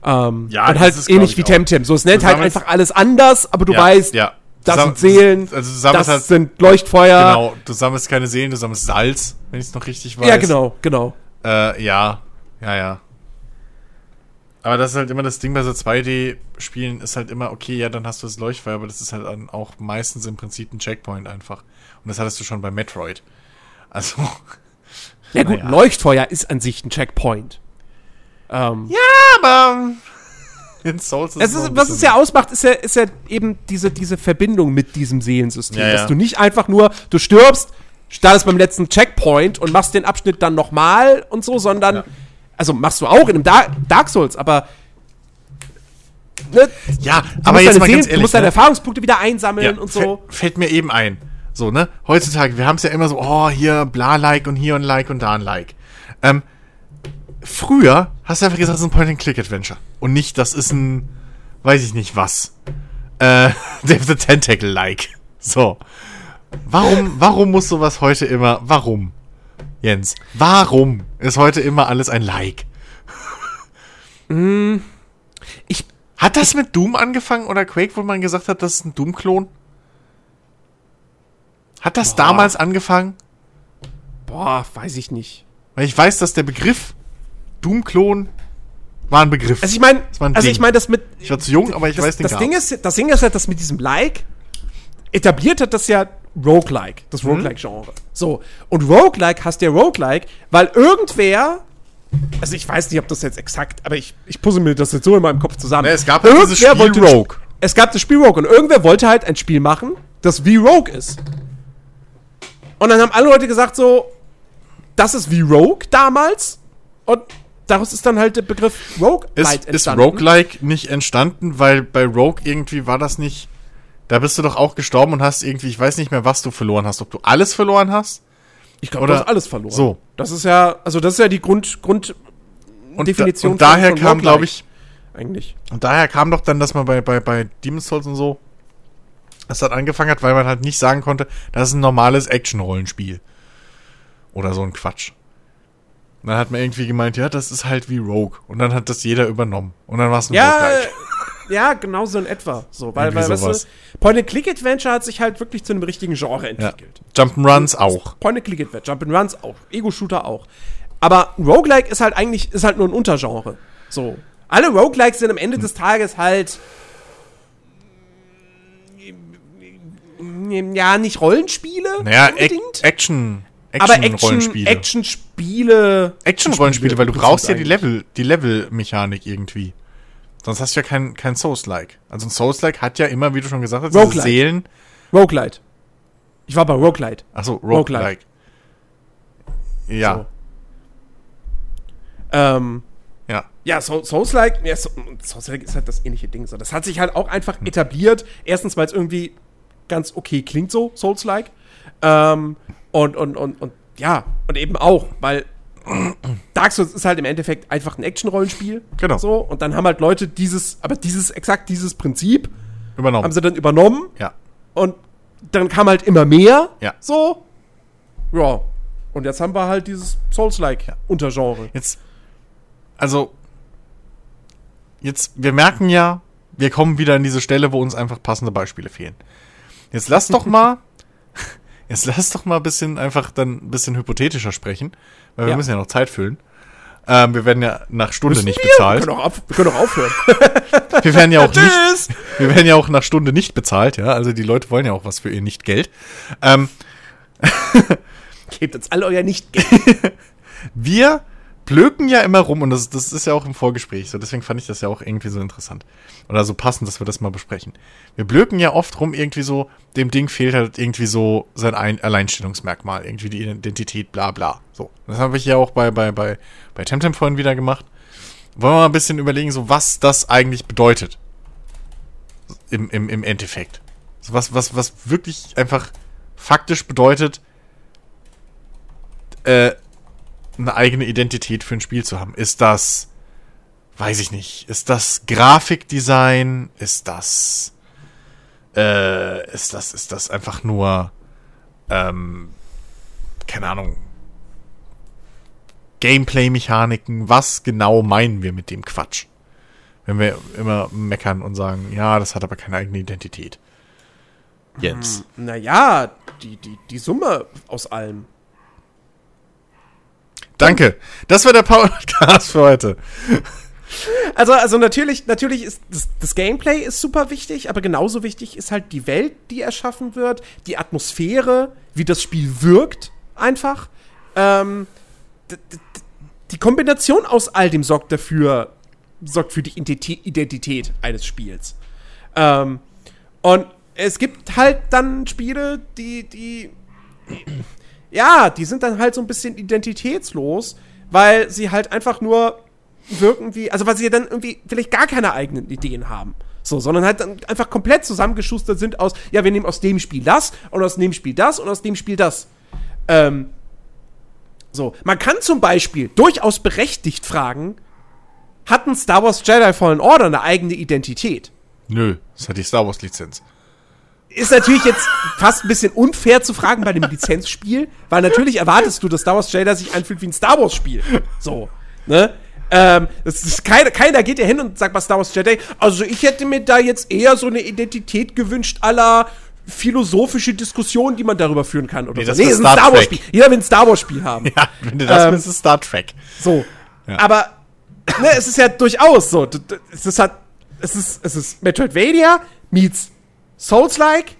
Ähm, Ja, und halt ähnlich ich, wie. Temtem. So, es nennt halt einfach alles anders, aber du ja, weißt, ja. das Sam- sind Seelen, Also, das halt, sind Leuchtfeuer. genau, du sammelst keine Seelen, du sammelst Salz, wenn ich es noch richtig weiß. Ja, genau, genau. Äh, ja, ja, ja. Aber das ist halt immer das Ding bei so 2D-Spielen, ist halt immer, okay, ja, dann hast du das Leuchtfeuer, aber das ist halt dann auch meistens im Prinzip ein Checkpoint einfach. Und das hattest du schon bei Metroid. Also, Ja gut, Naja. Leuchtfeuer ist an sich ein Checkpoint. Ähm, ja, aber in Souls es noch ist, was es ja ausmacht, ist ja, ist ja eben diese, diese Verbindung mit diesem Seelensystem. Ja, ja. Dass du nicht einfach nur, du stirbst, startest beim letzten Checkpoint und machst den Abschnitt dann nochmal und so, sondern, Ja. also machst du auch in einem Dark, Dark Souls, aber ne, Ja, du aber jetzt deine mal Seelen- ganz du ehrlich. musst deine ne? Erfahrungspunkte wieder einsammeln und so. fällt, mir eben ein. So, ne? Heutzutage, wir haben es ja immer so, oh, hier bla-like und hier ein Like und da ein Like. Ähm, früher hast du einfach gesagt, das ist ein Point-and-Click-Adventure. Und nicht, das ist ein, weiß ich nicht was. Äh, Dave the Tentacle-like. So. Warum, warum muss sowas heute immer, warum? Jens, warum ist heute immer alles ein Like? Ich, Hat das mit Doom angefangen oder Quake, wo man gesagt hat, das ist ein Doom-Klon? Hat das Boah. damals angefangen? boah, weiß ich nicht. Weil ich weiß, dass der Begriff Doom-Klon war ein Begriff. Also ich meine, also Ding. ich meine, das mit ich war zu jung, aber ich das, weiß den das Ding gab's. ist, das Ding ist halt, dass mit diesem Like etabliert hat das ja Roguelike, Mhm. das Roguelike-Genre. So. Und Roguelike hast ja Roguelike, weil irgendwer, also ich weiß nicht, ob das jetzt exakt, aber ich, ich puzzle mir das jetzt so in meinem Kopf zusammen. Ne, es gab halt dieses Spiel wollte Rogue. Es gab das Spiel Rogue und irgendwer wollte halt ein Spiel machen, das wie Rogue ist. Und dann haben alle Leute gesagt so, das ist wie Rogue damals und daraus ist dann halt der Begriff Roguelite Ist, ist Roguelike nicht entstanden, weil bei Rogue irgendwie war das nicht. Da bist du doch auch gestorben und hast irgendwie, ich weiß nicht mehr, was du verloren hast. Ob du alles verloren hast? Ich glaube, du hast alles verloren. So. Das ist ja, also das ist ja die Grund, Grund Und, Definition da, und daher von- kam, glaube ich, eigentlich. und daher kam doch dann, dass man bei, bei, bei Demon's Souls und so, das dann angefangen hat, weil man halt nicht sagen konnte, das ist ein normales Action-Rollenspiel. Oder so ein Quatsch. Und dann hat man irgendwie gemeint, ja, das ist halt wie Rogue. Und dann hat das jeder übernommen. Und dann war es ein Ja, Roguelike. ja, genau so in etwa. So, weil, weil weißt du, Point-and-Click-Adventure hat sich halt wirklich zu einem richtigen Genre Ja. entwickelt. Jump'n'Runs auch. Point-and-Click-Adventure, Jump'n'Runs auch, Ego-Shooter auch. Aber Roguelike ist halt eigentlich, ist halt nur ein Untergenre. So. Alle Roguelikes sind am Ende des Tages halt ja, nicht Rollenspiele Naja, unbedingt, Ac Action, aber Action, Action-Rollenspiele. Action-Spiele. Action-Rollenspiele, weil du brauchst ja die Level, die Level-Mechanik irgendwie. Sonst hast du ja kein, kein Souls-like. Also ein Souls-like hat ja immer, wie du schon gesagt hast, diese Roguelike. Seelen. Roguelite. Ich war bei Roguelite. Achso, Roguelike. Roguelike. Ja, So. Ähm, ja. ja, so, Souls-like, ja, so, Souls-like ist halt das ähnliche Ding. So. Das hat sich halt auch einfach etabliert. Erstens, weil es irgendwie ganz okay klingt so, Souls-like. Ähm, und, und, und, und ja, und eben auch, weil Dark Souls ist halt im Endeffekt einfach ein Action-Rollenspiel. Genau. So, und dann haben halt Leute dieses, aber dieses, exakt dieses Prinzip Übernommen. haben sie dann übernommen ja. und dann kam halt immer mehr. Ja. So. Ja. Und jetzt haben wir halt dieses Souls-like Untergenre. Jetzt, also, jetzt, wir merken ja, wir kommen wieder an diese Stelle, wo uns einfach passende Beispiele fehlen. Jetzt lass doch mal, jetzt lass doch mal ein bisschen einfach dann ein bisschen hypothetischer sprechen, weil wir Ja. müssen ja noch Zeit füllen. Ähm, wir werden ja nach Stunde Müssen nicht wir? bezahlt. Wir können auch, auf, wir können auch aufhören. Wir werden ja auch nicht, wir werden ja auch nach Stunde nicht bezahlt, ja. Also die Leute wollen ja auch was für ihr Nicht-Geld. Ähm, Gebt uns alle euer nicht wir blöken ja immer rum und das, das ist ja auch im Vorgespräch so, deswegen fand ich das ja auch irgendwie so interessant. Oder so passend, dass wir das mal besprechen. Wir blöken ja oft rum, irgendwie so, dem Ding fehlt halt irgendwie so sein Ein Alleinstellungsmerkmal, irgendwie die Identität, bla bla. So. Das habe ich ja auch bei, bei, bei, bei Temtem vorhin wieder gemacht. Wollen wir mal ein bisschen überlegen, so was das eigentlich bedeutet. Im, im, im Endeffekt. So was, was, was wirklich einfach faktisch bedeutet, äh, eine eigene Identität für ein Spiel zu haben. Ist das, weiß ich nicht, ist das Grafikdesign? Ist das, äh, ist das, ist das einfach nur, ähm, keine Ahnung, Gameplay-Mechaniken? Was genau meinen wir mit dem Quatsch? Wenn wir immer meckern und sagen, ja, das hat aber keine eigene Identität. Jens. Naja, die, die, die Summe aus allem. Danke. Das war der Podcast für heute. Also, also natürlich, natürlich ist das, das Gameplay ist super wichtig, aber genauso wichtig ist halt die Welt, die erschaffen wird, die Atmosphäre, wie das Spiel wirkt, einfach. Ähm, die Kombination aus all dem sorgt dafür, sorgt für die Identi- Identität eines Spiels. Ähm, und es gibt halt dann Spiele, die, die, ja, die sind dann halt so ein bisschen identitätslos, weil sie halt einfach nur wirken wie, also weil sie dann irgendwie vielleicht gar keine eigenen Ideen haben. So, sondern halt dann einfach komplett zusammengeschustert sind aus, ja, wir nehmen aus dem Spiel das und aus dem Spiel das und aus dem Spiel das. Ähm, so, man kann zum Beispiel durchaus berechtigt fragen, hatten Star Wars Jedi Fallen Order eine eigene Identität? Nö, das hat die Star Wars Lizenz. Ist natürlich jetzt fast ein bisschen unfair zu fragen bei einem Lizenzspiel, weil natürlich erwartest du, dass Star Wars Jedi sich anfühlt wie ein Star Wars Spiel. So, ne? Ähm, das ist keiner, keiner geht ja hin und sagt bei Star Wars Jedi, also ich hätte mir da jetzt eher so eine Identität gewünscht aller philosophische Diskussionen, die man darüber führen kann. Oder Nee, so. das nee, ist ein Star Star Wars. Spiel. Jeder will ein Star Wars Spiel haben. Ja, wenn du das Ähm, willst, ist Star Trek. So. Ja. Aber ne, es ist ja durchaus so. Es ist halt, es ist, es ist Metroidvania meets Souls-like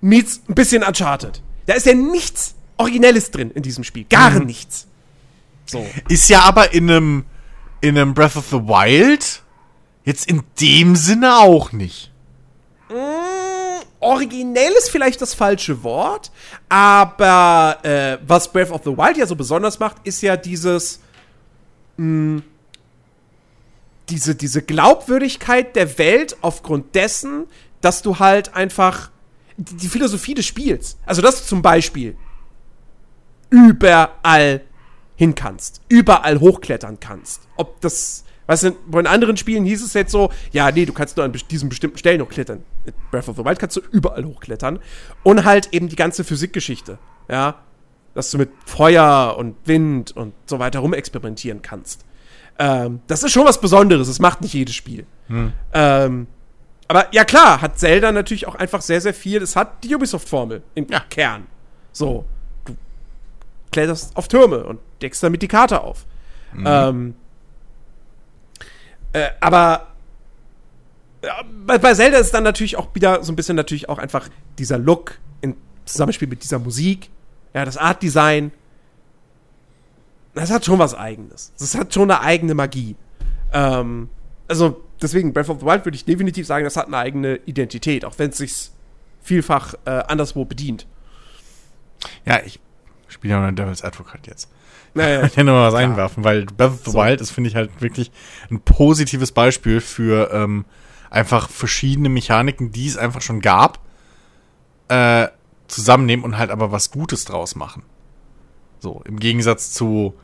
meets ein bisschen Uncharted. Da ist ja nichts Originelles drin in diesem Spiel. Gar Mhm. nichts. So. Ist ja aber in einem in einem Breath of the Wild jetzt in dem Sinne auch nicht. Originell ist vielleicht das falsche Wort, aber äh, was Breath of the Wild ja so besonders macht, ist ja dieses mh, diese, diese Glaubwürdigkeit der Welt aufgrund dessen, dass du halt einfach die, Philosophie des Spiels, also dass du zum Beispiel überall hin kannst, überall hochklettern kannst. Ob das, weißt du, in anderen Spielen hieß es jetzt so, ja, nee, du kannst nur an diesen bestimmten Stellen hochklettern. Mit Breath of the Wild kannst du überall hochklettern. Und halt eben die ganze Physikgeschichte, ja. Dass du mit Feuer und Wind und so weiter rumexperimentieren kannst. Ähm, das ist schon was Besonderes, das macht nicht jedes Spiel. Ähm, aber ja klar, hat Zelda natürlich auch einfach sehr, sehr viel. Es hat die Ubisoft-Formel im Ja. Kern. So, du kletterst auf Türme und deckst damit die Karte auf. Ähm, äh, aber ja, bei, bei Zelda ist dann natürlich auch wieder so ein bisschen natürlich auch einfach dieser Look im Zusammenspiel mit dieser Musik, ja, das Art-Design. Das hat schon was Eigenes. Das hat schon eine eigene Magie. Ähm, also deswegen, Breath of the Wild würde ich definitiv sagen, das hat eine eigene Identität, auch wenn es sich vielfach äh, anderswo bedient. Ja, ich spiele ja einen Devil's Advocate jetzt. Naja, Ich kann nur mal was einwerfen, weil Breath of the So. Wild ist, finde ich, halt wirklich ein positives Beispiel für ähm, einfach verschiedene Mechaniken, die es einfach schon gab, äh, zusammennehmen und halt aber was Gutes draus machen. So, im Gegensatz zu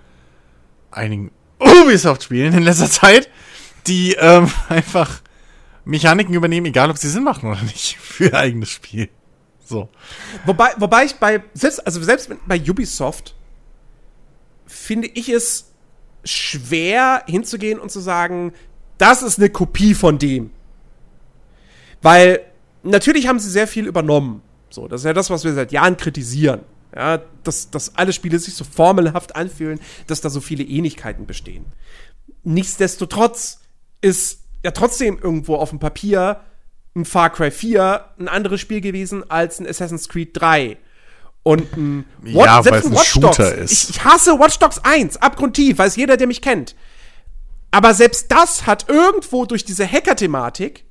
einigen Ubisoft-Spielen in letzter Zeit, die ähm, einfach Mechaniken übernehmen, egal ob sie Sinn machen oder nicht, für ihr eigenes Spiel. So. Wobei, wobei ich bei, selbst, also selbst bei Ubisoft finde ich es schwer hinzugehen und zu sagen, das ist eine Kopie von dem. Weil natürlich haben sie sehr viel übernommen. So, das ist ja das, was wir seit Jahren kritisieren. Ja, dass, dass alle Spiele sich so formelhaft anfühlen, dass da so viele Ähnlichkeiten bestehen. Nichtsdestotrotz ist ja trotzdem irgendwo auf dem Papier ein Far Cry 4 ein anderes Spiel gewesen als ein Assassin's Creed 3. Und ein Ja, selbst weil es ein Shooter ist. Ich, hasse Watch Dogs 1, abgrundtief, weiß jeder, der mich kennt. Aber selbst das hat irgendwo durch diese Hacker-Thematik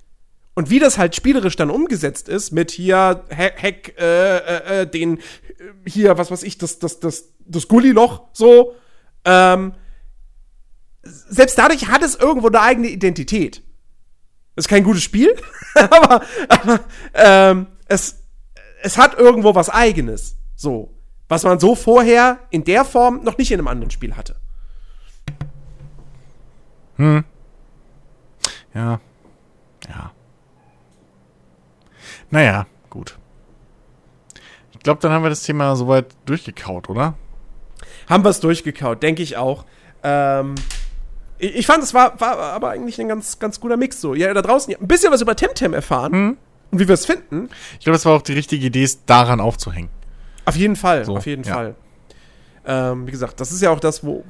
und wie das halt spielerisch dann umgesetzt ist, mit hier Hack, Hack äh, äh, äh, den äh, hier, was weiß ich, das, das, das, das Gully-Loch so, ähm, selbst dadurch hat es irgendwo eine eigene Identität. Das ist kein gutes Spiel, aber, aber ähm, es, es hat irgendwo was Eigenes. So. Was man so vorher in der Form noch nicht in einem anderen Spiel hatte. Ja. Ja. Naja, gut. Ich glaube, dann haben wir das Thema soweit durchgekaut, oder? Haben wir es durchgekaut, denke ich auch. Ähm, ich, ich fand, es war, war aber eigentlich ein ganz, ganz guter Mix so. Ja, da draußen, ein bisschen was über Temtem erfahren und wie wir es finden. Ich glaube, das war auch die richtige Idee, es daran aufzuhängen. Auf jeden Fall, So, auf jeden ja. Fall. Ähm, wie gesagt, das ist ja auch das, wo,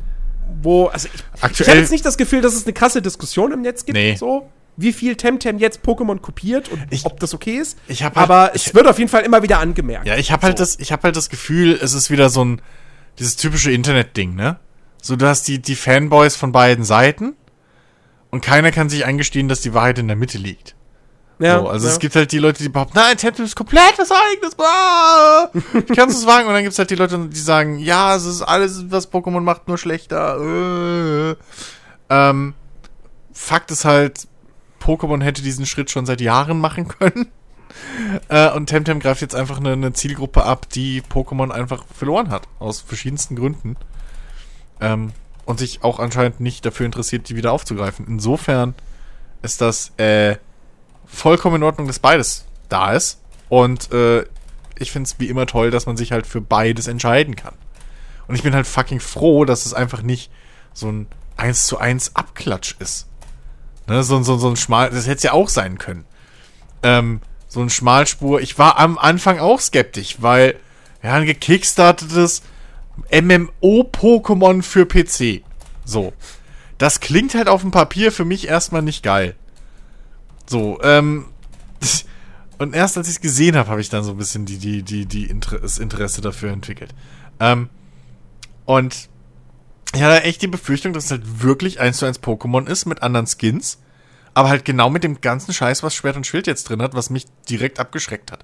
wo, also ich, ich Aktuell- habe jetzt nicht das Gefühl, dass es eine krasse Diskussion im Netz gibt, Nee. so, wie viel Temtem jetzt Pokémon kopiert und Ich- ob das okay ist. ich hab halt- Aber ich- es wird auf jeden Fall immer wieder angemerkt. Ja, ich habe halt So. das, ich habe halt das Gefühl, es ist wieder so ein dieses typische Internet-Ding, ne? So, du hast die die Fanboys von beiden Seiten und keiner kann sich eingestehen, dass die Wahrheit in der Mitte liegt. Ja, so, also ja. es gibt halt die Leute, die behaupten, nein, Temtem ist komplett was eigenes. Ah, ich kann es wagen. Und dann gibt es halt die Leute, die sagen, ja, es ist alles, was Pokémon macht, nur schlechter. Äh. Ähm, Fakt ist halt, Pokémon hätte diesen Schritt schon seit Jahren machen können. Äh, und Temtem greift jetzt einfach eine, eine Zielgruppe ab, die Pokémon einfach verloren hat. Aus verschiedensten Gründen. Ähm, und sich auch anscheinend nicht dafür interessiert, die wieder aufzugreifen. Insofern ist das äh, vollkommen in Ordnung, dass beides da ist. Und äh, ich finde es wie immer toll, dass man sich halt für beides entscheiden kann. Und ich bin halt fucking froh, dass es einfach nicht so ein eins zu eins Abklatsch ist. Ne, so, so, so ein Schmal, das hätte es ja auch sein können. Ähm, so ein Schmalspur. Ich war am Anfang auch skeptisch, weil ja, ein gekickstartetes MMO-Pokémon für PC. So. Das klingt halt auf dem Papier für mich erstmal nicht geil. So, ähm. Und erst als ich es gesehen habe, habe ich dann so ein bisschen die, die, die, die Inter das Interesse dafür entwickelt. Ähm, und ich hatte echt die Befürchtung, dass es halt wirklich eins zu eins Pokémon ist mit anderen Skins. Aber halt genau mit dem ganzen Scheiß, was Schwert und Schild jetzt drin hat, was mich direkt abgeschreckt hat.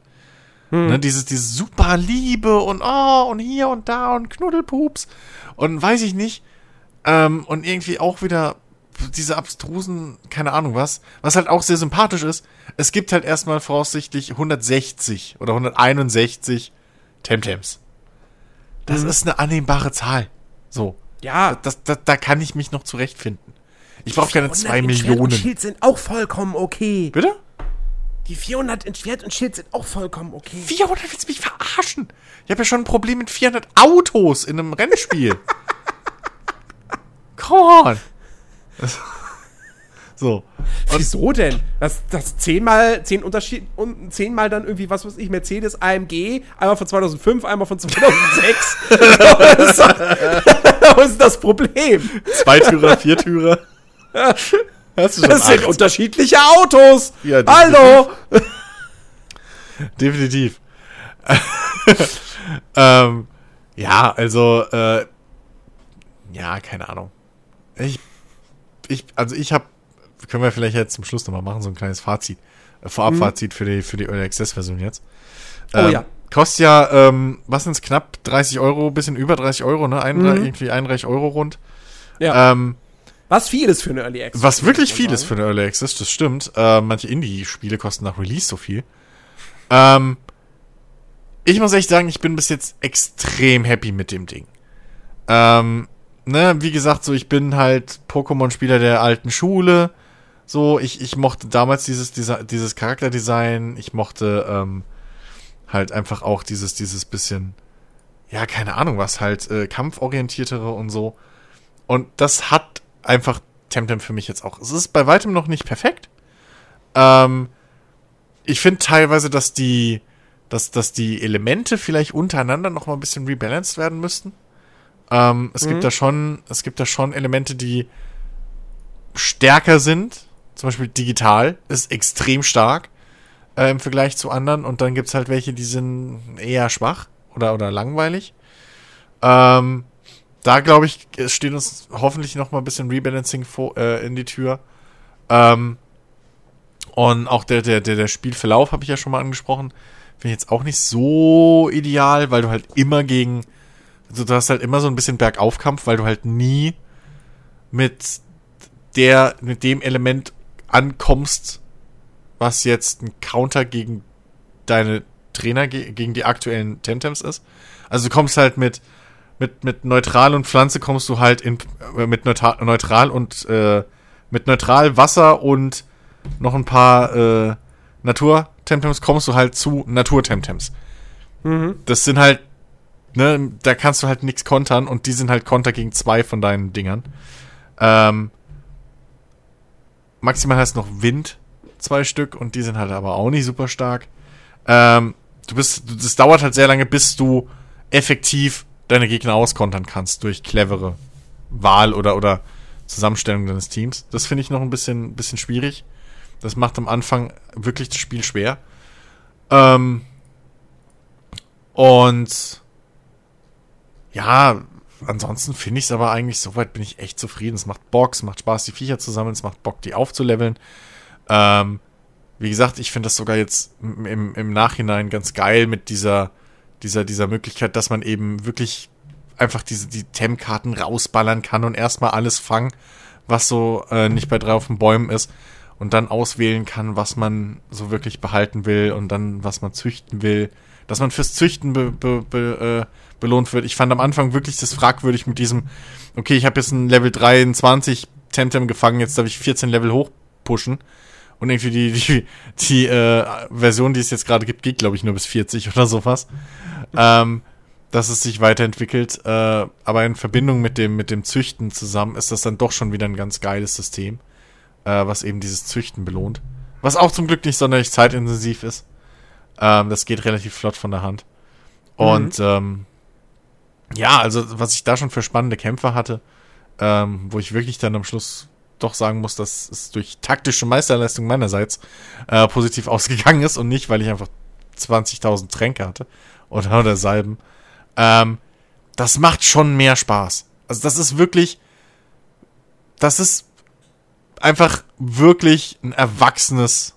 Hm. Ne, dieses, dieses super Liebe und oh, und hier und da und Knuddelpups und weiß ich nicht. Ähm, und irgendwie auch wieder diese abstrusen, keine Ahnung was, was halt auch sehr sympathisch ist. Es gibt halt erstmal voraussichtlich 160 oder 161 Temtems. Das mhm. ist eine annehmbare Zahl. So. Ja. Das, das, da kann ich mich noch zurechtfinden. Ich brauche keine zwei Millionen. Schwert und Schild sind auch vollkommen okay. Bitte? Die 400 in Schwert und Schild sind auch vollkommen okay. 400 willst du mich verarschen? Ich habe ja schon ein Problem mit 400 Autos in einem Rennspiel. Come on. So. Und Wieso denn? Das, das zehnmal, zehn Unterschied und zehnmal dann irgendwie, was weiß ich, Mercedes AMG, einmal von 2005, einmal von 2006. was ist das Problem? Zweitürer, Viertürer. Das sind unterschiedliche Autos. Ja, Hallo. definitiv. ähm, ja, also, äh, ja, keine Ahnung. Ich ich, also ich habe, können wir vielleicht jetzt zum Schluss nochmal machen, so ein kleines Fazit, äh, Vorabfazit mhm. für die, für die Early Access Version jetzt. Oh ähm, ja. Kostet ja, ähm, was sind's, knapp 30 Euro, bisschen über 30 Euro, ne? Ein, mhm. Irgendwie 31 Euro rund. Ja. Ähm, was viel ist für eine Early Access. Was wirklich viel ist für eine Early Access, das stimmt. Äh, manche Indie-Spiele kosten nach Release so viel. Ähm, ich muss echt sagen, ich bin bis jetzt extrem happy mit dem Ding. Ähm, ne, wie gesagt, so ich bin halt Pokémon-Spieler der alten Schule. So, ich, ich mochte damals dieses, dieses Charakterdesign. Ich mochte ähm, halt einfach auch dieses, dieses bisschen, ja, keine Ahnung was, halt äh, kampforientiertere und so. Und das hat einfach Temtem für mich jetzt auch. Es ist bei weitem noch nicht perfekt. Ähm, ich finde teilweise, dass die, dass, dass die Elemente vielleicht untereinander noch mal ein bisschen rebalanced werden müssten. Ähm, es mhm. gibt da schon, es gibt da schon Elemente, die stärker sind. Zum Beispiel digital ist extrem stark äh, im Vergleich zu anderen. Und dann gibt es halt welche, die sind eher schwach oder, oder langweilig. Ähm, da glaube ich, steht uns hoffentlich noch mal ein bisschen Rebalancing vor, äh, in die Tür. Ähm, und auch der, der, der, der Spielverlauf habe ich ja schon mal angesprochen. Finde ich jetzt auch nicht so ideal, weil du halt immer gegen also du hast halt immer so ein bisschen Bergaufkampf, weil du halt nie mit der, mit dem Element ankommst, was jetzt ein Counter gegen deine Trainer, gegen die aktuellen Temtems ist. Also du kommst halt mit, mit, mit Neutral und Pflanze kommst du halt in, äh, mit Neutral, Neutral und, äh, mit Neutral, Wasser und noch ein paar, äh, Natur-Temtems kommst du halt zu Natur-Temtems. Mhm. Das sind halt ne, da kannst du halt nichts kontern und die sind halt Konter gegen zwei von deinen Dingern. Ähm, maximal hast noch Wind, zwei Stück, und die sind halt aber auch nicht super stark. Ähm, du bist, das dauert halt sehr lange, bis du effektiv deine Gegner auskontern kannst durch clevere Wahl oder, oder Zusammenstellung deines Teams. Das finde ich noch ein bisschen, bisschen schwierig. Das macht am Anfang wirklich das Spiel schwer. Ähm, und ja, ansonsten finde ich es aber eigentlich, soweit bin ich echt zufrieden. Es macht Bock, es macht Spaß, die Viecher zu sammeln, es macht Bock, die aufzuleveln. Ähm, wie gesagt, ich finde das sogar jetzt im, im Nachhinein ganz geil mit dieser, dieser, dieser Möglichkeit, dass man eben wirklich einfach diese, die Tem-Karten rausballern kann und erstmal alles fangen, was so äh, nicht bei drei auf den Bäumen ist und dann auswählen kann, was man so wirklich behalten will und dann was man züchten will. Dass man fürs Züchten be, be, be, äh, belohnt wird. Ich fand am Anfang wirklich das fragwürdig mit diesem, okay, ich habe jetzt ein Level 23 Temtem gefangen, jetzt darf ich 14 Level hochpushen. Und irgendwie die, die, die äh, Version, die es jetzt gerade gibt, geht, glaube ich, nur bis 40 oder sowas. Ähm, dass es sich weiterentwickelt. Äh, aber in Verbindung mit dem, mit dem Züchten zusammen ist das dann doch schon wieder ein ganz geiles System, äh, was eben dieses Züchten belohnt. Was auch zum Glück nicht sonderlich zeitintensiv ist. Ähm, das geht relativ flott von der Hand. Und mhm. ähm, ja, also was ich da schon für spannende Kämpfe hatte, ähm, wo ich wirklich dann am Schluss doch sagen muss, dass es durch taktische Meisterleistung meinerseits äh, positiv ausgegangen ist und nicht, weil ich einfach 20.000 Tränke hatte oder, oder Salben. Ähm, das macht schon mehr Spaß. Also das ist wirklich, das ist einfach wirklich ein erwachsenes,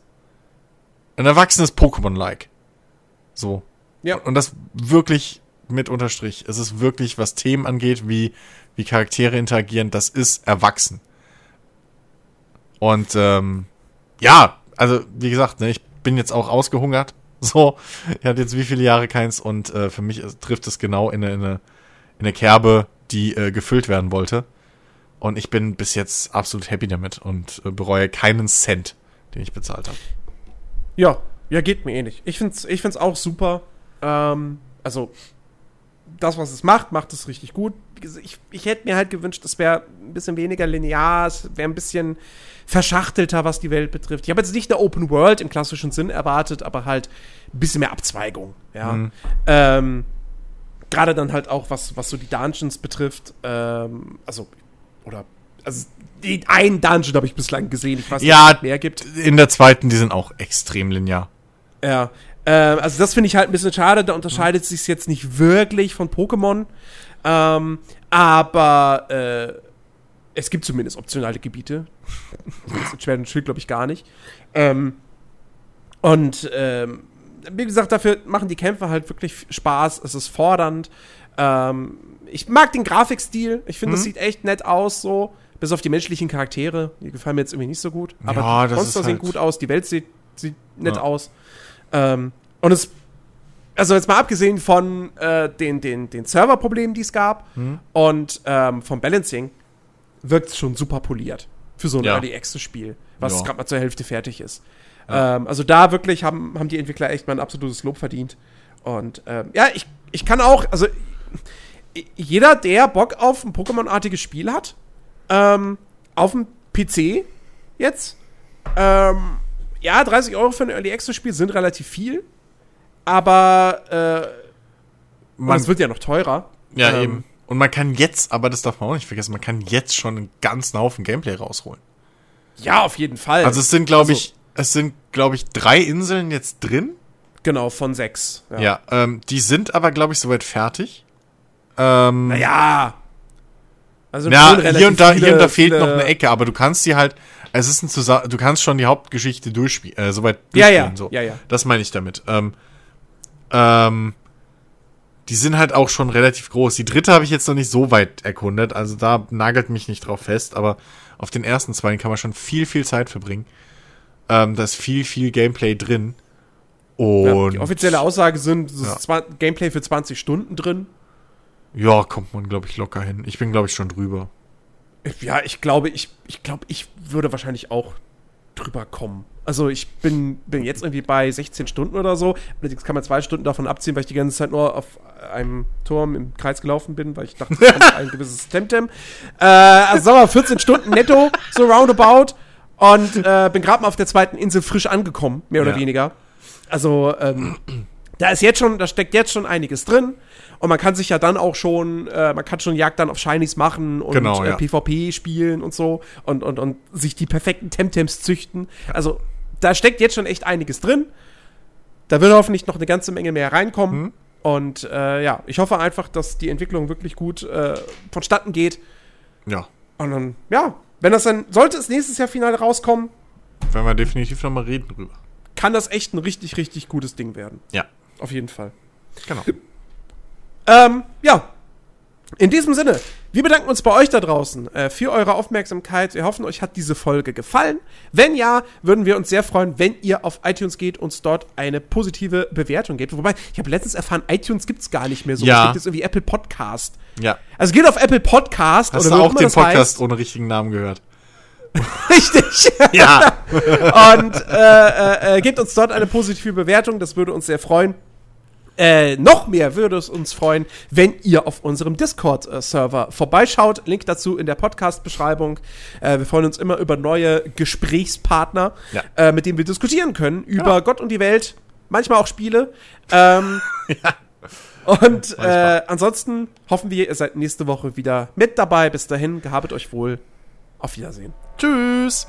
ein erwachsenes Pokémon-like. So. Ja. Und das wirklich mit Unterstrich. Es ist wirklich, was Themen angeht, wie, wie Charaktere interagieren, das ist erwachsen. Und ähm, ja, also wie gesagt, ne, ich bin jetzt auch ausgehungert. So, ich hatte jetzt wie viele Jahre keins und äh, für mich trifft es genau in eine, in eine, in eine Kerbe, die äh, gefüllt werden wollte. Und ich bin bis jetzt absolut happy damit und äh, bereue keinen Cent, den ich bezahlt habe. Ja, ja, geht mir ähnlich. Ich find's, ich find's auch super. Ähm, also, das, was es macht, macht es richtig gut. Ich, ich hätte mir halt gewünscht, es wäre ein bisschen weniger linear, es wäre ein bisschen verschachtelter, was die Welt betrifft. Ich habe jetzt nicht eine Open World im klassischen Sinn erwartet, aber halt ein bisschen mehr Abzweigung. Ja. Mhm. Ähm, Gerade dann halt auch, was, was so die Dungeons betrifft. Ähm, also, oder, also, den einen Dungeon habe ich bislang gesehen. Ich weiß nicht, ja, ob es mehr gibt. In der zweiten, die sind auch extrem linear. Ja, äh, also das finde ich halt ein bisschen schade. Da unterscheidet mhm. sich jetzt nicht wirklich von Pokémon. Ähm, aber äh, es gibt zumindest optionale Gebiete. das ist Schwert und Schild, glaube ich, gar nicht. Ähm, und ähm, wie gesagt, dafür machen die Kämpfe halt wirklich Spaß. Es ist fordernd. Ähm, ich mag den Grafikstil. Ich finde, mhm. das sieht echt nett aus, so. Bis auf die menschlichen Charaktere. Die gefallen mir jetzt irgendwie nicht so gut. Aber ja, die Monster sehen halt gut aus. Die Welt sieht, sieht nett ja. aus. Ähm, und es, also jetzt mal abgesehen von äh, den, den, den Serverproblemen, die es gab mhm. und ähm, vom Balancing, wirkt es schon super poliert für so ein ja. Early Access Spiel, was ja. gerade mal zur Hälfte fertig ist. Ja. Ähm, also da wirklich haben, haben die Entwickler echt mal ein absolutes Lob verdient. Und ähm, ja, ich, ich kann auch, also jeder, der Bock auf ein Pokémon-artiges Spiel hat, ähm, auf dem PC jetzt, ähm, ja, 30 Euro für ein Early Access Spiel sind relativ viel, aber äh, man, es wird ja noch teurer. Ja, ähm, eben. Und man kann jetzt, aber das darf man auch nicht vergessen, man kann jetzt schon einen ganzen Haufen Gameplay rausholen. Ja, auf jeden Fall. Also es sind, glaube also, ich, es sind, glaube ich, drei Inseln jetzt drin. Genau, von sechs. Ja, ja ähm, die sind aber, glaube ich, soweit fertig. Ähm, naja. Also ja, hier und da, viele, hier und da fehlt noch eine Ecke, aber du kannst sie halt, es ist ein Zusammen, du kannst schon die Hauptgeschichte durchspielen, äh, soweit durchspielen. Ja, ja, so. ja, ja. Das meine ich damit. Ähm, ähm, die sind halt auch schon relativ groß. Die dritte habe ich jetzt noch nicht so weit erkundet, also da nagelt mich nicht drauf fest, aber auf den ersten zwei kann man schon viel, viel Zeit verbringen. Ähm, da ist viel, viel Gameplay drin. Und ja, die offizielle Aussage sind, es ja. Gameplay für 20 Stunden drin. Ja, kommt man, glaube ich, locker hin. Ich bin, glaube ich, schon drüber. Ja, ich glaube, ich, ich glaube, ich würde wahrscheinlich auch drüber kommen. Also ich bin, bin jetzt irgendwie bei 16 Stunden oder so. Allerdings kann man zwei Stunden davon abziehen, weil ich die ganze Zeit nur auf einem Turm im Kreis gelaufen bin, weil ich dachte, es kommt ein gewisses Temtem. Äh, also sagen wir 14 Stunden netto, so roundabout. Und äh, bin gerade mal auf der zweiten Insel frisch angekommen, mehr oder ja. weniger. Also ähm, da ist jetzt schon, da steckt jetzt schon einiges drin. Und man kann sich ja dann auch schon, äh, man kann schon Jagd dann auf Shinies machen und genau, ja. äh, PvP spielen und so und, und, und sich die perfekten Temtems züchten. Also da steckt jetzt schon echt einiges drin. Da wird hoffentlich noch eine ganze Menge mehr reinkommen. Mhm. Und äh, ja, ich hoffe einfach, dass die Entwicklung wirklich gut äh, vonstatten geht. Ja. Und dann, ja, wenn das dann, sollte es nächstes Jahr final rauskommen, werden wir definitiv nochmal reden drüber. Kann das echt ein richtig, richtig gutes Ding werden. Ja. Auf jeden Fall. Genau. Ähm, ja. In diesem Sinne, wir bedanken uns bei euch da draußen äh, für eure Aufmerksamkeit. Wir hoffen, euch hat diese Folge gefallen. Wenn ja, würden wir uns sehr freuen, wenn ihr auf iTunes geht und dort eine positive Bewertung gebt. Wobei, ich habe letztens erfahren, iTunes gibt es gar nicht mehr so. Ja. Es gibt jetzt irgendwie Apple Podcast. Ja. Also geht auf Apple Podcast. Hast oder du auch den Podcast heißt. ohne richtigen Namen gehört? Richtig. Ja. und äh, äh, äh, gebt uns dort eine positive Bewertung. Das würde uns sehr freuen. Äh, noch mehr würde es uns freuen, wenn ihr auf unserem Discord-Server vorbeischaut. Link dazu in der Podcast-Beschreibung. Äh, wir freuen uns immer über neue Gesprächspartner, Ja. äh, mit denen wir diskutieren können über Genau. Gott und die Welt, manchmal auch Spiele. Ähm, Und äh, ansonsten hoffen wir, ihr seid nächste Woche wieder mit dabei. Bis dahin, gehabet euch wohl. Auf Wiedersehen. Tschüss.